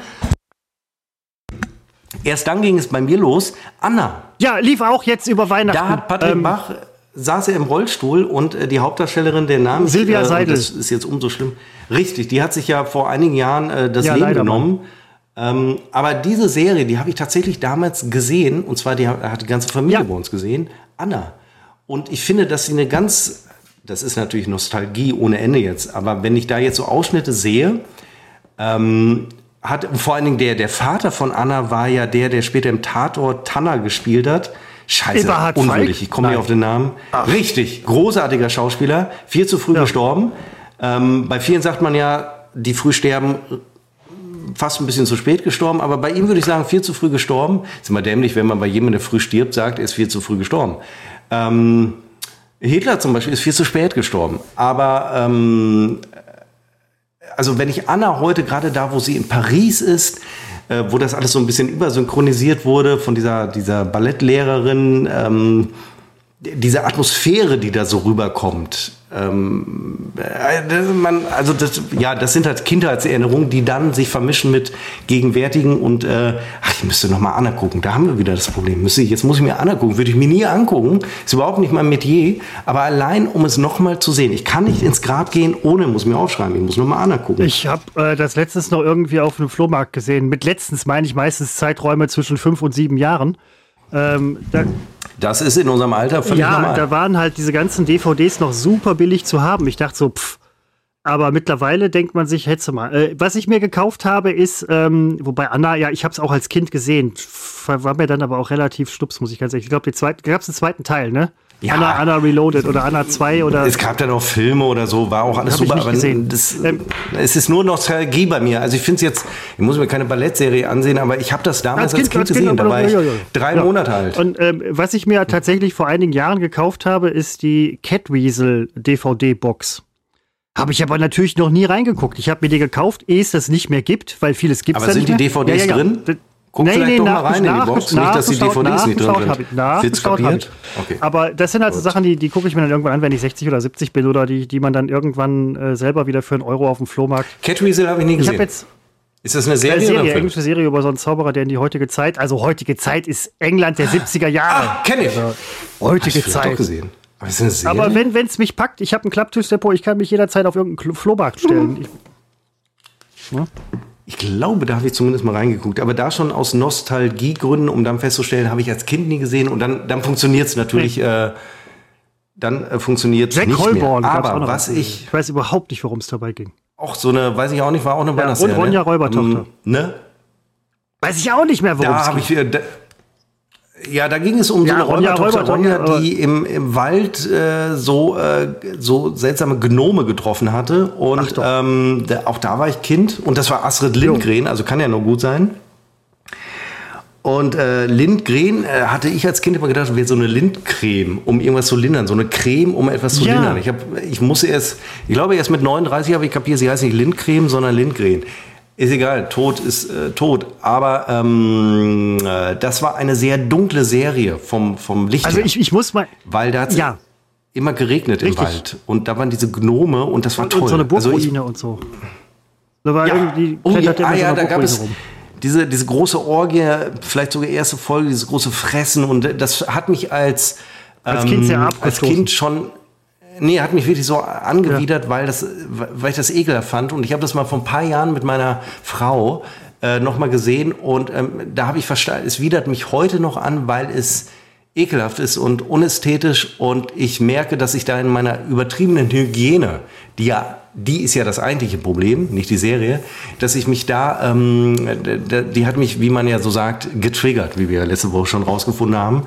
erst dann ging es bei mir los, Anna. Ja, lief auch jetzt über Weihnachten. Da hat Patrick Ähm, Bach, saß er im Rollstuhl und äh, die Hauptdarstellerin, der Name Silvia äh, Seidel. Das ist jetzt umso schlimm. Richtig, die hat sich ja vor einigen Jahren äh, das Ja, Leben genommen. Ähm, aber diese Serie, die habe ich tatsächlich damals gesehen, und zwar die hat, hat die ganze Familie Ja. bei uns gesehen, Anna. Und ich finde, dass sie eine ganz, das ist natürlich Nostalgie ohne Ende jetzt, aber wenn ich da jetzt so Ausschnitte sehe, ähm, hat vor allen Dingen der, der Vater von Anna war ja der, der später im Tatort Tanner gespielt hat. Scheiße, Eberhard unwürdig, ich komme nicht auf den Namen. Richtig, großartiger Schauspieler, viel zu früh gestorben. Ähm, bei vielen sagt man ja, die früh sterben, fast ein bisschen zu spät gestorben, aber bei ihm würde ich sagen, viel zu früh gestorben. Ist immer dämlich, wenn man bei jemandem, der früh stirbt, sagt, er ist viel zu früh gestorben. Ähm, Hitler zum Beispiel ist viel zu spät gestorben. Aber ähm, also wenn ich Anna heute gerade da, wo sie in Paris ist, äh, wo das alles so ein bisschen übersynchronisiert wurde von dieser, dieser Ballettlehrerin, ähm, diese Atmosphäre, die da so rüberkommt. Ähm, äh, man, also das, ja, das sind halt Kindheitserinnerungen, die dann sich vermischen mit gegenwärtigen und äh, ach, ich müsste noch mal Anna. Da haben wir wieder das Problem. Müsste ich, jetzt muss ich mir Anna gucken. Würde ich mir nie angucken. Ist überhaupt nicht mein Metier. Aber allein, um es noch mal zu sehen. Ich kann nicht ins Grab gehen, ohne muss mir aufschreiben. Ich muss noch mal Anna. Ich habe äh, das letztens noch irgendwie auf einem Flohmarkt gesehen. Mit letztens meine ich meistens Zeiträume zwischen fünf und sieben Jahren. Ähm, da, das ist in unserem Alter völlig ja, normal. da waren halt diese ganzen DVDs noch super billig zu haben. Ich dachte so, pff. Aber mittlerweile denkt man sich, hätte mal. Äh, was ich mir gekauft habe, ist, ähm, wobei Anna, ja, ich habe es auch als Kind gesehen, war mir dann aber auch relativ stups, muss ich ganz ehrlich. Ich glaube, gab es einen zweiten Teil, ne? Ja. Anna, Anna Reloaded oder Anna 2 oder. Es gab dann auch Filme oder so, war auch alles super, nicht aber gesehen. Das, Ähm, es ist nur Nostalgie bei mir. Also ich finde es jetzt, ich muss mir keine Ballettserie ansehen, aber ich habe das damals als Kind, gesehen, da war ich ja, ja, ja. drei. Monate alt. Und ähm, was ich mir tatsächlich vor einigen Jahren gekauft habe, ist die Catweasel DVD-Box. Habe ich aber natürlich noch nie reingeguckt. Ich habe mir die gekauft, ehe es das nicht mehr gibt, weil vieles gibt es Aber da sind nicht die. DVDs drin? Guck vielleicht doch mal rein in die Box, nicht, dass die DVDs nicht drin sind. Ich, nachgeschaut Wird's hab ich. Okay. Aber das sind halt so Sachen, die, die gucke ich mir dann irgendwann an, wenn ich 60 oder 70 bin oder die, die man dann irgendwann äh, selber wieder für einen Euro auf dem Flohmarkt. Catweasel habe ich nie Ich gesehen. habe jetzt ist das eine eine Serie, oder Serie, Film? englische Serie über so einen Zauberer, der in die heutige Zeit, also heutige Zeit ist England der 70er Jahre. Ah, kenn ich. Also, heutige ich vielleicht doch Zeit. gesehen. Aber eine? Aber wenn es mich packt, ich habe einen Klapptischdepot, ich kann mich jederzeit auf irgendeinen Flohmarkt stellen. Ich, Ich glaube, da habe ich zumindest mal reingeguckt. Aber da schon aus Nostalgiegründen, um dann festzustellen, habe ich als Kind nie gesehen. Und dann, dann funktioniert es natürlich. Äh, dann äh, funktioniert Jack nicht Holborn. mehr. Aber was ich Ich weiß überhaupt nicht, worum es dabei ging. auch so eine, weiß ich auch nicht, war auch eine Weihnachtsserie. und Ronja ne? Räubertochter. Ähm, Ne? Weiß ich auch nicht mehr, worum es ging. ich wieder. Da, ja, da ging es um Ja, so eine Ronja Ronja, aber- die im, im Wald äh, so, äh, so seltsame Gnome getroffen hatte. Und ähm, da, auch da war ich Kind. Und das war Astrid Lindgren, also kann ja nur gut sein. Und äh, Lindgren äh, hatte ich als Kind immer gedacht, wäre so eine Lindcreme, um irgendwas zu lindern. So eine Creme, um etwas zu Ja. lindern. Ich, hab, ich muss erst, ich glaube erst mit 39 habe ich kapiert, sie heißt nicht Lindcreme, sondern Lindgren. Ist egal, tot ist äh, tot. Aber ähm, äh, das war eine sehr dunkle Serie vom, vom Licht Also her. ich, ich muss mal. weil da hat Ja. immer geregnet Richtig. im Wald. Und da waren diese Gnome und das war Und, toll. und so eine Also Burgruine und so. Da war ja. irgendwie. Oh, ja, ah, ja da gab es rum. diese, diese große Orgie, vielleicht sogar erste Folge, dieses große Fressen. Und das hat mich als, Als Kind sehr als abgestoßen. Kind schon. Nee, hat mich wirklich so angewidert, weil, das, weil ich das ekelhaft fand. Und ich habe das mal vor ein paar Jahren mit meiner Frau äh, noch mal gesehen. Und ähm, da habe ich verstanden, es widert mich heute noch an, weil es ekelhaft ist und unästhetisch. Und ich merke, dass ich da in meiner übertriebenen Hygiene, die ja die ist ja das eigentliche Problem, nicht die Serie, dass ich mich da, ähm, die hat mich, wie man ja so sagt, getriggert, wie wir letzte Woche schon rausgefunden haben.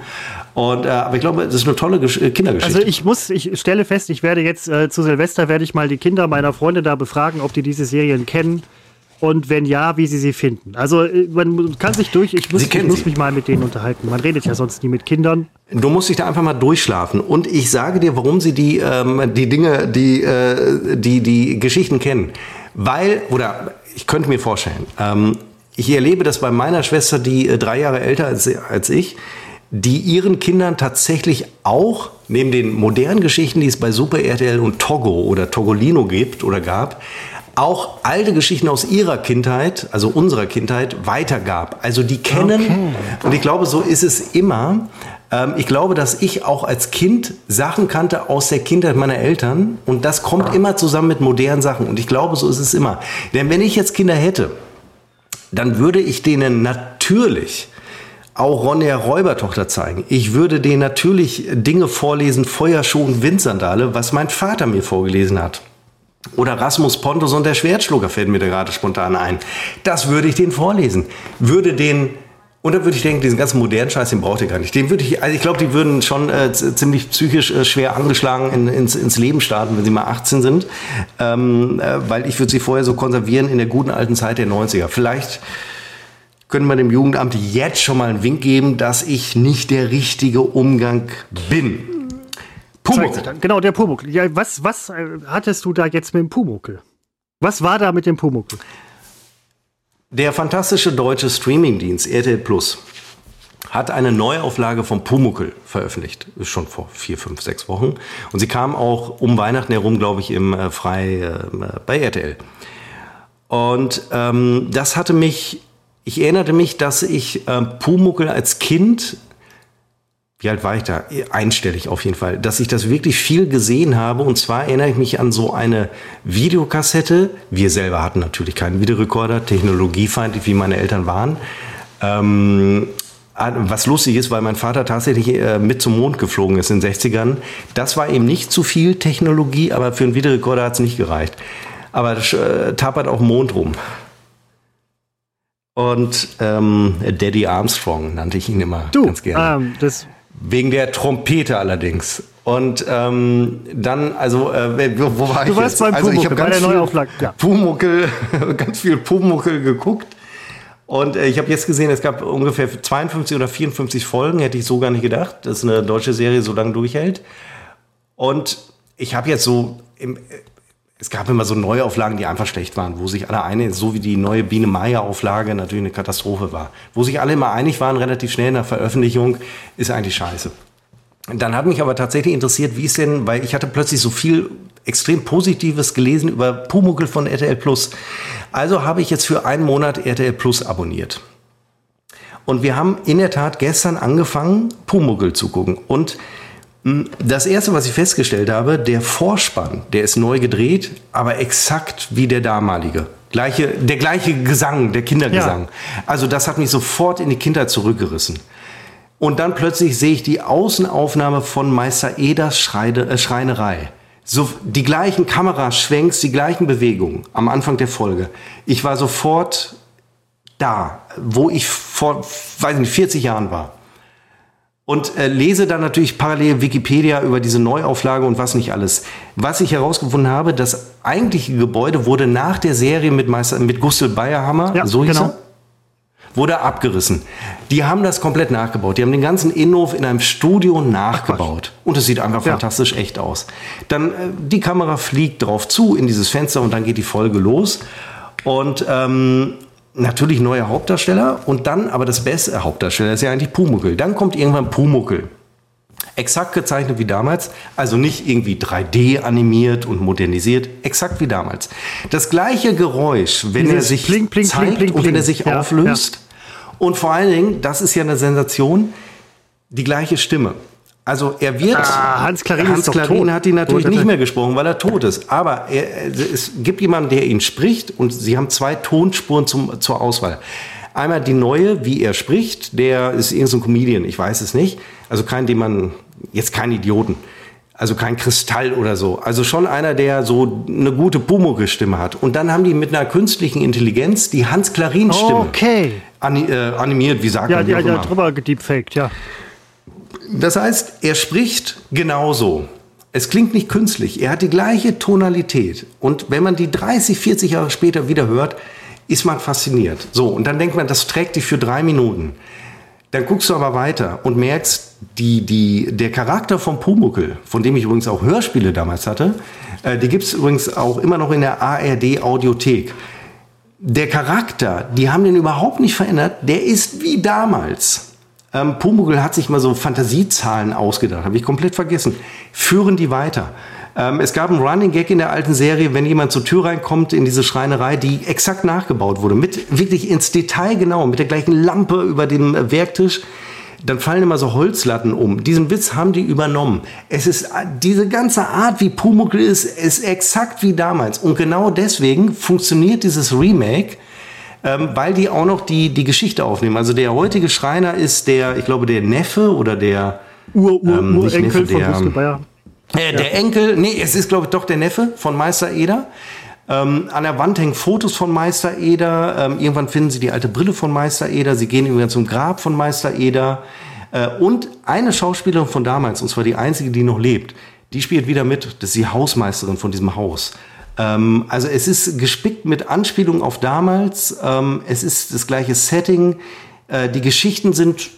Und, äh, aber ich glaube, das ist eine tolle Gesch äh, Kindergeschichte. Also ich muss, ich stelle fest, ich werde jetzt äh, zu Silvester werde ich mal die Kinder meiner Freunde da befragen, ob die diese Serien kennen und wenn ja, wie sie sie finden. Also äh, man kann sich durch, ich muss, ich muss mich mal mit denen unterhalten. Man redet ja sonst nie mit Kindern. Du musst dich da einfach mal durchschlafen. Und ich sage dir, warum sie die, ähm, die Dinge, die, äh, die, die Geschichten kennen. Weil, oder ich könnte mir vorstellen, ähm, ich erlebe das bei meiner Schwester, die äh, drei Jahre älter als, als ich, die ihren Kindern tatsächlich auch neben den modernen Geschichten, die es bei Super RTL und Togo oder Togolino gibt oder gab, auch alte Geschichten aus ihrer Kindheit, also unserer Kindheit, weitergab. Also die kennen, okay. und ich glaube, so ist es immer. Ähm, ich glaube, dass ich auch als Kind Sachen kannte aus der Kindheit meiner Eltern und das kommt immer zusammen mit modernen Sachen. Und ich glaube, so ist es immer. Denn wenn ich jetzt Kinder hätte, dann würde ich denen natürlich auch Ronja Räubertochter zeigen. Ich würde denen natürlich Dinge vorlesen, Feuerschuh und Windsandale, was mein Vater mir vorgelesen hat. Oder Rasmus Pontus und der Schwertschlucker fällt mir da gerade spontan ein. Das würde ich denen vorlesen. Würde den und dann würde ich denken, diesen ganzen modernen Scheiß, den braucht ihr gar nicht. Den würde ich, also ich glaube, die würden schon äh, ziemlich psychisch äh, schwer angeschlagen in, ins, ins Leben starten, wenn sie mal 18 sind. Ähm, äh, weil ich würde sie vorher so konservieren in der guten alten Zeit der 90er. Vielleicht können wir dem Jugendamt jetzt schon mal einen Wink geben, dass ich nicht der richtige Umgang bin. Pumuckel. Genau, der Pumuckel. Ja, was, was äh, hattest du da jetzt mit dem Pumuckel? Was war da mit dem Pumuckel? Der fantastische deutsche Streamingdienst RTL Plus hat eine Neuauflage von Pumuckel veröffentlicht. Ist schon vor vier, fünf, sechs Wochen. Und sie kam auch um Weihnachten herum, glaube ich, im äh, Frei äh, bei RTL. Und ähm, das hatte mich, ich erinnerte mich, dass ich äh, Pumuckel als Kind wie alt war ich da? Einstellig auf jeden Fall, dass ich das wirklich viel gesehen habe. Und zwar erinnere ich mich an so eine Videokassette. Wir selber hatten natürlich keinen Videorekorder, technologiefeindlich, wie meine Eltern waren. Ähm, was lustig ist, weil mein Vater tatsächlich äh, mit zum Mond geflogen ist in den 60ern. Das war eben nicht zu viel Technologie, aber für einen Videorekorder hat es nicht gereicht. Aber äh, tapert auch Mond rum. Und ähm, Daddy Armstrong nannte ich ihn immer du, ganz gerne. Ähm, das Wegen der Trompete allerdings. Und ähm, dann, also, äh, wo, wo war du ich warst jetzt? Beim also ich habe ganz viel ja. Pumuckel, ganz viel Pumuckel geguckt. Und äh, ich habe jetzt gesehen, es gab ungefähr 52 oder 54 Folgen, hätte ich so gar nicht gedacht, dass eine deutsche Serie so lange durchhält. Und ich habe jetzt so im, es gab immer so Neuauflagen, die einfach schlecht waren, wo sich alle einig, so wie die neue Biene Meier Auflage natürlich eine Katastrophe war, wo sich alle immer einig waren, relativ schnell nach Veröffentlichung, ist eigentlich scheiße. Dann hat mich aber tatsächlich interessiert, wie es denn, weil ich hatte plötzlich so viel extrem Positives gelesen über Pumuckl von RTL Plus. Also habe ich jetzt für einen Monat RTL Plus abonniert. Und wir haben in der Tat gestern angefangen, Pumuckl zu gucken. Und das erste, was ich festgestellt habe, der Vorspann, der ist neu gedreht, aber exakt wie der damalige. Gleiche, der gleiche Gesang, der Kindergesang. Ja. Also das hat mich sofort in die Kindheit zurückgerissen. Und dann plötzlich sehe ich die Außenaufnahme von Meister Eders Schreide, äh, Schreinerei. So, die gleichen Kameraschwenks, die gleichen Bewegungen am Anfang der Folge. Ich war sofort da, wo ich vor, weiß nicht, 40 Jahren war und äh, lese dann natürlich parallel Wikipedia über diese Neuauflage und was nicht alles. Was ich herausgefunden habe, das eigentliche Gebäude wurde nach der Serie mit, Meister, mit Gustl Bayerhammer, ja, so hieß genau. er, wurde abgerissen. Die haben das komplett nachgebaut. Die haben den ganzen Innenhof in einem Studio nachgebaut. Und es sieht einfach ja. fantastisch echt aus. Dann äh, die Kamera fliegt drauf zu in dieses Fenster und dann geht die Folge los. Und ähm, natürlich neue Hauptdarsteller und dann aber das beste Hauptdarsteller ist ja eigentlich Pumuckel. Dann kommt irgendwann Pumuckel. Exakt gezeichnet wie damals, also nicht irgendwie 3D animiert und modernisiert, exakt wie damals. Das gleiche Geräusch, wenn Dieses er sich pling, pling, zeigt pling, und wenn er sich ja, auflöst. Ja. Und vor allen Dingen, das ist ja eine Sensation, die gleiche Stimme. Also er wird. Ah, Hans Klarin, Hans Klarin hat ihn natürlich nicht mehr gesprochen, weil er tot ist. Aber er, es gibt jemanden, der ihn spricht und sie haben zwei Tonspuren zum, zur Auswahl. Einmal die neue, wie er spricht, der ist irgendein so Comedian, ich weiß es nicht. Also kein, den man, jetzt kein Idioten. Also kein Kristall oder so. Also schon einer, der so eine gute Pumuckl-Stimme hat. Und dann haben die mit einer künstlichen Intelligenz die Hans-Klarin-Stimme okay. äh, animiert, wie sagt ja, man. Ja, ja, drüber gedeepfaked, ja. Das heißt, er spricht genauso. Es klingt nicht künstlich. Er hat die gleiche Tonalität. Und wenn man die 30, 40 Jahre später wieder hört, ist man fasziniert. So, und dann denkt man, das trägt dich für drei Minuten. Dann guckst du aber weiter und merkst, die, die, der Charakter von Pumuckel, von dem ich übrigens auch Hörspiele damals hatte, äh, die gibt es übrigens auch immer noch in der ARD Audiothek. Der Charakter, die haben den überhaupt nicht verändert, der ist wie damals. Ähm, Pumuckl hat sich mal so Fantasiezahlen ausgedacht, habe ich komplett vergessen. Führen die weiter. Ähm, es gab einen Running Gag in der alten Serie, wenn jemand zur Tür reinkommt in diese Schreinerei, die exakt nachgebaut wurde, mit wirklich ins Detail genau, mit der gleichen Lampe über dem Werktisch dann fallen immer so Holzlatten um. Diesen Witz haben die übernommen. Es ist diese ganze Art, wie Pumuckl ist, ist exakt wie damals. Und genau deswegen funktioniert dieses Remake, ähm, weil die auch noch die, die Geschichte aufnehmen. Also der heutige Schreiner ist der, ich glaube, der Neffe oder der Ur, Ur, ähm, Urenkel von der, äh, der Enkel, nee, es ist, glaube ich, doch der Neffe von Meister Eder. Ähm, an der Wand hängen Fotos von Meister Eder. Ähm, irgendwann finden sie die alte Brille von Meister Eder. Sie gehen übrigens zum Grab von Meister Eder. Äh, und eine Schauspielerin von damals, und zwar die einzige, die noch lebt, die spielt wieder mit. Das ist die Hausmeisterin von diesem Haus. Ähm, also es ist gespickt mit Anspielungen auf damals. Ähm, es ist das gleiche Setting. Äh, die Geschichten sind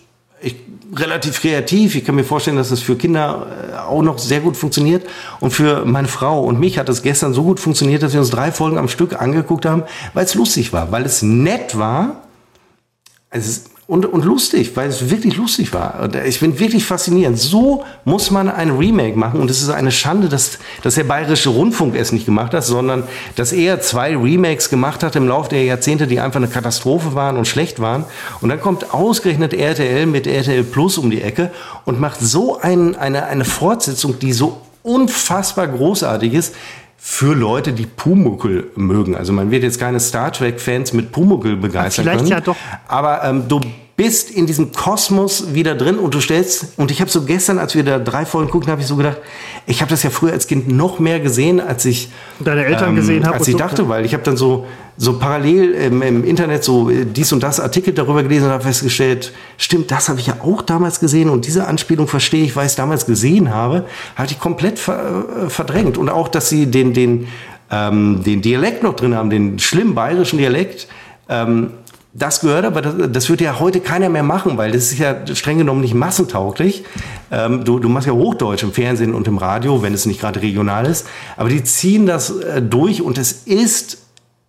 ich, relativ kreativ. Ich kann mir vorstellen, dass das für Kinder äh, auch noch sehr gut funktioniert. Und für meine Frau und mich hat es gestern so gut funktioniert, dass wir uns drei Folgen am Stück angeguckt haben, weil es lustig war, weil es nett war. Es ist und, und lustig, weil es wirklich lustig war. Und ich bin wirklich faszinierend. So muss man ein Remake machen. Und es ist eine Schande, dass, dass der Bayerische Rundfunk es nicht gemacht hat, sondern dass er zwei Remakes gemacht hat im Laufe der Jahrzehnte, die einfach eine Katastrophe waren und schlecht waren. Und dann kommt ausgerechnet RTL mit RTL Plus um die Ecke und macht so ein, eine, eine Fortsetzung, die so unfassbar großartig ist, für Leute, die Pumuckl mögen. Also man wird jetzt keine Star Trek-Fans mit Pumuckl begeistern Vielleicht können. ja doch. Aber ähm, du bist in diesem Kosmos wieder drin und du stellst, und ich habe so gestern, als wir da drei Folgen gucken, habe ich so gedacht, ich habe das ja früher als Kind noch mehr gesehen, als ich deine Eltern ähm, gesehen habe. Als ich so dachte, weil ich habe dann so, so parallel im, im, Internet so äh, dies und das Artikel darüber gelesen und habe festgestellt, stimmt, das habe ich ja auch damals gesehen und diese Anspielung verstehe ich, weil ich es damals gesehen habe, hatte ich komplett ver, äh, verdrängt. Und auch, dass sie den, den, ähm, den Dialekt noch drin haben, den schlimmen bayerischen Dialekt, ähm, das gehört, aber das, das wird ja heute keiner mehr machen, weil das ist ja streng genommen nicht massentauglich. Ähm, du, du machst ja Hochdeutsch im Fernsehen und im Radio, wenn es nicht gerade regional ist. Aber die ziehen das äh, durch und es ist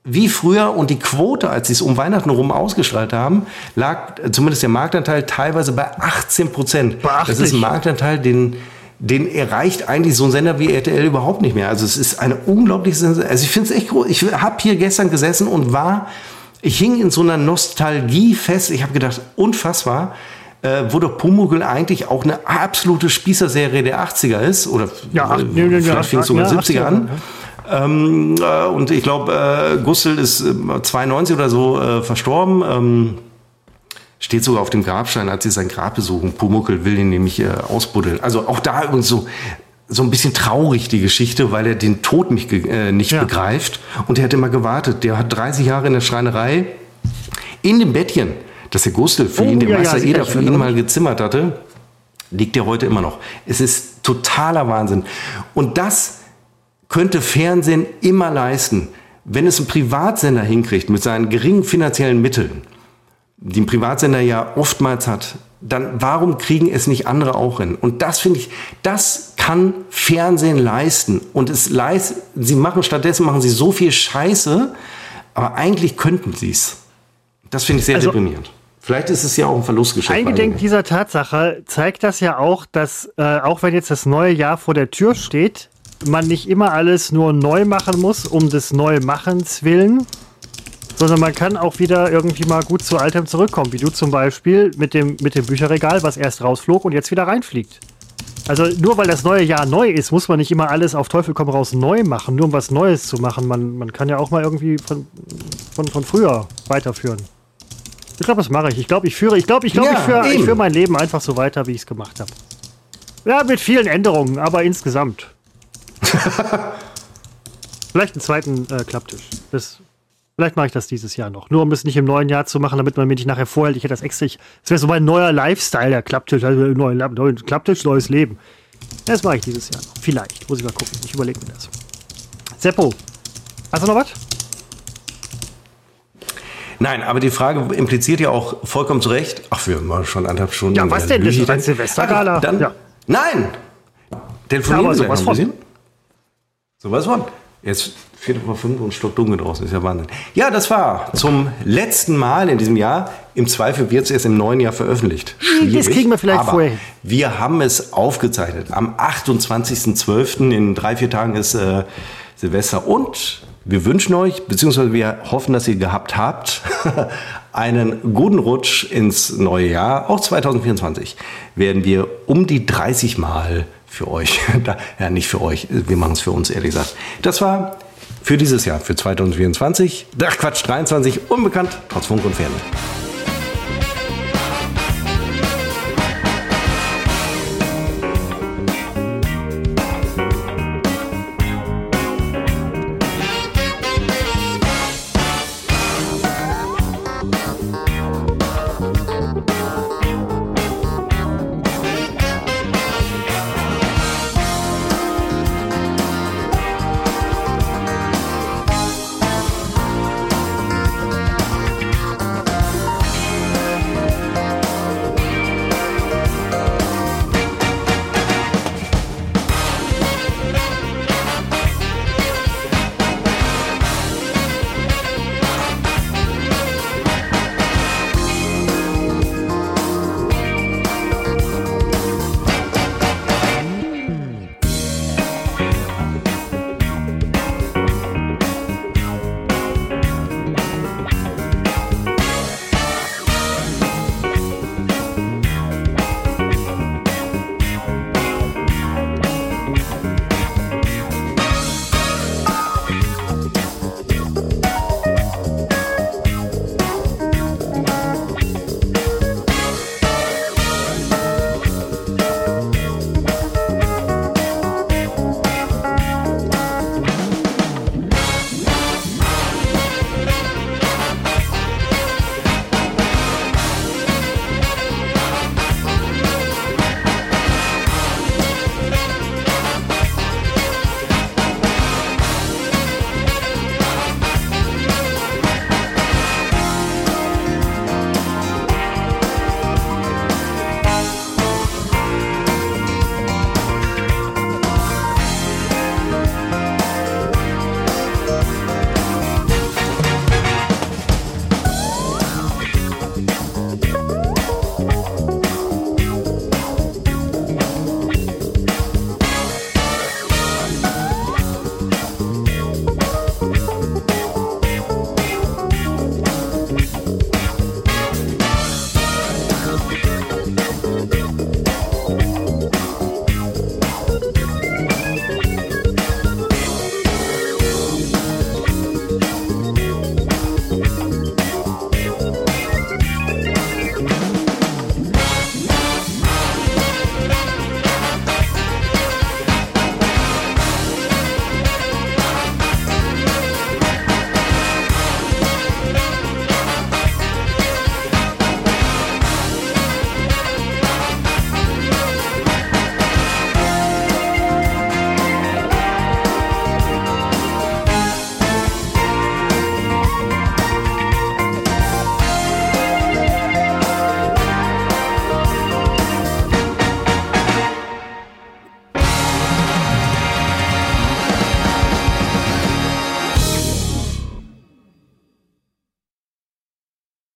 wie früher und die Quote, als sie es um Weihnachten rum ausgestrahlt haben, lag äh, zumindest der Marktanteil teilweise bei 18 Prozent. Das ist ein Marktanteil, den den erreicht eigentlich so ein Sender wie RTL überhaupt nicht mehr. Also es ist eine unglaubliche, also ich finde es echt groß. Ich habe hier gestern gesessen und war ich hing in so einer Nostalgie fest. Ich habe gedacht, unfassbar, äh, wo doch Pumuckl eigentlich auch eine absolute Spießerserie der 80er ist. Oder ja, ach, äh, nee, vielleicht fing es sogar ja, 70er an. Ähm, äh, und ich glaube, äh, Gustl ist äh, 92 oder so äh, verstorben. Ähm, steht sogar auf dem Grabstein, als sie sein Grab besuchen. Pumuckl will ihn nämlich äh, ausbuddeln. Also auch da übrigens so so ein bisschen traurig, die Geschichte, weil er den Tod nicht, äh, nicht ja. begreift. Und er hat immer gewartet. Der hat 30 Jahre in der Schreinerei in dem Bettchen, das der Gustl für oh, ihn, der ja, Meister ja, Eder für ihn mal gezimmert hatte, liegt er heute immer noch. Es ist totaler Wahnsinn. Und das könnte Fernsehen immer leisten, wenn es ein Privatsender hinkriegt mit seinen geringen finanziellen Mitteln, die ein Privatsender ja oftmals hat, dann warum kriegen es nicht andere auch hin? Und das finde ich, das kann Fernsehen leisten. Und es leist, sie machen stattdessen machen sie so viel Scheiße, aber eigentlich könnten sie es. Das finde ich sehr also, deprimierend. Vielleicht ist es ja auch ein Verlustgeschäft. Eingedenk dieser Tatsache zeigt das ja auch, dass äh, auch wenn jetzt das neue Jahr vor der Tür steht, man nicht immer alles nur neu machen muss, um des Neumachens willen, sondern man kann auch wieder irgendwie mal gut zu Altem zurückkommen, wie du zum Beispiel mit dem, mit dem Bücherregal, was erst rausflog und jetzt wieder reinfliegt. Also nur weil das neue Jahr neu ist, muss man nicht immer alles auf Teufel komm raus neu machen, nur um was Neues zu machen. Man, man kann ja auch mal irgendwie von, von, von früher weiterführen. Ich glaube, das mache ich. Ich glaube, ich führe, ich glaube, ich glaube, ja, ich, führe, ich führe mein Leben einfach so weiter, wie ich es gemacht habe. Ja, mit vielen Änderungen, aber insgesamt. Vielleicht einen zweiten äh, Klapptisch. Das Vielleicht mache ich das dieses Jahr noch. Nur um es nicht im neuen Jahr zu machen, damit man mir nicht nachher vorhält, ich hätte das extra. Das wäre so mein neuer Lifestyle, der Klapptisch, also neuen, neuen Klapptisch, neues Leben. Das mache ich dieses Jahr noch. Vielleicht. Muss ich mal gucken. Ich überlege mir das. Seppo, hast du noch was? Nein, aber die Frage impliziert ja auch vollkommen zu Recht. Ach, wir haben schon anderthalb Stunden. Ja, was denn? Das ist ein Silvestergala. Dann, ja. Nein! Telefonieren ja, wir sowas ein bisschen? Sowas von. Jetzt Viertel vor fünf und Stock dunkel draußen, ist ja Wahnsinn. Ja, das war zum letzten Mal in diesem Jahr. Im Zweifel wird es erst im neuen Jahr veröffentlicht. Schwierig, das kriegen wir vielleicht aber vorher. Wir haben es aufgezeichnet. Am 28.12. in drei, vier Tagen ist äh, Silvester und wir wünschen euch, beziehungsweise wir hoffen, dass ihr gehabt habt, einen guten Rutsch ins neue Jahr. Auch 2024 werden wir um die 30 Mal für euch, ja nicht für euch, wir machen es für uns, ehrlich gesagt. Das war für dieses Jahr, für 2024, ach Quatsch, 23, unbekannt, trotz Funk und Fernsehen.